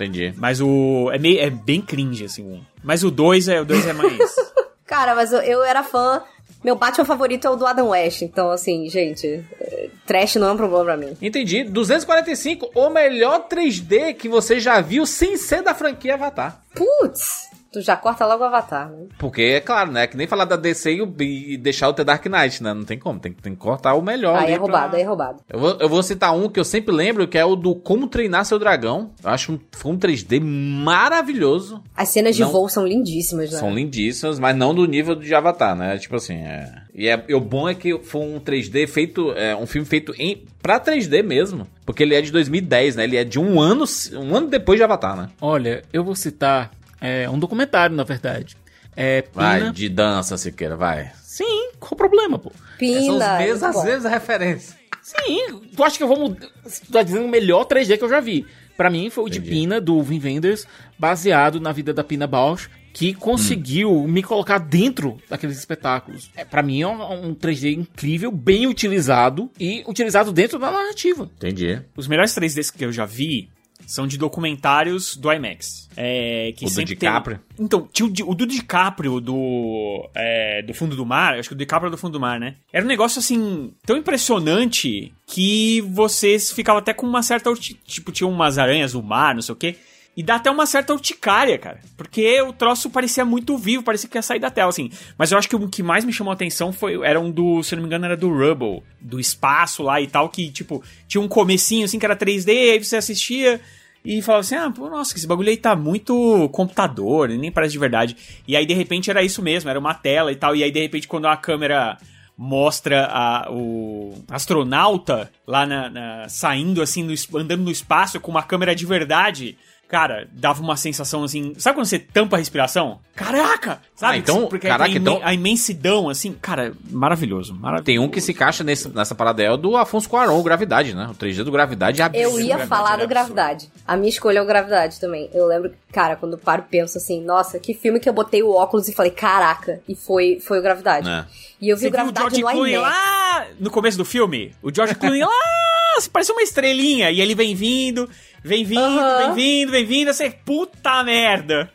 Entendi.
mas o é meio é bem cringe assim, 1. Mas o 2 é o 2 é mais [LAUGHS]
Cara, mas eu, eu era fã. Meu Batman favorito é o do Adam West. Então, assim, gente, eh, trash não é um problema pra mim.
Entendi. 245, o melhor 3D que você já viu sem ser da franquia Avatar.
Putz, tu já corta logo o Avatar, né?
Porque, é claro, né? Que nem falar da DC e, o- e deixar o The Dark Knight, né? Não tem como. Tem, tem que cortar o melhor.
Aí é roubado,
pra-
aí é roubado.
Eu vou, eu vou citar um que eu sempre lembro, que é o do Como Treinar Seu Dragão. Eu acho um, foi um 3D maravilhoso.
As cenas de
Não.
voo são lindíssimas, né?
São lindíssimos, mas não do nível de Avatar, né? Tipo assim, é... E, é, e o bom é que foi um 3D feito... É, um filme feito em, pra 3D mesmo. Porque ele é de 2010, né? Ele é de um ano, um ano depois de Avatar, né?
Olha, eu vou citar é, um documentário, na verdade. É
Vai,
Pina.
de dança, Siqueira, vai.
Sim, qual o problema, pô?
Pina.
São os
é
mesmos, a referência.
Sim, tu acha que eu vou mudar? Tu tá dizendo o melhor 3D que eu já vi. Pra mim foi o de
Entendi.
Pina, do Vin Wenders, baseado na vida da Pina Bausch, que conseguiu me colocar dentro daqueles espetáculos. É, para mim é um, um 3D incrível, bem utilizado e utilizado dentro da narrativa.
Entendi.
Os melhores 3Ds que eu já vi são de documentários do IMAX. É, que
O do
sempre tem-
DiCaprio?
Então, tinha o, o do DiCaprio do, é, do Fundo do Mar, acho que o DiCaprio é do Fundo do Mar, né? Era um negócio, assim, tão impressionante que vocês ficavam até com uma certa... Tipo, tinha umas aranhas do mar, não sei o quê. E dá até uma certa urticária, cara. Porque o troço parecia muito vivo, parecia que ia sair da tela, assim. Mas eu acho que o que mais me chamou a atenção foi. Era um do, se não me engano, era do Rubble, do espaço lá e tal, que, tipo, tinha um comecinho assim que era 3D, aí você assistia e falava assim: ah, pô, nossa, esse bagulho aí tá muito computador, nem parece de verdade. E aí, de repente, era isso mesmo, era uma tela e tal. E aí, de repente, quando a câmera mostra a- o astronauta lá na, na- saindo assim, no andando no espaço com uma câmera de verdade. Cara, dava uma sensação assim. Sabe quando você tampa a respiração? Caraca! Sabe?
Ah, então-
Porque
caraca,
a, imen-
então-
a imensidão, assim, cara, maravilhoso. maravilhoso.
Tem um que se encaixa nesse, nessa parada é o do Afonso Cuarón, o Gravidade, né? O 3D do Gravidade é absurdo.
Eu ia
Gravidade
falar
era
do Gravidade. A minha escolha é o Gravidade também. Eu lembro, cara, quando paro e penso assim, nossa, que filme que eu botei o óculos e falei, caraca, e foi, foi o Gravidade.
É.
E eu vi
Você
o
viu o
Gravidade
George
no IMAX.
lá no começo do filme? O George Clooney [LAUGHS] lá, se parece uma estrelinha. E ele vem vindo, vem vindo,
Aham.
vem vindo, vem vindo. Você, puta merda.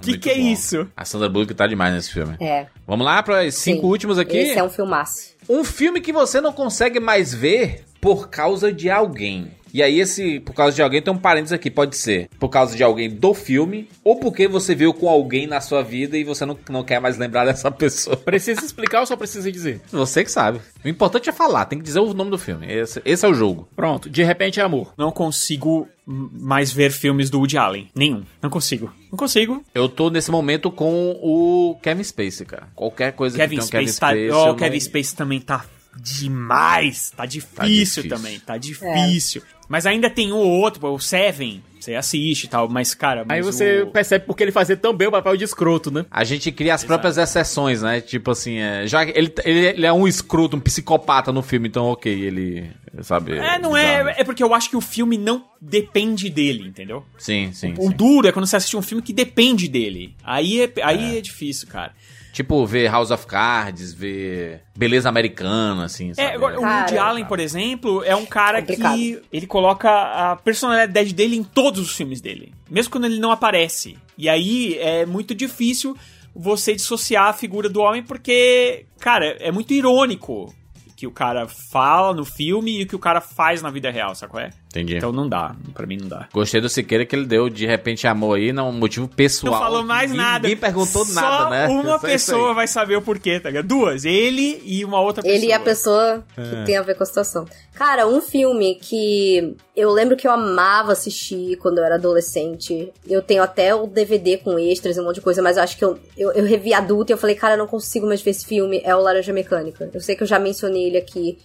Que
Muito
que é
bom.
isso?
A Sandra Bullock tá demais nesse filme.
É.
Vamos lá para os cinco
sim.
últimos aqui.
Esse é um filmaço.
Um filme que você não consegue mais ver por causa de alguém. E aí, esse por causa de alguém tem um parênteses aqui. Pode ser por causa de alguém do filme, ou porque você viu com alguém na sua vida e você não, não quer mais lembrar [LAUGHS] dessa pessoa.
Precisa explicar ou só precisa dizer?
Você que sabe. O importante é falar, tem que dizer o nome do filme. Esse, esse é o jogo.
Pronto, de repente é amor.
Não consigo mais ver filmes do Woody Allen. Nenhum. Não consigo. Não consigo.
Eu tô nesse momento com o Kevin Spacey, cara. Qualquer coisa
Kevin
que tenha
Space
Kevin
tá.
Spacey.
Ó,
eu
o Kevin
não-
Space também tá demais. Tá difícil,
difícil.
também. Tá difícil. Mas ainda tem ou outro, o Seven. Você assiste e tal, mas, cara.
Aí
mas
você
o-
percebe porque ele fazia tão bem o papel de escroto, né?
A gente cria as próprias exceções, né? Tipo assim, é, já que ele, ele, ele é um escroto, um psicopata no filme, então ok, ele sabe.
É, não
bizarro.
é. É porque eu acho que o filme não depende dele, entendeu?
Sim, sim.
O
sim.
duro é quando você assiste um filme que depende dele. Aí é, aí é. difícil, cara.
Tipo, ver House of Cards, ver Beleza Americana, assim, sabe?
É, agora, o Woody Allen, por exemplo, é um cara
Complicado.
que ele coloca a personalidade dele em todos os filmes dele, mesmo quando ele não aparece. E aí é muito difícil você dissociar a figura do homem porque, cara, é muito irônico o que o cara fala no filme e o que o cara faz na vida real, sabe qual é?
Entendi.
Então não dá, pra mim não dá.
Gostei do Siqueira que ele deu de repente amor aí, não um motivo pessoal.
Não falou mais
Ninguém-
nada.
Ninguém perguntou
Só
nada, né?
Uma pessoa vai saber o porquê, tá ligado? Duas. Ele e uma outra pessoa.
Ele e a pessoa que
É.
tem a ver com a situação. Cara, um filme que eu lembro que eu amava assistir quando eu era adolescente. Eu tenho até o DVD com extras e um monte de coisa, mas eu acho que eu, eu, eu revi adulto e eu falei, cara, eu não consigo mais ver esse filme. É o Laranja Mecânica. Eu sei que eu já mencionei ele aqui.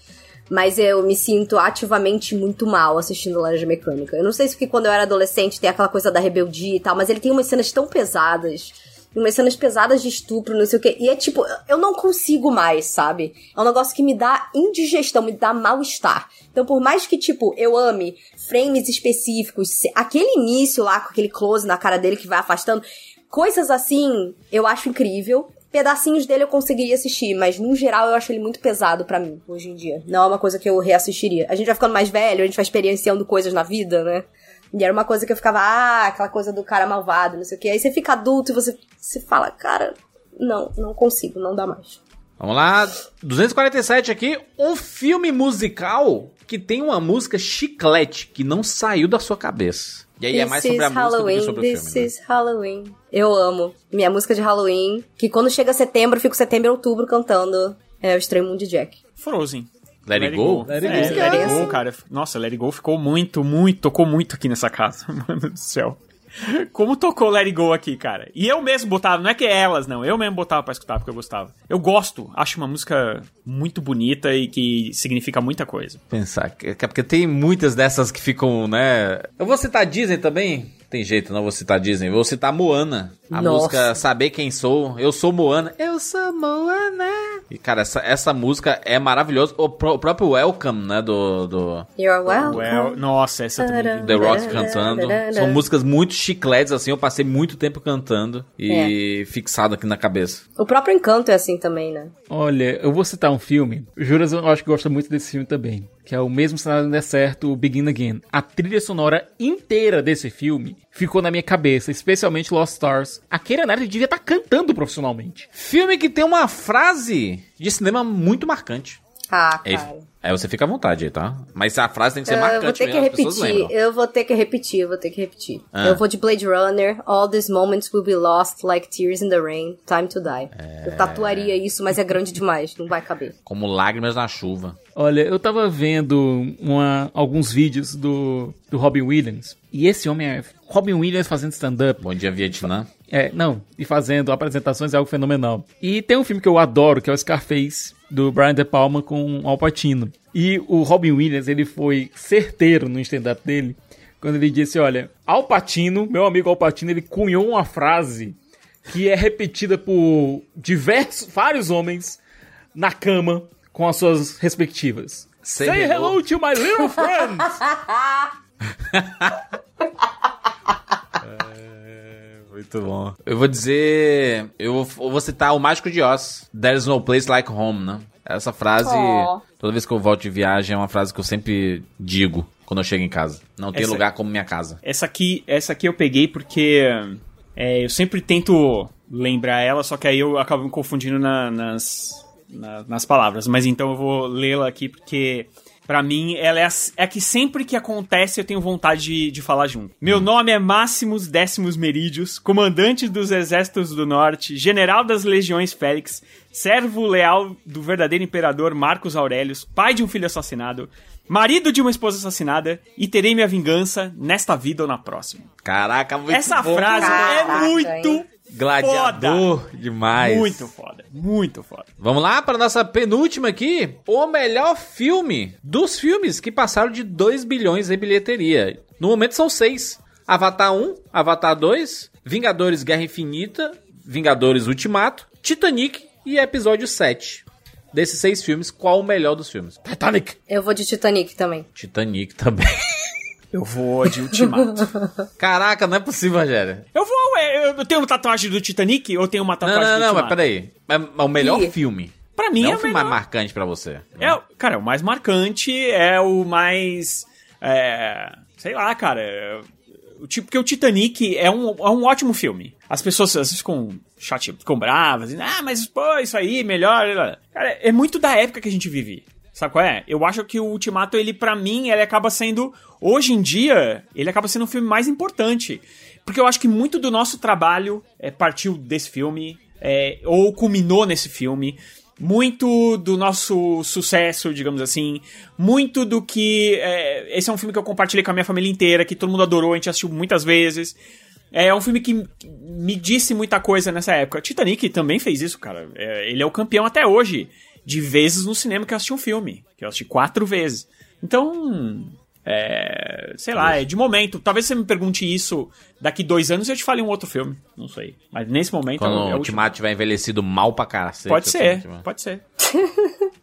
Mas eu me sinto ativamente muito mal assistindo Laranja Mecânica. Eu não sei se porque quando eu era adolescente tem aquela coisa da rebeldia e tal, mas ele tem umas cenas tão pesadas. Umas cenas pesadas de estupro, não sei o quê. E é tipo, eu não consigo mais, sabe? É um negócio que me dá indigestão, me dá mal-estar. Então, por mais que, tipo, eu ame frames específicos, aquele início lá com aquele close na cara dele que vai afastando, coisas assim, eu acho incrível. Pedacinhos dele eu conseguiria assistir, mas no geral eu acho ele muito pesado pra mim, hoje em dia. Não é uma coisa que eu reassistiria. A gente vai ficando mais velho, a gente vai experienciando coisas na vida, né? E era uma coisa que eu ficava, ah, aquela coisa do cara malvado, não sei o quê. Aí você fica adulto e você se fala, cara, não, não consigo, não dá mais.
Vamos lá, 247 aqui, um filme musical que tem uma música chiclete que não saiu da sua cabeça. E aí é mais sobre a
is
música do que
Halloween,
sobre o
this
filme. né?
is Halloween. Eu amo. Minha música de Halloween, que quando chega setembro, eu fico setembro e outubro cantando é, o Estranho Mundo de Jack.
Frozen.
Let It Go?
Let It
É,
Go.
Let It Go, cara. Nossa, Let It Go ficou muito, muito, tocou muito aqui nessa casa. [LAUGHS] Mano do céu. Como tocou Let It Go aqui, cara. E eu mesmo botava, não é que é elas, não. Eu mesmo botava pra escutar porque eu gostava. Eu gosto, acho uma música muito bonita e que significa muita coisa.
Pensar, é porque tem muitas dessas que ficam, né? Eu vou citar Disney também. Tem jeito, não vou citar Disney. Vou citar Moana. A
Nossa.
música Saber Quem Sou. Eu sou Moana. Eu sou Moana. E, cara, essa, essa música é maravilhosa. O, o próprio Welcome, né? Do, do
You're welcome.
Well, nossa, essa também.
The Rock cantando. São músicas muito chicletes, assim. Eu passei muito tempo cantando e fixado aqui na cabeça.
O próprio Encanto é assim também, né?
Olha, eu vou citar um filme. O Juras, eu acho que gosta muito desse filme também. Que é o mesmo se nada der certo, o Begin Again. A trilha sonora inteira desse filme ficou na minha cabeça, especialmente Lost Stars. A Keira Knightley devia estar cantando profissionalmente.
Filme que tem uma frase de cinema muito marcante.
Ah,
Aí,
cara.
Aí você fica à vontade aí, tá? Mas a frase tem que ser
Eu vou
marcante
ter que
mesmo, as pessoas
repetir, eu vou ter que repetir, eu vou ter que repetir.
Ah.
Eu vou de Blade Runner, All These Moments Will Be Lost Like Tears in the Rain, Time to Die.
É.
Eu tatuaria isso, mas é grande demais, não vai caber.
Como lágrimas na chuva.
Olha, eu tava vendo uma- alguns vídeos do, do Robin Williams. E esse homem é. Robin Williams fazendo stand-up.
Bom dia, Vietnã.
É, não, e fazendo apresentações é algo fenomenal. E tem um filme que eu adoro, que é o Scarface, do Brian De Palma com Al Pacino. E o Robin Williams, ele foi certeiro no stand-up dele, quando ele disse, olha, Al Pacino, meu amigo Al Pacino, ele cunhou uma frase que é repetida por diversos, vários homens na cama com as suas respectivas.
Say
Say
hello.
hello to my little friends! [LAUGHS]
Muito bom. Eu vou dizer. Eu vou, citar o Mágico de Oz. There's no place like home, né? Essa frase,
Oh.
toda vez que eu volto de viagem, é uma frase que eu sempre digo quando eu chego em casa. Não tem
Essa-
lugar como minha casa.
Essa aqui, essa aqui eu peguei porque é, eu sempre tento lembrar ela, só que aí eu acabo me confundindo na- nas, na- nas palavras. Mas então eu vou lê-la aqui porque, pra mim, ela é a, é a que sempre que acontece eu tenho vontade de, de falar junto. Meu nome é Máximos Décimos Merídios, comandante dos Exércitos do Norte, general das Legiões Félix, servo leal do verdadeiro imperador Marcos Aurelius, pai de um filho assassinado, marido de uma esposa assassinada, e terei minha vingança nesta vida ou na próxima.
Caraca, muito
Essa
bom.
frase
Caraca,
é muito
hein?
Gladiador demais.
Muito foda, muito foda.
Vamos lá para nossa penúltima aqui. O melhor filme dos filmes que passaram de 2 bilhões em bilheteria. No momento são seis. Avatar 1, Avatar 2, Vingadores Guerra Infinita, Vingadores Ultimato, Titanic e Episódio 7. Desses seis filmes, qual o melhor dos filmes?
Titanic!
Eu vou de Titanic também.
Titanic também. [LAUGHS]
Eu vou de Ultimato. [LAUGHS]
Caraca, não é possível, Rogério.
eu vou, é, eu tenho uma tatuagem do Titanic ou tenho uma
Não,
tatuagem
não,
do
não, mas
Ultimato?
peraí. É é o melhor
Ih.
filme.
Pra mim
não
é
é
o
filme mais marcante pra você.
É, o- cara, o mais marcante é o mais. É, sei lá, cara. é, o tipo que o Titanic é um, é um ótimo filme. As pessoas às vezes ficam chateadas, ficam bravas, dizendo, ah, mas pô, isso aí, melhor. Cara, é muito da época que a gente vive. Sabe qual é? Eu acho que o Ultimato, ele, pra mim, ele acaba sendo. Hoje em dia, ele acaba sendo o filme mais importante. Porque eu acho que muito do nosso trabalho é, partiu desse filme, é, ou culminou nesse filme. Muito do nosso sucesso, digamos assim. Muito do que. é, esse é um filme que eu compartilhei com a minha família inteira, que todo mundo adorou, a gente assistiu muitas vezes. É um filme que me disse muita coisa nessa época. Titanic também fez isso, cara. É, ele é o campeão até hoje. De vezes no cinema que eu assisti um filme. Que eu assisti quatro vezes. Então, é, sei lá, é de momento. Talvez você me pergunte isso daqui dois anos e eu te fale um outro filme. Não sei. Mas nesse momento.
Quando
é
o
último.
Ultimato tiver envelhecido mal pra cacete.
Pode ser, pode [LAUGHS] ser.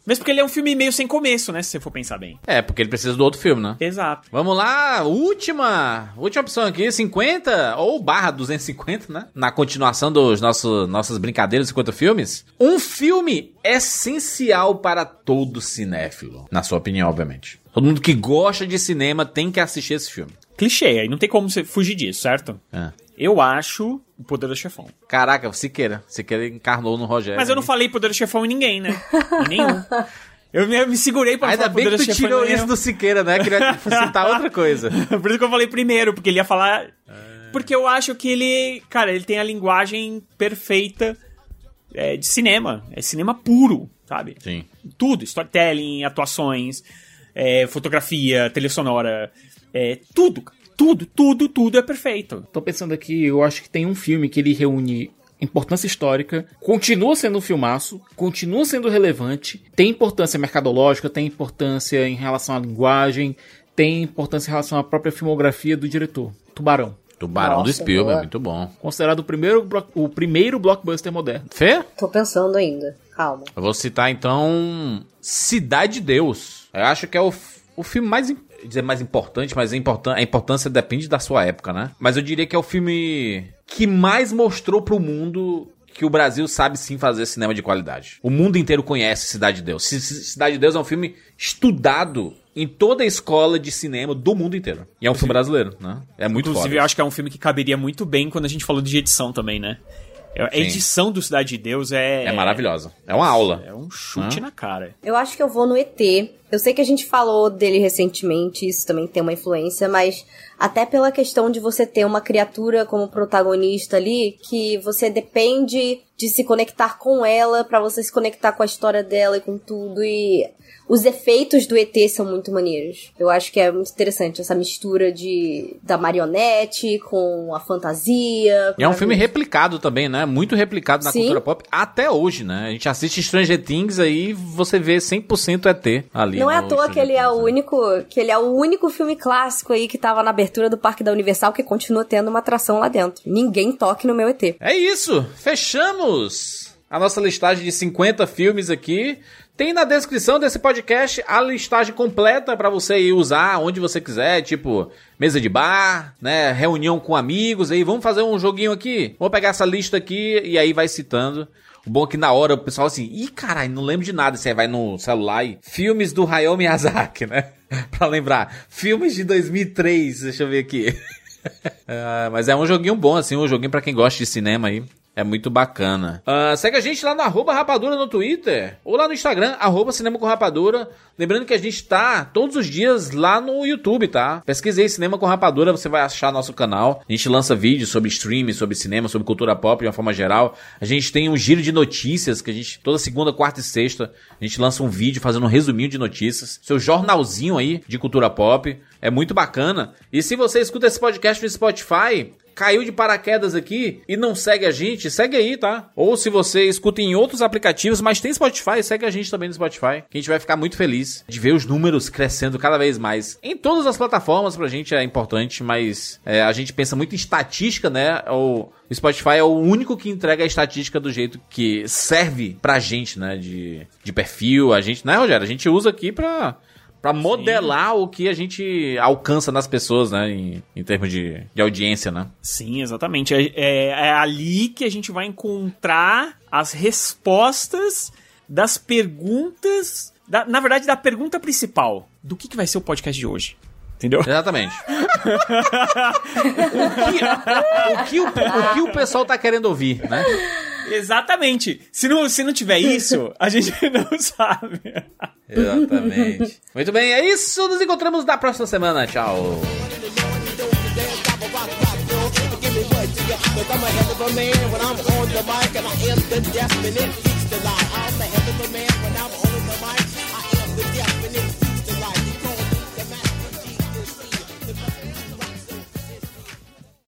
Mesmo porque ele é um filme meio sem começo, né? Se você for pensar bem.
É, porque ele precisa do outro filme, né?
Exato.
Vamos lá, última, última opção aqui, 50 ou barra 250, né? Na continuação dos nossos nossas brincadeiras 50 filmes. Um filme essencial para todo cinéfilo, na sua opinião, obviamente. Todo mundo que gosta de cinema tem que assistir esse filme.
Clichê, aí não tem como você fugir disso, certo?
É.
Eu acho o Poder do Chefão.
Caraca, o Siqueira. Siqueira encarnou no Rogério.
Mas eu não falei Poder do Chefão em ninguém, né? Em nenhum. Eu me, eu me segurei pra
Ainda
falar
bem
Poder
que tu tirou isso do Siqueira, né? Queria citar outra coisa. [LAUGHS]
Por isso que eu falei primeiro, porque ele ia falar. Porque eu acho que ele. Cara, ele tem a linguagem perfeita é, de cinema. É cinema puro, sabe?
Sim.
Tudo. Storytelling, atuações, é, fotografia, trilha sonora. É, tudo. cara. Tudo, tudo, tudo é perfeito.
Tô pensando aqui, eu acho que tem um filme que ele reúne importância histórica, continua sendo um filmaço, continua sendo relevante, tem importância mercadológica, tem importância em relação à linguagem, tem importância em relação à própria filmografia do diretor. Tubarão.
Tubarão do
Nossa,
Spielberg,
boa.
muito bom.
Considerado o primeiro, o primeiro blockbuster moderno.
Fê?
Tô pensando ainda. Calma.
Eu vou citar então Cidade de Deus. Eu acho que é o, o filme mais. im- dizer mais importante, mas a, importan a importância depende da sua época, né? Mas eu diria que é o filme que mais mostrou pro mundo que o Brasil sabe sim fazer cinema de qualidade. O mundo inteiro conhece Cidade de Deus. C- C- Cidade de Deus é um filme estudado em toda a escola de cinema do mundo inteiro. E é um filme brasileiro, né? É muito
Inclusive,
foda.
eu acho que é um filme que caberia muito bem quando a gente falou de edição também, né? A
Sim.
edição do Cidade de Deus é.
É maravilhosa. É uma aula.
É um chute
Hã?
na cara.
Eu acho que eu vou no ET. Eu sei que a gente falou dele recentemente, isso também tem uma influência, mas até pela questão de você ter uma criatura como protagonista ali, que você depende de se conectar com ela pra você se conectar com a história dela e com tudo e os efeitos do ET são muito maneiros. Eu acho que é muito interessante essa mistura de da marionete com a fantasia.
E é um filme replicado também, né? Muito replicado na
Sim.
cultura pop até hoje, né? A gente assiste Stranger Things aí você vê 100% ET ali.
Não é à toa que
Stranger
ele é o
né?
único, que ele é o único filme clássico aí que tava na abertura do Parque da Universal que continua tendo uma atração lá dentro. Ninguém toque no meu ET.
É isso, fechamos a nossa listagem de 50 filmes aqui. Tem na descrição desse podcast a listagem completa pra você ir usar onde você quiser, tipo mesa de bar, né, reunião com amigos, aí vamos fazer um joguinho aqui. Vou pegar essa lista aqui e aí vai citando. O bom é que na hora o pessoal assim, ih, caralho, não lembro de nada. Você vai no celular e filmes do Hayao Miyazaki, né? [LAUGHS] pra lembrar. Filmes de 2003, deixa eu ver aqui. [LAUGHS] Ah, mas é um joguinho bom, assim, um joguinho pra quem gosta de cinema aí. É muito bacana. Ah, segue a gente lá no arroba rapadura no Twitter. Ou lá no Instagram, arroba cinema com rapadura. Lembrando que a gente tá todos os dias lá no YouTube, tá? Pesquisei Cinema com Rapadura, você vai achar nosso canal. A gente lança vídeos sobre streaming, sobre cinema, sobre cultura pop de uma forma geral. A gente tem um giro de notícias que a gente, toda segunda, quarta e sexta, a gente lança um vídeo fazendo um resuminho de notícias. Seu jornalzinho aí de cultura pop. É muito bacana. E se você escuta esse podcast no Spotify, caiu de paraquedas aqui e não segue a gente, segue aí, tá? Ou se você escuta em outros aplicativos, mas tem Spotify, segue a gente também no Spotify, que a gente vai ficar muito feliz de ver os números crescendo cada vez mais. Em todas as plataformas pra gente é importante, mas é, a gente pensa muito em estatística, né? O o Spotify é o único que entrega a estatística do jeito que serve pra gente, né? De, de perfil, a gente, né, Rogério? A gente usa aqui pra Pra modelar o que a gente alcança nas pessoas, né? Em, em termos de, de audiência, né?
Sim, exatamente. É, é- é ali que a gente vai encontrar as respostas das perguntas. da- na verdade, da pergunta principal: do que, que vai ser o podcast de hoje? Entendeu?
Exatamente. [LAUGHS] o, que, o, que o, o que o pessoal tá querendo ouvir, né?
Exatamente. Se não, se não tiver isso, a gente [LAUGHS] não sabe.
Exatamente. Muito bem, é isso. Nos encontramos na próxima semana. Tchau.
I'm a hell of a man when I'm on the mic and I am the. Keeps the lie. I'm a hell of a man